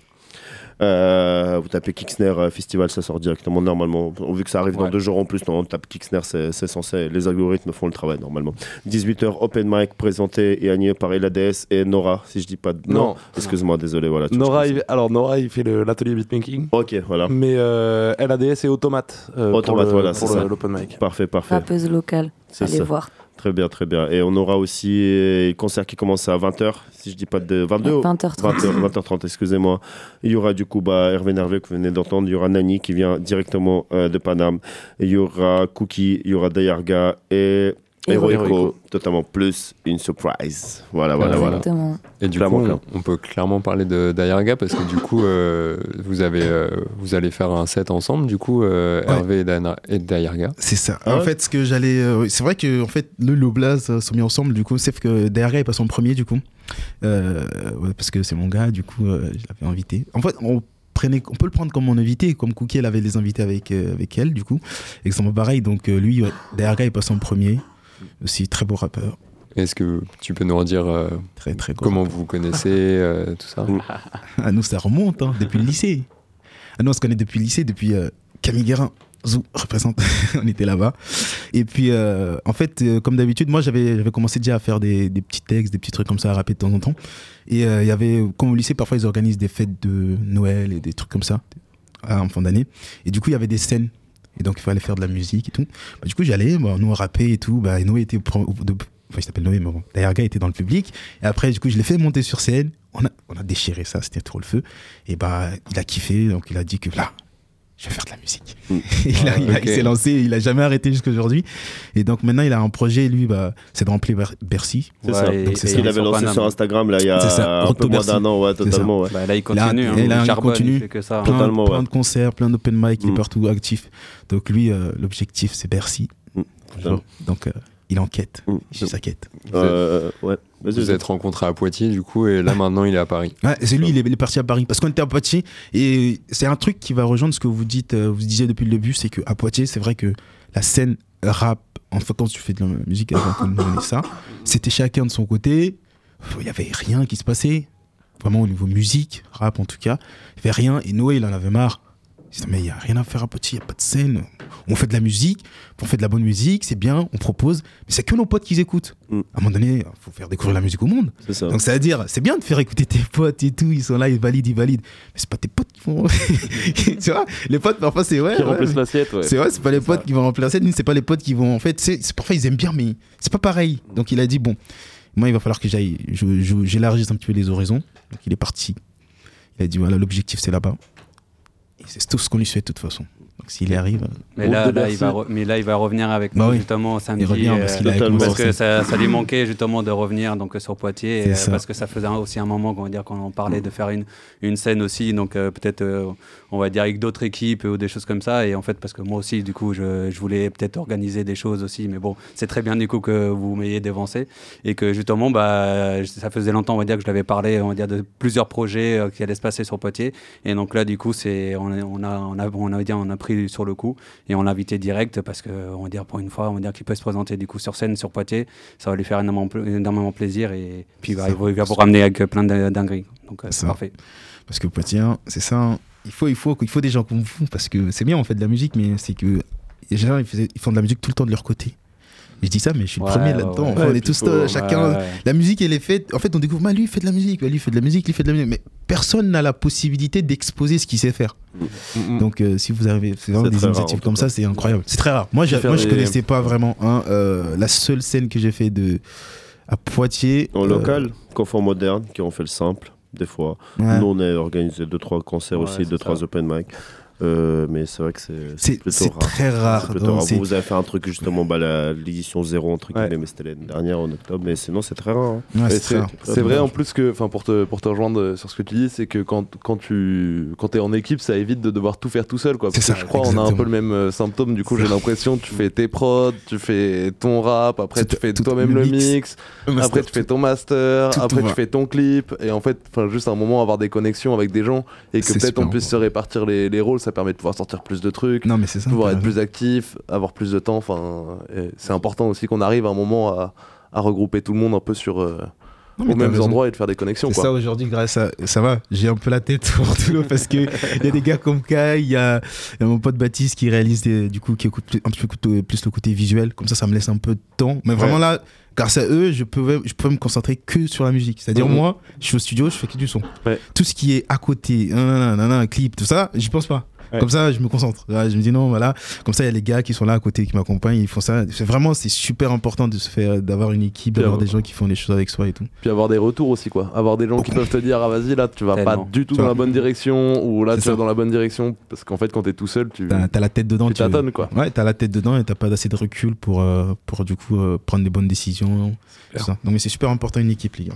Euh, vous tapez Kicksnare euh, Festival, ça sort directement normalement. Vu que ça arrive dans deux jours en plus, non, on tape Kicksnare, c'est censé. Les algorithmes font le travail normalement. 18h, open mic présenté et animé par Elades et Nora, si je dis pas de. Non. excuse-moi, désolé, voilà. Nora, il- alors Nora, il fait l'atelier beatmaking. Ok, voilà. Mais euh, LADS et Automate. euh, pour Automate, le- voilà, c'est ça. l'open mic. Parfait, parfait. Rappeuse locale. Allez ça. voir. Très bien, très bien. Et on aura aussi le concert qui commence à 20h, si je dis pas de 22 ou- 20h30. 20h, 20h30, excusez-moi. Il y aura du coup bah, Hervé Nervé que vous venez d'entendre. Il y aura Nani qui vient directement euh, de Paname. Il y aura Cookie, il y aura Dayarga et Heroico. Totalement plus une surprise. Voilà, voilà, voilà. Et du Clairement, coup, on, clairement. on peut clairement parler de d'Ayarga parce que du coup, euh, vous, avez, euh, vous allez faire un set ensemble, du coup, euh, Ouais. Hervé et, Dana- et Dayarga. C'est ça. Ah en fait, ce que j'allais. euh, c'est vrai que en fait, le Loblaz euh, sont mis ensemble, du coup, sauf que DRA est passé en premier, du coup. Euh, ouais, parce que c'est mon gars, du coup, euh, je l'avais invité. En fait, on. Prenait, on peut le prendre comme mon invité, comme Cookie, elle avait les invités avec, euh, avec elle, du coup. Exactement pareil. Donc, euh, lui, ouais, DRA est passé en premier. Aussi, très beau rappeur. Est-ce que tu peux nous euh, Très, très gros comment vous vous connaissez, euh, tout ça? À nous, ça remonte, hein, depuis le lycée. À nous, on se connaît depuis le lycée, depuis euh, Camille Guérin. Zou représente, (laughs) on était là-bas. Et puis, euh, en fait, euh, comme d'habitude, moi, j'avais j'avais commencé déjà à faire des, des petits textes, des petits trucs comme ça, à rapper de temps en temps. Et euh, il y avait, comme au lycée, parfois, ils organisent des fêtes de Noël et des trucs comme ça, à- en fin d'année. Et du coup, il y avait des scènes. Et donc, il fallait faire de la musique et tout. Bah, du coup, j'allais, bah, nous, on rappait et tout. Bah, et Noé était. pro- de- Enfin, il s'appelle Noé, mais bon. D'ailleurs, gars était dans le public. Et après, du coup, je l'ai fait monter sur scène. On a, on a déchiré ça, c'était trop le feu. Et bah, il a kiffé, donc il a dit que là, je vais faire de la musique. (laughs) il a- il a- il ok. s'est lancé, il a jamais arrêté jusqu'à aujourd'hui. Et donc maintenant, il a un projet, lui, bah, c'est de remplir Ber- Bercy. C'est ça. Donc, c'est Ce ça. qu'il avait lancé sur Instagram là, il y a ça, un peu to moins Bercy. d'un an, ouais, totalement. Ouais. Bah, là, il Il a- continue. hein, et là, il il continue. il fait que ça. Plein, Totalement, plein ouais. de concerts, plein d'open mic, il est Mm. partout actif. Donc lui, euh, l'objectif, c'est Bercy. totalement. Donc euh, il enquête. Mm. C'est sa quête. Euh, ouais. Vous vas-y. êtes rencontrés à Poitiers, du coup, et là maintenant il est à Paris. Ouais, c'est lui, il est, il est parti à Paris. Parce qu'on était à Poitiers. Et c'est un truc qui va rejoindre ce que vous dites, euh, vous disiez depuis le début, c'est qu'à Poitiers, c'est vrai que la scène rap, en fait, quand tu fais de la musique avant ça, c'était chacun de son côté. Il n'y avait rien qui se passait. Vraiment au niveau musique, rap en tout cas. Il n'y avait rien. Et Noé, il en avait marre. Mais il n'y a rien à faire à Poitiers, il n'y a pas de scène. On fait de la musique, on fait de la bonne musique, c'est bien, on propose. Mais c'est que nos potes qui écoutent. Mm. À un moment donné, il faut faire découvrir la musique au monde. C'est ça. Donc ça veut dire, c'est bien de faire écouter tes potes et tout, ils sont là, ils valident, ils valident. Mais c'est pas tes potes qui font. (laughs) tu vois, les potes parfois c'est ouais. Qui ouais, l'assiette, ouais. C'est vrai, c'est pas les potes qui vont remplacer, c'est pas les potes qui vont. En fait, c'est parfois ils aiment bien, mais c'est pas pareil. Donc il a dit, bon, moi il va falloir que j'aille, j'élargisse un petit peu les horizons. Donc il est parti. Il a dit, voilà, l'objectif c'est là-bas. C'est tout ce qu'on lui souhaite de toute façon. Donc s'il y arrive. Mais là, il va re- mais là, il va revenir avec Bah nous oui. justement samedi. Il revient parce qu'il que ça, ça lui manquait justement de revenir donc sur Poitiers, et, euh, parce que ça faisait aussi un moment qu'on va dire qu'on en parlait de faire une, une scène aussi, donc euh, peut-être euh, on va dire avec d'autres équipes ou des choses comme ça. Et en fait, parce que moi aussi, du coup, je, je voulais peut-être organiser des choses aussi, mais bon, c'est très bien du coup que vous m'ayez dévancé et que justement, bah, ça faisait longtemps, on va dire que je l'avais parlé, on va dire de plusieurs projets euh, qui allaient se passer sur Poitiers. Et donc là, du coup, c'est on, a- on a on a on a, dire, on a pris sur le coup et on l'a invité direct parce que on va dire pour une fois, on va dire qu'il peut se présenter du coup sur scène sur Poitiers, ça va lui faire énormément, énormément plaisir et puis bah, il, va, il va vous ramener avec plein de dingueries. Donc euh, c'est parfait. Parce que Poitiers, c'est ça. hein. Il faut, il, faut, il faut des gens comme vous. Parce que c'est bien, on fait de la musique, mais c'est que les gens, ils, faisaient- ils font de la musique tout le temps de leur côté. Je dis ça, mais je suis le premier ouais, là-dedans. ouais. Enfin, Ouais, on est tous faut- euh, chacun. ouais, ouais. La musique, elle est faite. En fait, on découvre, bah, lui, il fait de la musique, bah, lui, il fait de la musique, lui, il fait de la musique. Mais personne n'a la possibilité d'exposer ce qu'il sait faire. Donc, euh, si vous avez c'est vraiment C'est des rare, initiatives comme cas. ça, c'est incroyable. C'est très rare. Moi, moi je des- connaissais pas vraiment. hein, euh, la seule scène que j'ai fait de à Poitiers. En euh, local, confort moderne, qui ont fait le simple, des fois. Ouais. Nous, on a organisé 2-3 concerts Ouais, aussi, 2-3 ça. open mic. Euh, mais c'est vrai que c'est plutôt rare. très rare, donc Vous, vous avez fait un truc justement, bah, l'édition 0 entre guillemets, mais c'était l'année dernière en octobre. Mais sinon, c'est très rare. hein. C'est vrai en plus que, enfin pour te, pour te rejoindre euh, sur ce que tu dis, c'est que quand, quand tu quand es en équipe, ça évite de devoir tout faire tout seul. Quoi. Parce que je crois on a un exactement. peu le même euh, symptôme, du coup j'ai l'impression tu fais tes prods, tu fais ton rap, après tu fais toi-même le mix, master, après tu fais ton master, après tu fais ton clip, et en fait, enfin juste un moment avoir des connexions avec des gens et que peut-être on puisse se répartir les rôles, ça permet de pouvoir sortir plus de trucs, Non, mais c'est ça, pouvoir être plus actif, avoir plus de temps. Enfin, c'est important aussi qu'on arrive à un moment à, à regrouper tout le monde un peu sur euh, Non, mais aux mêmes raison. endroits et de faire des connexions. Quoi. ça aujourd'hui, grâce à ça va. J'ai un peu la tête (laughs) pour parce que il y a des gars comme Kai, il y y a mon pote Baptiste qui réalise des- du coup qui écoute plus- un petit peu plus- le côté visuel. Comme ça, ça me laisse un peu de temps. Mais vraiment là, grâce à eux, je pouvais, je pouvais me concentrer que sur la musique. C'est-à-dire Mhm. moi, je suis au studio, je fais que du son. Tout ce qui est à côté, un clip, tout ça, j'y pense pas. Ouais. Comme ça, je me concentre. Là, je me dis non, voilà. Comme ça, il y a les gars qui sont là à côté, qui m'accompagnent, ils font ça. C'est vraiment, c'est super important de se faire, d'avoir une équipe, d'avoir des gens qui font les choses avec soi et tout. Puis avoir des retours aussi, quoi. Avoir des gens qui peuvent te dire, ah vas-y, là, tu vas Tellement. pas du tout dans la bonne direction, ou là, C'est tu vas dans la bonne direction. Parce qu'en fait, quand t'es tout seul, tu. T'as la tête dedans. Tu tâtonnes, quoi. Ouais, t'as la tête dedans et t'as pas assez de recul pour, euh, pour du coup euh, prendre des bonnes décisions. tout ça. Donc mais c'est super important une équipe, les gars.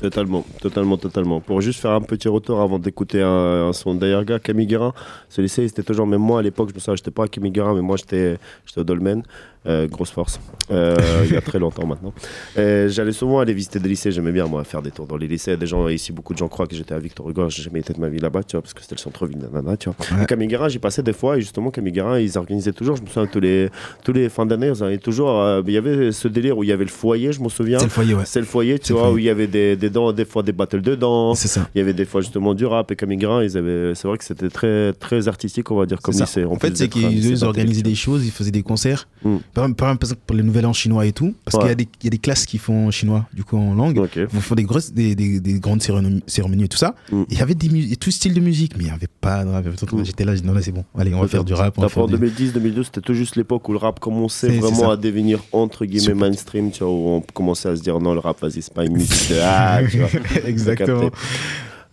Totalement, totalement, totalement. Pour juste faire un petit retour avant d'écouter un, un son d'Ayerga, Camille Guérin, ce c'était toujours, même moi à l'époque, je me souviens, j'étais pas à Guérin, mais moi j'étais au Dolmen, euh, grosse force, euh, il y a très longtemps maintenant. Et J'allais souvent aller visiter des lycées, j'aimais bien moi faire des tours dans les lycées. Des gens, ici, beaucoup de gens croient que j'étais à Victor Hugo, j'ai jamais été de ma vie là-bas, tu vois, parce que c'était le centre-ville, nanana, tu vois. Guérin, j'y passais des fois, et justement, Camille Guérin, ils organisaient toujours, je me souviens, tous les, tous les fins d'année, ils avaient toujours, euh, il y avait ce délire où il y avait le foyer, je m'en souviens. C'est le foyer, ouais. C'est le foyer, tu vois, foyer. où il y avait des, des, des fois des battles de danse. C'est ça. Il y avait des fois justement du rap et Camille Guérin, ils avaient, c'est vrai que c'était très, très artistique, on va dire, comme lycée. En fait, c'est qu'ils ils organisaient des choses, ils faisaient des concerts. Par exemple, par exemple, pour les nouvelles en chinois et tout. Parce Ouais. qu'il y, a des- il y a des classes qui font chinois, du coup, en langue. Ils font des, grosses, des, des, des grandes cérémonies, cérémonies et tout ça. Mm. Et Il y avait des tout style de musique, mais il n'y avait pas de rap. tout- J'étais là, j'ai dit non, là, c'est bon. Allez, on va faire du rap. On en du... 2010, 2012, c'était tout juste l'époque où le rap commençait vraiment à devenir entre guillemets Super. mainstream, tu vois, où on commençait à se dire non, le rap, vas-y, c'est pas une musique de ah. (laughs) Exactement.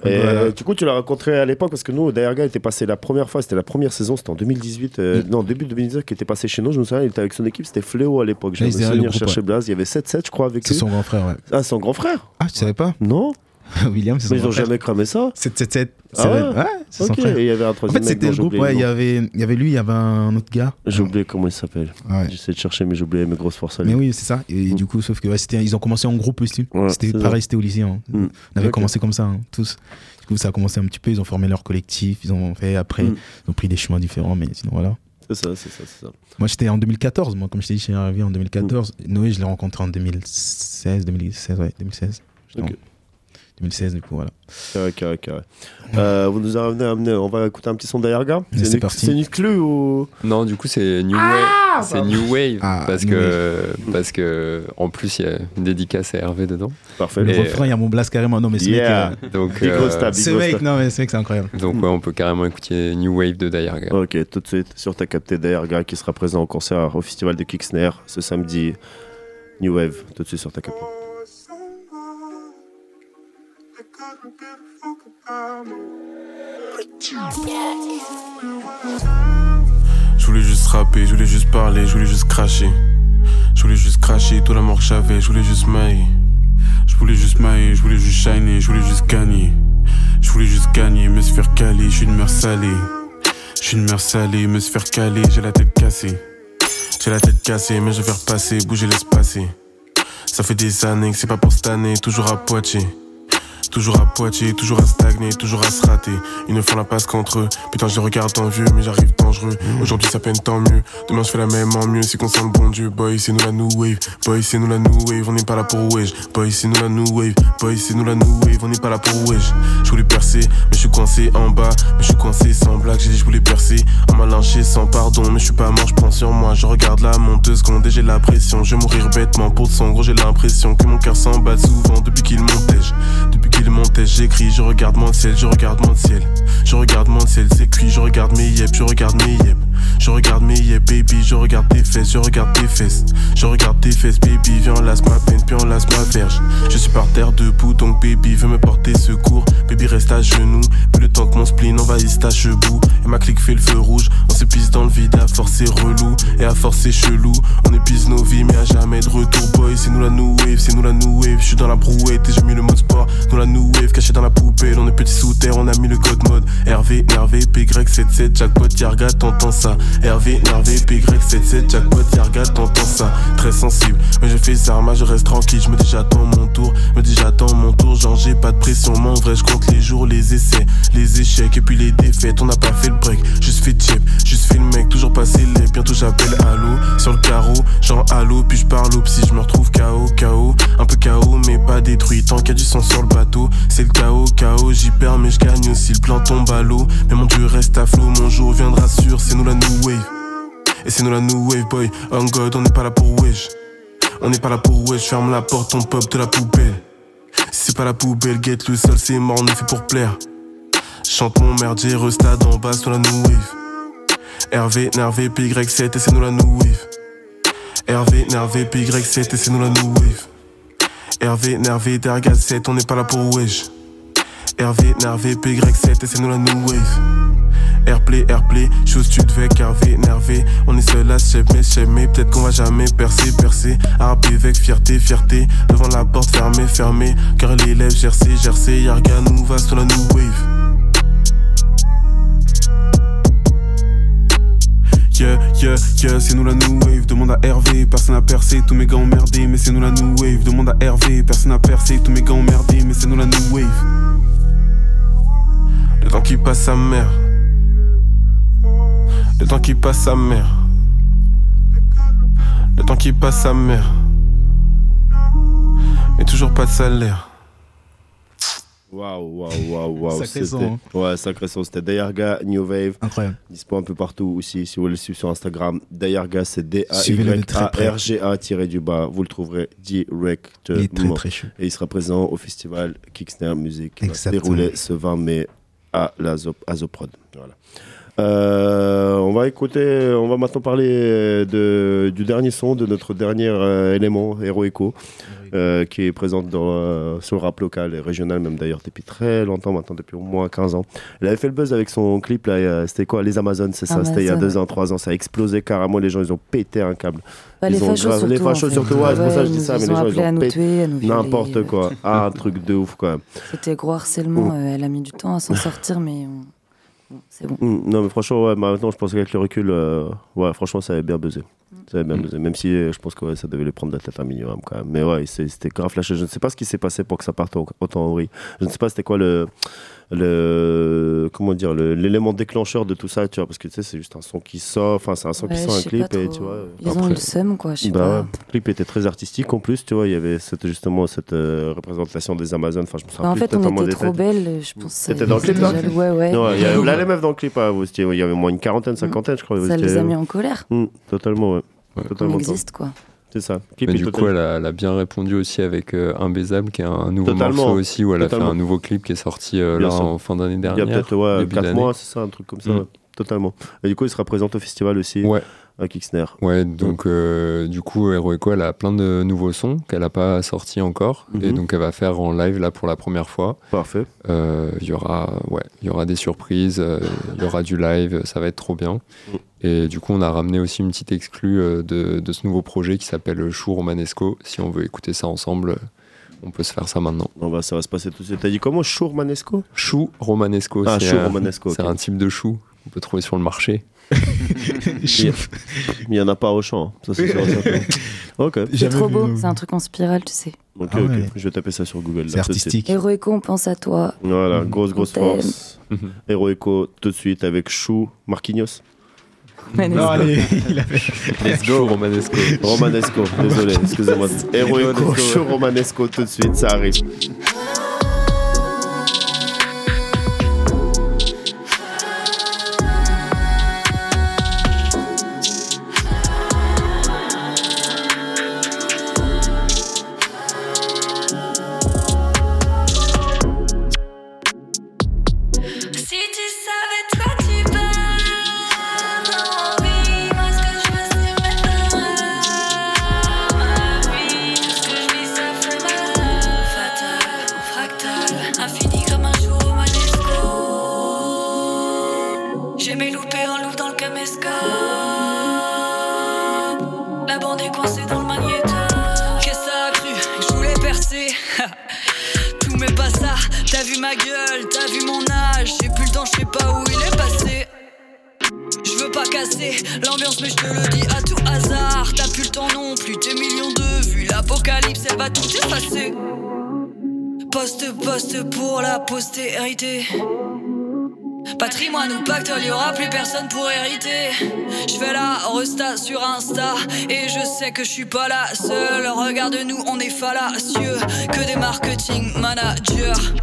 Et Voilà. du coup, tu l'as rencontré à l'époque parce que nous, Daerga était passé la première fois, c'était la première saison, c'était en 2018, euh, non, début 2019, qui était passé chez nous. Je me souviens, il était avec son équipe, c'était Fléau à l'époque. Souviens le groupe, chercher. Blaze, il y avait 7-7, je crois, avec C'est eux. son grand frère, ouais. Ah, son grand frère Ah, tu savais pas? Non (laughs) William, c'est son Mais ils grand ont frère. jamais cramé ça? 777. Ah ouais? Ouais, c'est son Ok, frère. et il y avait un En troisième fait, mec c'était le groupe, ouais, il y avait, il y avait lui, il y avait un autre gars. J'ai oublié comment il s'appelle. Ouais. J'essaie de chercher, mais j'ai oublié mes grosses forces à. Mais oui, c'est ça. Et du coup, sauf que ouais, c'était- ils ont commencé en groupe aussi. C'était pareil, c'était au lycée. hein. Mm. On avait commencé comme ça, hein, tous. Du coup, ça a commencé un petit peu. Ils ont formé leur collectif. Ils ont fait après, Mm. ils ont pris des chemins différents. Mais sinon, voilà. C'est ça, c'est ça, c'est ça. Moi, j'étais en 2014. Moi, comme je t'ai dit, je suis arrivé en 2014. Noé, je l'ai rencontré en 2016, 2016, ouais, 2016. J'étais en- Ok. 2016, du coup, voilà. Carré, carré, carré. Euh, vous nous avez amené, on va écouter un petit son d'Ayerga Mais c'est une- parti. C'est une exclue ou? Non, du coup, c'est New Ah, Wave. C'est pardon. New Wave Ah, parce New que parce que en plus il y a une dédicace à Hervé dedans. Parfait. Le refrain, il y a mon blast carrément. Non, mais ce Yeah. mec. euh, Donc Big euh, Rosta, big ce Rosta. mec, non, mais ce mec, c'est incroyable. donc ouais, on peut carrément écouter New Wave de Diarga. Ok, tout de suite sur ta capté d'Ayerga qui sera présent au concert au festival de Kixner ce samedi. New Wave, tout de suite sur ta capté. Je voulais juste rapper, je voulais juste parler, je voulais juste cracher. Je voulais juste cracher tout l'amour que j'avais, je voulais juste mailler. Je voulais juste mailler, je voulais juste shiner, je voulais juste gagner. Je voulais juste gagner, me se faire caler, je suis une mère salée. Je suis une mère salée, me se faire caler, j'ai la tête cassée. J'ai la tête cassée, mais je vais repasser, bouger, laisse passer. Ça fait des années que c'est pas pour cette année, toujours à Poitiers. Toujours à Poitiers, toujours à stagner, toujours à se rater. Ils ne font la passe qu'entre eux. Putain, je les regarde en vieux, mais j'arrive dangereux. Aujourd'hui, ça peine tant mieux. Demain, je fais la même en mieux. Si qu'on sent le bon Dieu, boy, c'est nous la new wave. Boy, c'est nous la new wave. On n'est pas là pour wesh. Boy, c'est nous la new wave. Boy, c'est nous la new wave. On n'est pas là pour wesh. Je voulais percer, mais je suis coincé en bas. Mais je suis coincé sans blague. J'ai dit, je voulais percer. On m'a lynché sans pardon. Mais je suis pas mort, je prends sur moi. Je regarde la monteuse et j'ai la pression. Je vais mourir bêtement pour son gros. J'ai l'impression que mon cœur s'en bat souvent depuis qu'il montège. Depuis qu'il montège, j'écris. Je regarde mon ciel, je regarde mon ciel. Je regarde mon ciel, c'est cuit. Je regarde mes yep, je regarde mes yep. Je regarde mes yep, baby. Je regarde tes fesses, je regarde tes fesses. Je regarde tes fesses, baby. Viens, lasse ma peine, puis on ma verge. Je suis par terre debout, donc baby, veux me porter secours. Baby, reste à genoux. Plus le temps que mon spleen envahisse ta chebou. Et ma clique fait le feu rouge. On se dans le vide, à force c'est relou. Et à force c'est chelou. On épuise nos vies, mais à jamais de retour, boy. C'est nous la new wave, c'est nous la new wave. Je suis dans la brouette et j'ai mis le mode sport. Nous la new wave, caché dans la poubelle. On est petit sous terre, on a mis le code mode. RV, nervé, PY77, jackpot, Yarga, t'entends ça. RV, nervé, PY77, jackpot, Yarga, t'entends ça. Très sensible, mais je fais ça, je reste tranquille. Je me dis j'attends mon tour, me dis j'attends mon tour. Genre j'ai pas de pression, mais en vrai, je compte les jours, les essais, les échecs et puis les défaites. On n'a pas fait le break, juste fait chip, juste fait le mec, toujours passé les. Bientôt j'appelle Allo sur le carreau, genre Allo, puis je parle psy, je me retrouve KO, KO, un peu KO, mais pas détruit. Tant qu'il a du sang sur le bateau, c'est le chaos, KO, j'y perds, mais je gagne aussi. Le plan tombe à mais mon dieu reste à flot. Mon jour viendra sûr, c'est nous la new wave. Et c'est nous la new wave, boy. On God, on n'est pas là pour wesh. On n'est pas là pour wesh, ferme la porte, on pop de la poubelle. Si c'est pas la poubelle, get le sol, c'est mort, on est fait pour plaire. Chante mon merdier, restade en bas sur la new wave. RV, nervé, PY7 et c'est nous la new wave. RV, nervé, PY7 et c'est nous la new wave. RV, nervé, Derga 7, on n'est pas là pour wesh. RV, nervé, PY7 et c'est nous la new wave. Airplay, airplay, chose tu avec Hervé, nervé. On est seul à s'aimer, s'aimer. Peut-être qu'on va jamais percer, percer. Harpé avec fierté, fierté. Devant la porte fermée, fermée. Car les lèvres gercé, gercé. Yarga nous va sur la new wave. Yeah, yeah, yeah, c'est nous la new wave. Demande à Hervé, personne n'a percé, tous mes gars emmerdés, mais c'est nous la new wave. Demande à Hervé, personne n'a percé, tous mes gars emmerdés, mais c'est nous la new wave. Le temps qui passe sa mère. Le temps qui passe sa mère. Le temps qui passe sa mère. Mais toujours pas de salaire. Waouh, waouh, waouh, waouh. Sacré C'était- son, Ouais, sacré son. C'était Dayarga New Wave. Incroyable. Dispo un peu partout aussi. Si vous le suivez sur Instagram, Dayarga, c'est Suivez-le de très près. D-A-Y-A-R-G-A du bas. Vous le trouverez directement. Il est très, très chaud. Et il sera présent au festival Kickstarter Music qui va se dérouler ce 20 mai à la Zop, à Zoprod. Voilà. Euh, on va écouter, on va maintenant parler de, du dernier son de notre dernier euh, élément, Hero Echo, euh, qui est présente dans, euh, sur le rap local et régional, même d'ailleurs depuis très longtemps maintenant, depuis au moins 15 ans. Elle avait fait le buzz avec son clip, là, c'était quoi Les Amazones, c'est ça C'était il y a Amazon, deux ans, trois ans, ça a explosé carrément, les gens ils ont pété un câble. Bah, Ils les ont fachos grave- les surtout, fachos en fait. surtout, ouais, c'est pour ça que je Ouais, dis ça, ils mais les ont gens ils appelés à ont nous tuer, à nous n'importe quoi. (laughs) Ah, un truc de ouf quand même. C'était gros harcèlement. euh, elle a mis du temps à s'en sortir, mais on- c'est bon. Mm, Non, mais franchement, ouais, maintenant, je pense qu'avec le recul, euh, ouais, franchement, ça avait bien buzzé. Ça avait bien buzzé. Même si euh, je pense que ouais, ça devait les prendre de la tête un minimum quand même. Mais ouais, c'était grave flashé. Je ne sais pas ce qui s'est passé pour que ça parte au- autant en vrille. Je ne sais pas c'était quoi le. le comment dire l'élément déclencheur de tout ça tu vois parce que tu sais c'est juste un son qui sort enfin c'est un son Ouais, qui sort un clip et tu vois Ils ont le seum, quoi, je sais bah pas. ouais, le clip était très artistique en plus tu vois il y avait cette, justement cette euh, représentation des Amazones enfin je me souviens Bah, en plus fait, on était trop belles, je pense. C'était dans le clip là Ouais, ouais. Non, il y avait là les meufs dans le clip, hein, vous étiez- il y avait au moins une quarantaine, cinquantaine, je crois. vous Ça les étiez- a mis en colère. Mm, totalement, ouais. On Totalement. existe, quoi. C'est ça. Clip Mais du total- coup, elle a, elle a bien répondu aussi avec euh, Imbaisable, qui est un nouveau Totalement. morceau aussi, où elle a Totalement. fait un nouveau clip qui est sorti euh, là sûr. en fin d'année Il y dernière. a peut-être ouais, début 4 d'année. mois, c'est ça, un truc comme ça. Mm. ouais. Totalement. Et du coup, il sera présent au festival aussi. Ouais. À Kixner. Ouais, donc euh, du coup, Hero Echo, elle a plein de nouveaux sons qu'elle n'a pas sortis encore. Et Mhm. donc, elle va faire en live là pour la première fois. Parfait. Euh, Il y, aura, ouais, y aura des surprises, euh, il y aura du live, ça va être trop bien. Mm. Et du coup, on a ramené aussi une petite exclue de, de ce nouveau projet qui s'appelle Chou Romanesco. Si on veut écouter ça ensemble, on peut se faire ça maintenant. Bon, bah, ça va se passer tout de suite. T'as dit comment? Chou Romanesco? Chou Romanesco. Ah, c'est chou un- romanesco, C'est ok. un type de chou peut trouver sur le marché. (laughs) Il y a- en a pas au champ, hein. ça c'est sûr. et certain. (laughs) Ok. C'est trop beau, c'est un truc en spirale, tu sais. Ok, Ah ok. Je vais taper ça sur Google. C'est artistique. Heroico, on pense à toi. Voilà, grosse, grosse t'aime. force. Heroico tout de suite avec Chou Marquinhos. Manesco. Non, allez, (laughs) il avait- Let's go, Romanesco. Romanesco, désolé, excusez-moi. Heroico, Chou Romanesco tout de suite, ça arrive. Que je suis pas la seule. Regarde-nous, on est fallacieux que des marketing managers.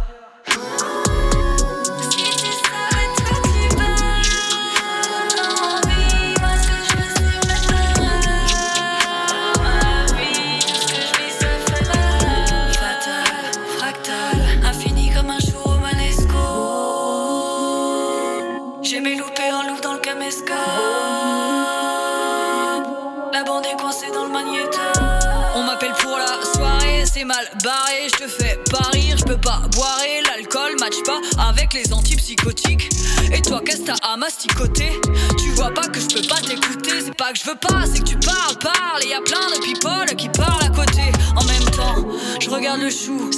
Match pas avec les antipsychotiques. Et toi, qu'est-ce que t'as à masticoter? Tu vois pas que je peux pas t'écouter. C'est pas que je veux pas, c'est que tu parles, parles. Et y a plein de people qui parlent à côté. En même temps, je regarde le chou.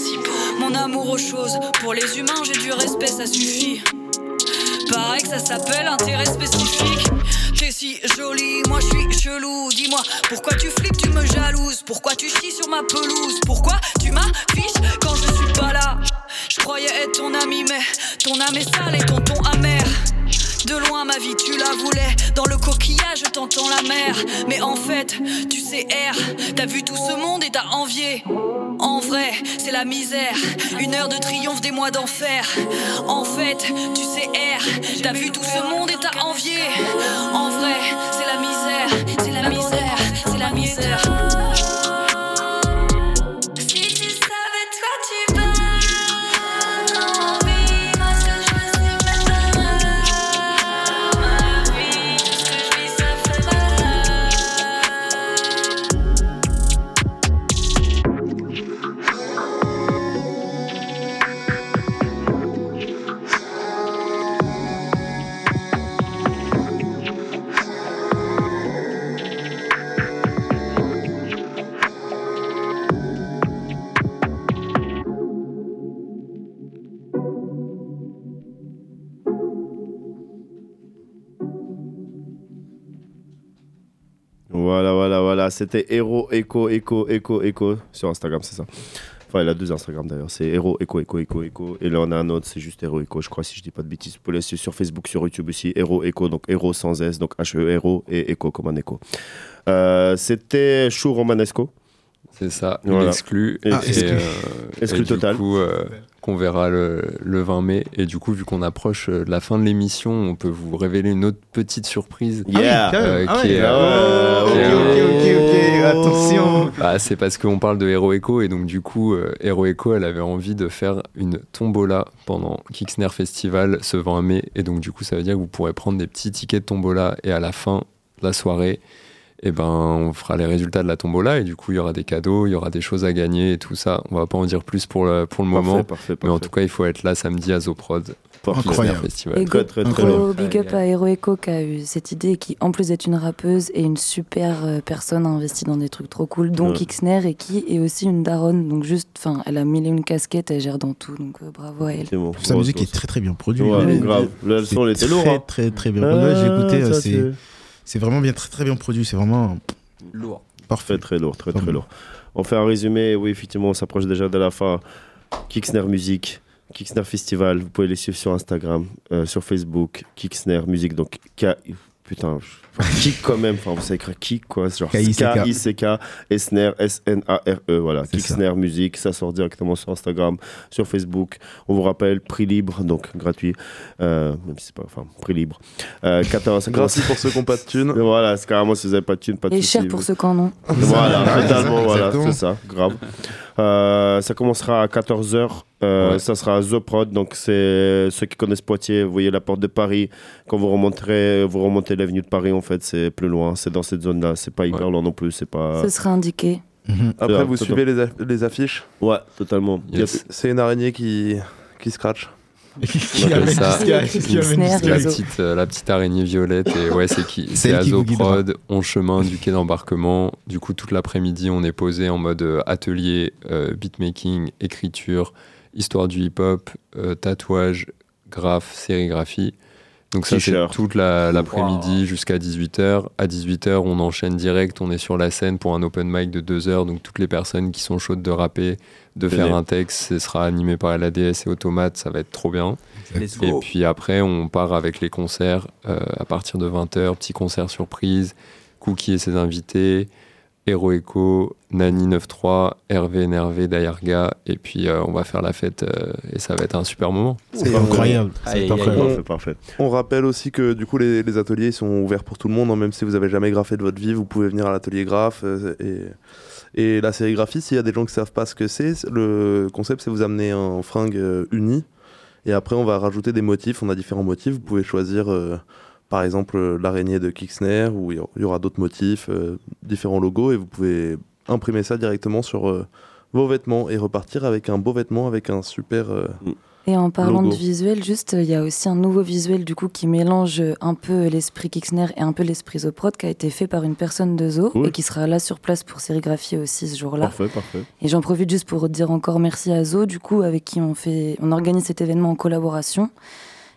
Mon amour aux choses. Pour les humains, j'ai du respect, ça suffit. Pareil que ça s'appelle intérêt spécifique. T'es si jolie, moi je suis chelou. Dis-moi, pourquoi tu flippes, tu me jalouses? Pourquoi tu chies sur ma pelouse? Pourquoi tu m'affiches quand je suis pas là? Je croyais être ton ami, mais ton âme est sale et ton ton amer. De loin, ma vie, tu la voulais. Dans le coquillage, t'entends la mer. Mais en fait, tu sais, R, t'as vu tout ce monde et t'as envié. En vrai, c'est la misère. Une heure de triomphe des mois d'enfer. En fait, tu sais, R, t'as vu tout ce monde et t'as envié. En vrai, c'est la misère. C'est la misère. C'est la misère. Voilà, voilà, voilà. C'était Hero Echo, Echo, Echo, Echo sur Instagram, c'est ça. Enfin, il a deux Instagram d'ailleurs. C'est Hero Echo, Echo, Echo, Echo. Et là, on a un autre, c'est juste Hero Echo, je crois, si je dis pas de bêtises. Vous pouvez laisser sur Facebook, sur YouTube aussi. Hero Echo, donc Hero sans S, donc H-E, Hero et Echo comme un écho. Euh, C'était Chou Romanesco. C'est ça, Voilà. Ah, et, exclu. euh, Exclu et du total. coup, euh, qu'on verra le, le 20 mai. Et du coup, vu qu'on approche euh, de la fin de l'émission, on peut vous révéler une autre petite surprise. Yeah. euh, Ah qui ouais. est, Ah euh, ouais. qui est, Ok, ok, ok, ok, attention. Ah, c'est parce qu'on parle de Hero Echo et donc du coup, euh, Hero Echo, elle avait envie de faire une tombola pendant Kixner Festival ce 20 mai et donc du coup, ça veut dire que vous pourrez prendre des petits tickets de tombola et à la fin de la soirée, et ben on fera les résultats de la tombola et du coup il y aura des cadeaux, il y aura des choses à gagner et tout ça. On va pas en dire plus pour le, pour le Parfait, moment, parfait, mais en parfait. tout cas il faut être là samedi à Zoprod. pour le Incroyable. Festival. Et Très, très, très gros big up à Hero Echo qui a eu cette idée et qui, en plus d'être une rappeuse, est une super euh, personne, a investi dans des trucs trop cool, dont Ouais. Kixner et qui est aussi une daronne. Donc, juste, enfin, elle a mille et une casquettes, elle gère dans tout. Donc, euh, bravo à elle. Effectivement. Sa musique est très très bien produite. Ouais, Ouais. grave. Là, le C'est son, il était très, lourd. hein. Très très bien. Ah, Ouais, j'ai écouté, euh, c'est c'est- vraiment bien, très très bien produit. C'est vraiment Lourd. Parfait, très lourd, très très lourd. On fait un résumé, oui, effectivement, on s'approche déjà de la fin. Kixner Musique, Kixner Festival, vous pouvez les suivre sur Instagram, euh, sur Facebook, Kixner Musique, donc K. Putain, je- kick quand même, enfin, vous savez écrire kick quoi, c'est genre K-I-C-K. K-I-C-K, et Snare, E, voilà, Kixner Musique, ça sort directement sur Instagram, sur Facebook. On vous rappelle, prix libre, donc gratuit, euh, même si c'est pas, enfin, prix libre. Euh, 14, ça Gratuit commence- pour ceux qui n'ont pas de thunes. (laughs) Voilà, c'est carrément si vous n'avez pas de thunes, pas de Et soucis. cher pour ceux qui en ont. Voilà, (laughs) totalement, voilà, c'est ça, grave. Euh, ça commencera à 14h, Ouais. ça sera à The Prod, donc c'est ceux qui connaissent Poitiers, vous voyez la porte de Paris, quand vous remonterez, vous remontez l'avenue de Paris, en fait, c'est plus loin, c'est dans cette zone-là, c'est pas hyper loin non plus, c'est pas... Ce sera indiqué. Après, Ouais, vous totalement. suivez les, aff- les affiches? Ouais, totalement. Yes. C'est une araignée qui, qui scratch. (laughs) On appelle ça la petite, euh, la petite araignée violette. Et ouais, c'est qui C'est qui Azoprod, on chemin du quai d'embarquement. Du coup, toute l'après-midi, on est posé en mode euh, atelier, euh, beatmaking, écriture, histoire du hip-hop, euh, tatouage, graphe, sérigraphie. Donc ça, c'est toute la- l'après-midi jusqu'à 18h. À 18h, on enchaîne direct, on est sur la scène pour un open mic de 2 heures. Donc toutes les personnes qui sont chaudes de rapper, de faire un texte, ce sera animé par LADS et Automate, ça va être trop bien. Et puis après, on part avec les concerts euh, à partir de 20h, petit concert surprise, Cookie et ses invités, Hero Echo, Nani 93, Hervé Nervé d'Ayarga, et puis euh, on va faire la fête euh, et ça va être un super moment. C'est incroyable. C'est. Parfait, parfait. On rappelle aussi que du coup les, les ateliers sont ouverts pour tout le monde, hein, même si vous avez jamais graffé de votre vie, vous pouvez venir à l'atelier graphe euh, et, et la sérigraphie. S'il y a des gens qui savent pas ce que c'est, le concept c'est vous amener un fringue euh, uni et après on va rajouter des motifs. On a différents motifs. Vous pouvez choisir euh, par exemple euh, l'araignée de Kixner ou il y aura- il y aura d'autres motifs, euh, différents logos et vous pouvez imprimer ça directement sur euh, vos vêtements et repartir avec un beau vêtement avec un super. euh, Et en parlant Logo. de visuel, juste, il y a aussi un nouveau visuel du coup qui mélange un peu l'esprit Kixner et un peu l'esprit Zoprod qui a été fait par une personne de Zo Cool. et qui sera là sur place pour sérigraphier aussi ce jour-là. Parfait, parfait. Et j'en profite juste pour dire encore merci à Zo, du coup, avec qui on fait, on organise cet événement en collaboration.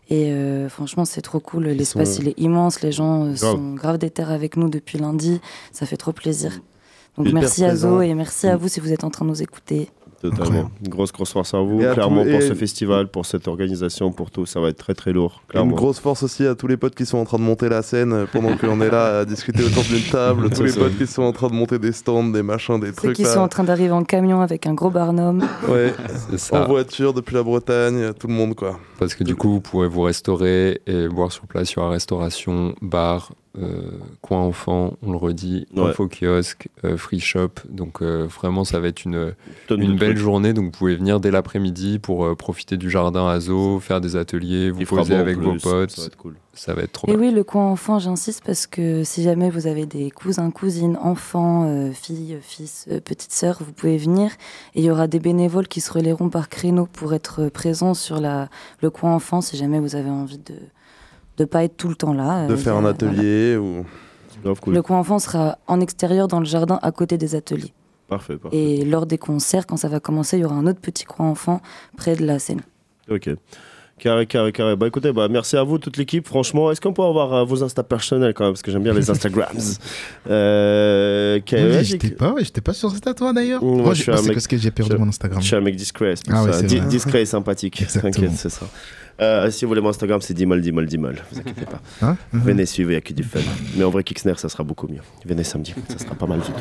Et euh, franchement, c'est trop cool. L'espace, sont- il est immense. Les gens euh, Grave. sont grave déter avec nous depuis lundi. Ça fait trop plaisir. Donc Hyper merci à Zo et merci à vous si vous êtes en train de nous écouter. Totalement. Incroyable. Une grosse, grosse force à vous, Et à clairement, pour ce festival, pour cette organisation, pour tout, ça va être très, très lourd, Une clairement. grosse force aussi à tous les potes qui sont en train de monter la scène euh, pendant qu'on est là à discuter autour d'une table. (laughs) tous les ça. potes qui sont en train de monter des stands, des machins, des Ceux trucs qui là. sont en train d'arriver en camion avec un gros barnum. (laughs) Ouais, C'est ça. en voiture depuis la Bretagne, tout le monde quoi. Parce que du coup, vous pourrez vous restaurer et boire sur place. Il y aura restauration, bar, coin enfant, on le redit, Ouais. info kiosque, euh, free shop. Donc euh, vraiment, ça va être une, Tonne une belle trucs. journée. Donc vous pouvez venir dès l'après-midi pour euh, profiter du jardin à faire des ateliers, vous poser avec vos potes. Ça va être cool. Ça va être trop Et bien. oui, le coin enfant, j'insiste parce que si jamais vous avez des cousins, cousines, enfants, euh, filles, fils, euh, petites sœurs, vous pouvez venir. Et il y aura des bénévoles qui se relayeront par créneau pour être euh, présents sur la, le coin enfant si jamais vous avez envie de ne pas être tout le temps là. De Euh, faire un atelier ou. Cool. Le coin enfant sera en extérieur dans le jardin à côté des ateliers. Parfait, parfait. Et lors des concerts, quand ça va commencer, il y aura un autre petit coin enfant près de la scène. Ok. Carré, carré, carré. Bah écoutez, bah, merci à vous, toute l'équipe. Franchement, est-ce qu'on peut avoir euh, vos Insta personnels quand même Parce que j'aime bien les Instagrams. (laughs) euh, Oui, ouais, j'étais pas, ouais, j'étais pas sur Insta toi d'ailleurs. Moi, Moi, je suis un c'est mec- parce que j'ai perdu je- mon Instagram. Je suis un mec discret, Ah ouais, discret et sympathique. T'inquiète, c'est ça. Euh, si vous voulez mon Instagram, c'est 10 mal, 10 mal, 10 mal. Vous inquiétez pas. Hein? Mhm. Venez suivre, il n'y a que du fun. Mais en vrai, Kixner, ça sera beaucoup mieux. Venez samedi, ça sera pas mal du tout.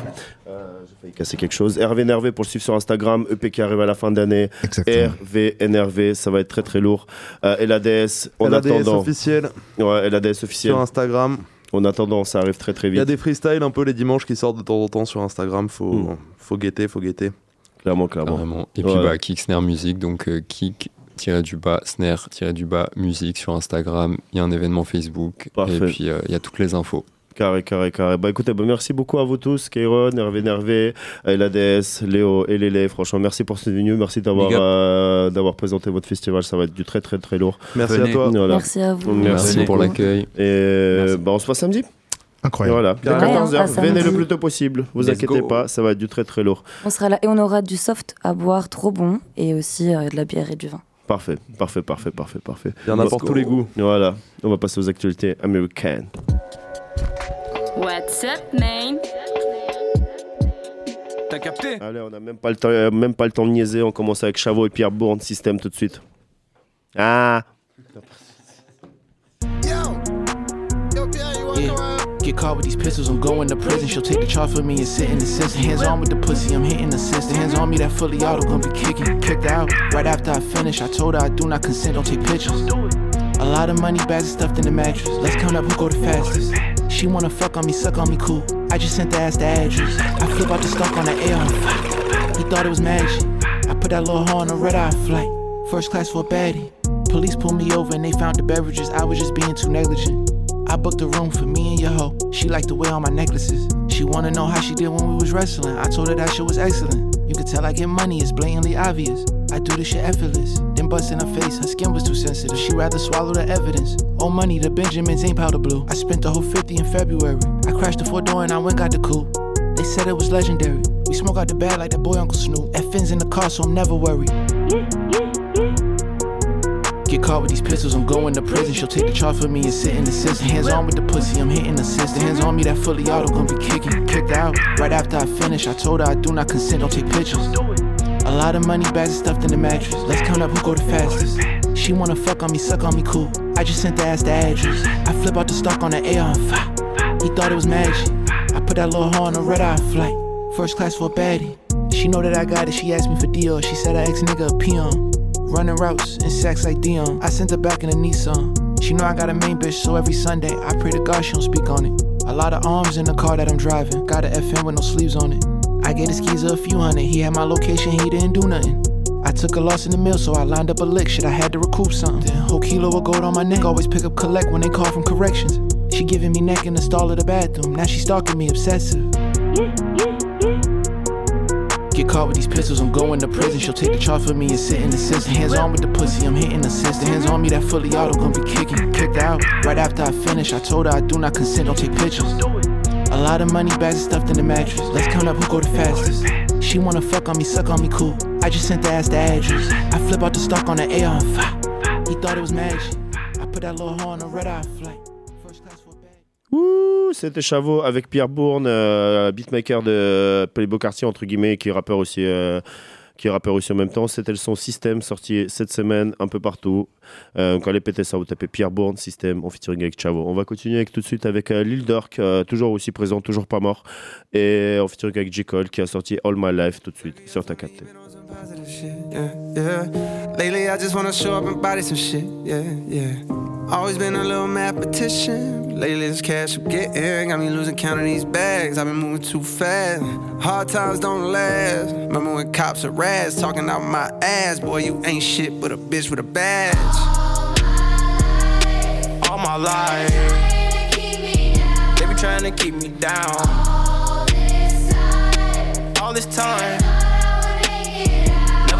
Euh, J'ai failli casser quelque chose. Hervé Nervé pour le suivre sur Instagram. EP qui arrive à la fin d'année. RV NRV, ça va être très très lourd. Euh, LADS, en LADS attendant. officiel Ouais, LADS officiel. sur Instagram. En attendant, ça arrive très très Il y a vite. des freestyles un peu les dimanches qui sortent de temps en temps sur Instagram. Faut, Mm. faut guetter, faut guetter. Clairement, clairement. Et puis Ouais. bah, Kick Snare Music, donc euh, kick du bas snare du bas musique sur Instagram. Il y a un événement Facebook Parfait. et puis euh, il y a toutes les infos. Carré, carré, carré. Bah écoutez, bah, merci beaucoup à vous tous, Kairon, Hervé Nervé, Elades, Léo et Lélé. Franchement, merci pour cette venue, merci d'avoir euh, d'avoir présenté votre festival. Ça va être du très, très, très lourd. Merci à toi. Voilà. Merci à vous. Merci pour l'accueil. Et bah, on se voit samedi. Incroyable. Voilà, à Ouais, 14h. à Venez le plus tôt possible. Vous Let's inquiétez go. pas, ça va être du très, très lourd. On sera là et on aura du soft à boire trop bon et aussi euh, de la bière et du vin. Parfait, parfait, parfait, parfait, parfait. Il y en a pour tous les goûts. Voilà, on va passer aux actualités américaines. What's up, man? T'as capté? Allez, on n'a même pas le temps, euh, même pas le temps de niaiser. On commence avec Chavo et Pierre Bourne, système tout de suite. Ah, Yeah. Get caught with these pistols, I'm going to prison. She'll take the charge for me and sit in the system. Hands on with the pussy, I'm hitting the system. Hands on me, that fully auto gonna be kicking. Kicked out right after I finish. I told her I do not consent, don't take pictures. A lot of money bags stuffed in the mattress. Let's count up who go the fastest. She wanna fuck on me, suck on me, cool. I just sent the ass the address. I flip out the stock on the air. He thought it was magic. I put that little hoe on a red eye flight. First class for a baddie. Police pulled me over and they found the beverages. I was just being too negligent. I booked a room for me and your hoe. She liked to wear all my necklaces. She wanna know how she did when we was wrestling. I told her that shit was excellent. You could tell I get money, it's blatantly obvious. I do this shit effortless. Then bust in her face, her skin was too sensitive. She rather swallow the evidence. Oh money, the Benjamins ain't powder blue. I spent the whole 50 in February. I crashed the four door and I went got the coupe. They said it was legendary. We smoke out the bag like that boy Uncle Snoop. FN's in the car, so I'm never worried. Get caught with these pistols, I'm going to prison. She'll take the charge for me and sit in the system. Hands on with the pussy, I'm hitting the system. Hands on me, that fully auto gonna be kicking. Kicked out right after I finish. I told her I do not consent, don't take pictures. A lot of money bags stuffed in the mattress. Let's count up who go the fastest. She wanna fuck on me, suck on me, cool. I just sent the ass the address. I flip out the stock on the fire. He thought it was magic. I put that little hoe on a red eye flight. First class for a baddie. She know that I got it. She asked me for Dior. She said I ex nigga a peon. Running routes and sex like Dion. I sent her back in a Nissan. She know I got a main bitch, so every Sunday I pray to God she don't speak on it. A lot of arms in the car that I'm driving. Got a FM with no sleeves on it. I gave the skeezer a few hundred. He had my location, he didn't do nothing. I took a loss in the mill, so I lined up a lick. Shit, I had to recoup something. Whole kilo of gold on my neck. Always pick up collect when they call from corrections. She giving me neck in the stall of the bathroom. Now she stalking me obsessive. Get caught with these pistols, I'm going to prison. She'll take the charge for me and sit in the system. Hands on with the pussy, I'm hitting the system. Hands on me, that fully auto gonna be kicking. Kicked out right after I finish. I told her I do not consent, don't take pictures. A lot of money bags stuffed in the mattress. Let's count up who go the fastest. She wanna fuck on me, suck on me, cool. I just sent the ass the address. I flip out the stock on the fire. He thought it was magic. I put that little hoe on a red eye flight. Ouh, c'était Chavo avec Pierre Bourne, euh, beatmaker de Playboy Quartier, entre guillemets, qui est rappeur aussi. euh, qui rappeur aussi en même temps, c'était le son System sorti cette semaine un peu partout. Euh, donc allez péter ça, vous tapez Pierre Bourne, System, en featuring avec Chavo. On va continuer avec, tout de suite avec euh, Lil Durk, toujours aussi présent, toujours pas mort, et en featuring avec J. Cole qui a sorti All My Life tout de suite sur ta capté. yeah, yeah. Lately, I just wanna show up and body some shit, yeah, yeah. Always been a little mathematician. Lately, this cash I'm getting got me losing count of these bags. I've been moving too fast. Hard times don't last. Remember when cops are rats talking out my ass? Boy, you ain't shit but a bitch with a badge. All my life, they be trying to keep me down. All this time, never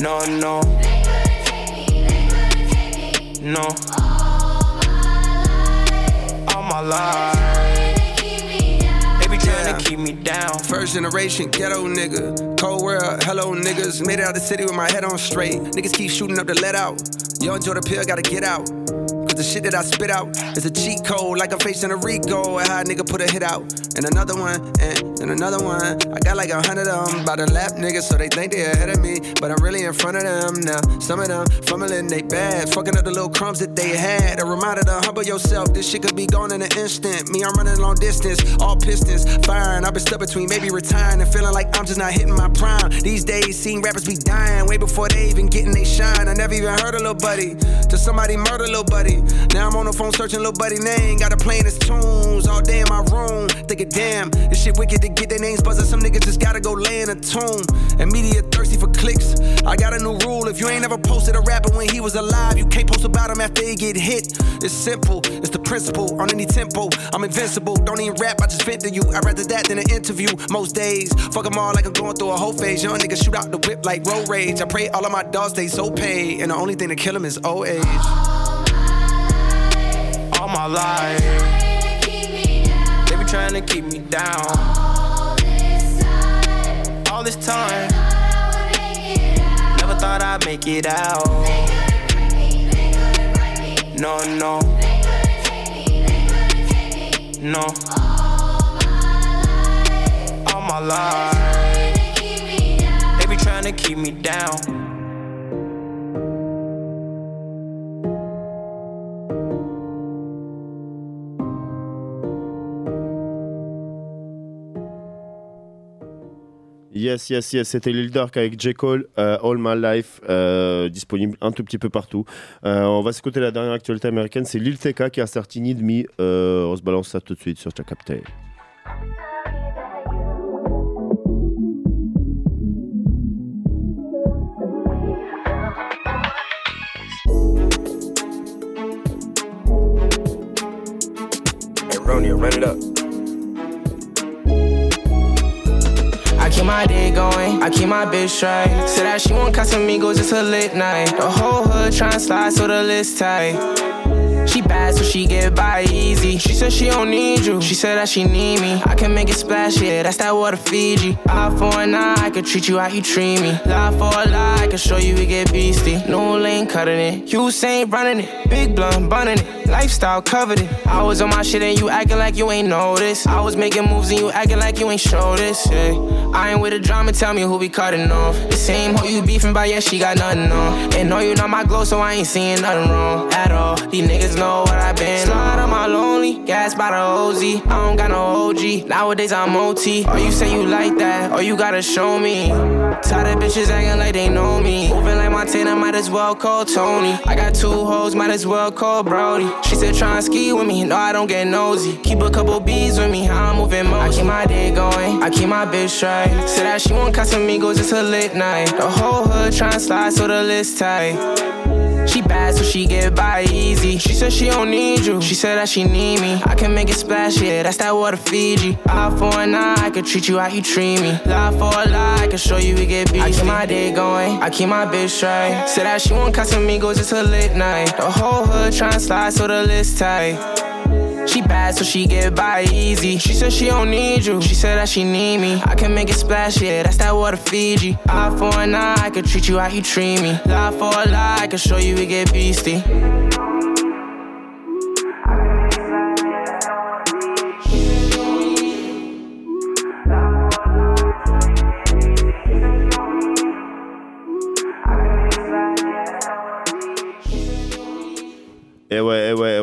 No, no. They couldn't take me, they couldn't take me. No. All my life. They be trying to keep me down. First generation ghetto nigga. Cold world, hello niggas. Made it out the city with my head on straight. Niggas keep shooting up the let out. Young Jordan Pill gotta get out. Cause the shit that I spit out is a cheat code, like I'm facing a Rico. And how a nigga put a hit out. And another one, and, and another one. I got like a hundred of them by the lap niggas, so they think they ahead of me. But I'm really in front of them now. Some of them fumbling they bad, fucking up the little crumbs that they had. A reminder to humble yourself, this shit could be gone in an instant. Me, I'm running long distance, all pistons firing. I've been stuck between maybe retiring and feeling like I'm just not hitting my prime. These days, seeing rappers be dying way before they even getting they shine. I never even heard a little buddy till somebody murder little buddy. Now I'm on the phone searching little buddy name, got to playing his tunes all day in my room. Thinking, damn, this shit wicked to get their names buzzing. Some niggas just gotta go lay in a tomb. And media thirsty for clicks. I got a new rule. If you ain't ever posted a rapper when he was alive, you can't post about him after he get hit. It's simple, it's the principle. On any tempo, I'm invincible. Don't even rap, I just vent to you. I'd rather that than an interview. Most days, fuck them all like I'm going through a whole phase. Young niggas shoot out the whip like road rage. I pray all of my dogs stay so paid. And the only thing to kill them is old age. All my life. They be trying to keep me down. All this time. Never thought I'd make it out. Me, me, no, no. Me, no. All my life. All my life. They be trying to keep me down. Yes, yes, yes, c'était Lil Durk avec J. Cole, euh, All My Life, euh, disponible un tout petit peu partout. Euh, on va s'écouter la dernière actualité américaine, c'est Lil TK qui a sorti Need Me. On se balance ça tout de suite sur ta capté. Hey, Ronia, run it up. Keep my day going, I keep my bitch straight. Said that she won't want Casamigos, it's a lit night. The whole hood tryna slide, so the list tight. She bad, so she get by easy. She said she don't need you. She said that she need me. I can make it splash, yeah, that's that water Fiji. Eye for an eye, I could treat you how you treat me. Lie for a lie, I can show you we get beastie. No lane cutting it. You ain't running it. Big blunt bunning it. Lifestyle covered it. I was on my shit and you acting like you ain't noticed. I was making moves and you acting like you ain't show this. Yeah. I ain't with the drama, tell me who we cutting off. The same hoe you beefing by, yeah, she got nothing on. And know you not my glow, so I ain't seeing nothing wrong at all. These niggas know what I've been. Slide on my lonely, gas by the OZ. I don't got no OG. Nowadays I'm OT. Or oh, you say you like that, or you gotta show me. Tired of bitches acting like they know me. Moving like Montana, might as well call Tony. I got two hoes, might as well call Brody. She said try and ski with me, no I don't get nosy. Keep a couple bees with me, how I'm moving most. I keep my day going, I keep my bitch straight. Said that she want Casamigos, it's a lit night. The whole hood tryna slide, so the list tight. She bad, so she get by easy. She said she don't need you. She said that she need me. I can make it splash, yeah, that's that water Fiji. Eye for an eye, I could treat you how you treat me. Lie for a lie, I can show you we get beefy. I keep my day going, I keep my bitch straight. Said that she won't cut want Casamigos, it's a lit night. The whole hood tryna slide, so the list tight. She bad, so she get by easy. She said she don't need you. She said that she need me. I can make it splash, yeah, that's that water Fiji. Eye for an eye, I could treat you how you treat me. Lie for a lie, I can show you we get beastie.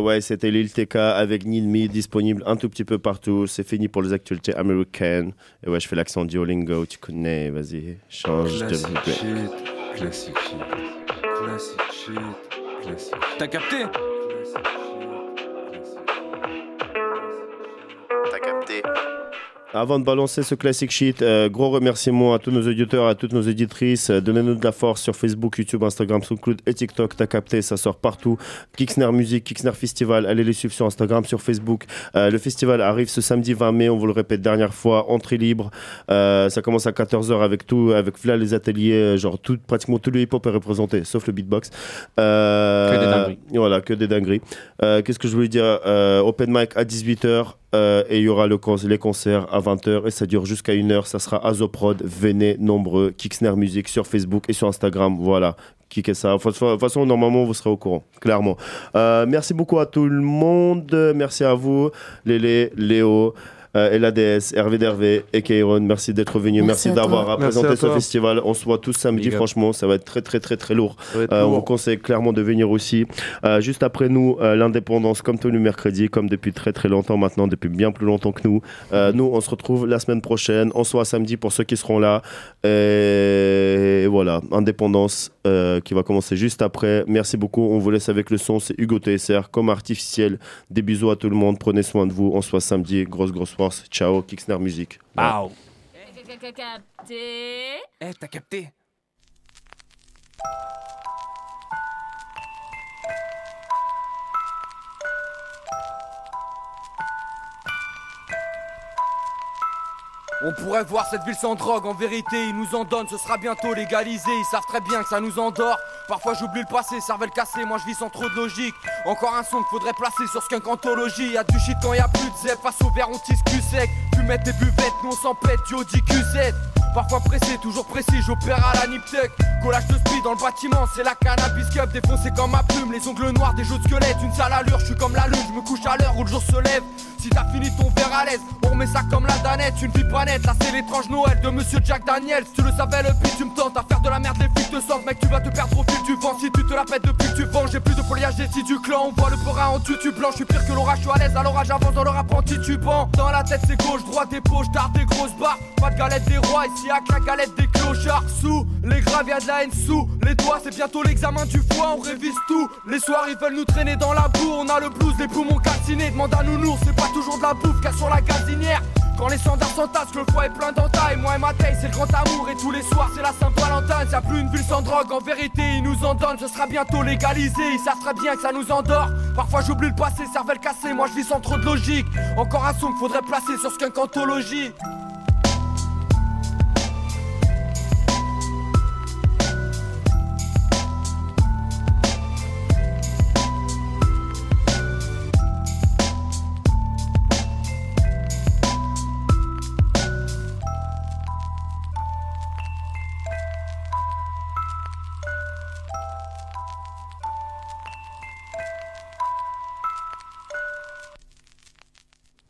Ouais, c'était Lil TK avec Need Me, disponible un tout petit peu partout. C'est fini pour les actualités américaines. Et ouais, je fais l'accent Duolingo, tu connais, vas-y, change de Classic shit, classic shit, classic shit, classic shit. T'as capté? Avant de balancer ce classic sheet, euh, gros remerciements à tous nos auditeurs, à toutes nos éditrices. Euh, Donnez-nous de la force sur Facebook, YouTube, Instagram, SoundCloud et TikTok. T'as capté, ça sort partout. Kixner Music, Kixner Festival, allez les suivre sur Instagram, sur Facebook. Euh, le festival arrive ce samedi 20 mai, on vous le répète dernière fois, entrée libre. Euh, ça commence à 14h avec tout, avec là les ateliers, euh, genre tout, pratiquement tout le hip-hop est représenté, sauf le beatbox. Euh, Que des dingueries. Voilà, que des dingueries. Euh, Qu'est-ce que je voulais dire Euh, Open mic à 18h. Euh, et il y aura les concerts à 20h et ça dure jusqu'à 1h. Ça sera Azoprod. Venez nombreux. Kixner Music sur Facebook et sur Instagram. Voilà. Kickez ça? De toute façon, normalement, vous serez au courant, clairement. Euh, merci beaucoup à tout le monde. Merci à vous, Lélé, Léo. Euh, LADS, Hervé Dervé et Kairon, merci d'être venu, Merci d'avoir représenté ce festival. On se voit tous samedi, Big up. franchement, ça va être très très très très lourd. Euh, on vous conseille clairement de venir aussi. Euh, juste après nous, euh, l'indépendance, comme tous les mercredis, comme depuis très très longtemps maintenant, depuis bien plus longtemps que nous. Euh, nous, on se retrouve la semaine prochaine. On se voit samedi pour ceux qui seront là. Et voilà, indépendance euh, qui va commencer juste après. Merci beaucoup. On vous laisse avec le son. C'est Hugo TSR comme artificiel. Des bisous à tout le monde. Prenez soin de vous. On se voit samedi. Grosse grosse Ciao. Kixner Music. Eh, t'as capté On pourrait voir cette ville sans drogue, en vérité, ils nous en donnent, ce sera bientôt légalisé, ils savent très bien que ça nous endort. Parfois j'oublie le passé, cervelle cassée, moi je vis sans trop de logique. Encore un son qu'il faudrait placer sur Skunk Anthology. Y'a du shit quand y a plus de zep, face au verre on tisse cul sec. Fumette des buvettes, nous on s'en pète, du Audi Q7. Parfois pressé, toujours précis, j'opère à la Niptech. Collage de speed dans le bâtiment, c'est la cannabis cup défoncé comme ma plume. Les ongles noirs, des jeux de squelette, une sale allure, je suis comme la lune, je me couche à l'heure où le jour se lève. Si t'as fini ton verre à l'aise, on remet ça comme la danette, une vie pas nette. Là c'est l'étrange Noël de monsieur Jack Daniels. Tu le savais, le pire, tu me tentes à faire de la merde, les flics te sentent, mec, tu vas te perdre au fil du vent. Si tu te la pètes depuis que tu vends, j'ai plus de foliage des si du clan. On voit le peurin en tutu blanc, je suis pire que l'orage, je suis à l'aise, à l'orage avance dans le rap en titubant. Dans la tête c'est gauche, droite poches, tard des grosses barres. Pas de galette des rois, ici à la galette des clochards. Sous les graves, y'a de la haine sous les doigts, c'est bientôt l'examen du foie, on révise tout. Les soirs ils veulent nous traîner dans la boue, on a le blues, les poumons calcinés. Demande à nounours, c'est pas toujours de la bouffe, qu'à sur la gazinière. Quand les standards s'entassent, le foie est plein d'entailles, moi et ma taille, c'est le grand amour. Et tous les soirs, c'est la Saint-Valentin. Y'a plus une ville sans drogue, en vérité, ils nous en donnent. Ce sera bientôt légalisé, ils savent très bien que ça nous endort. Parfois, j'oublie le passé, cervelle cassée, moi je vis sans trop de logique. Encore un son qu'il faudrait placer sur Skunk Anthology.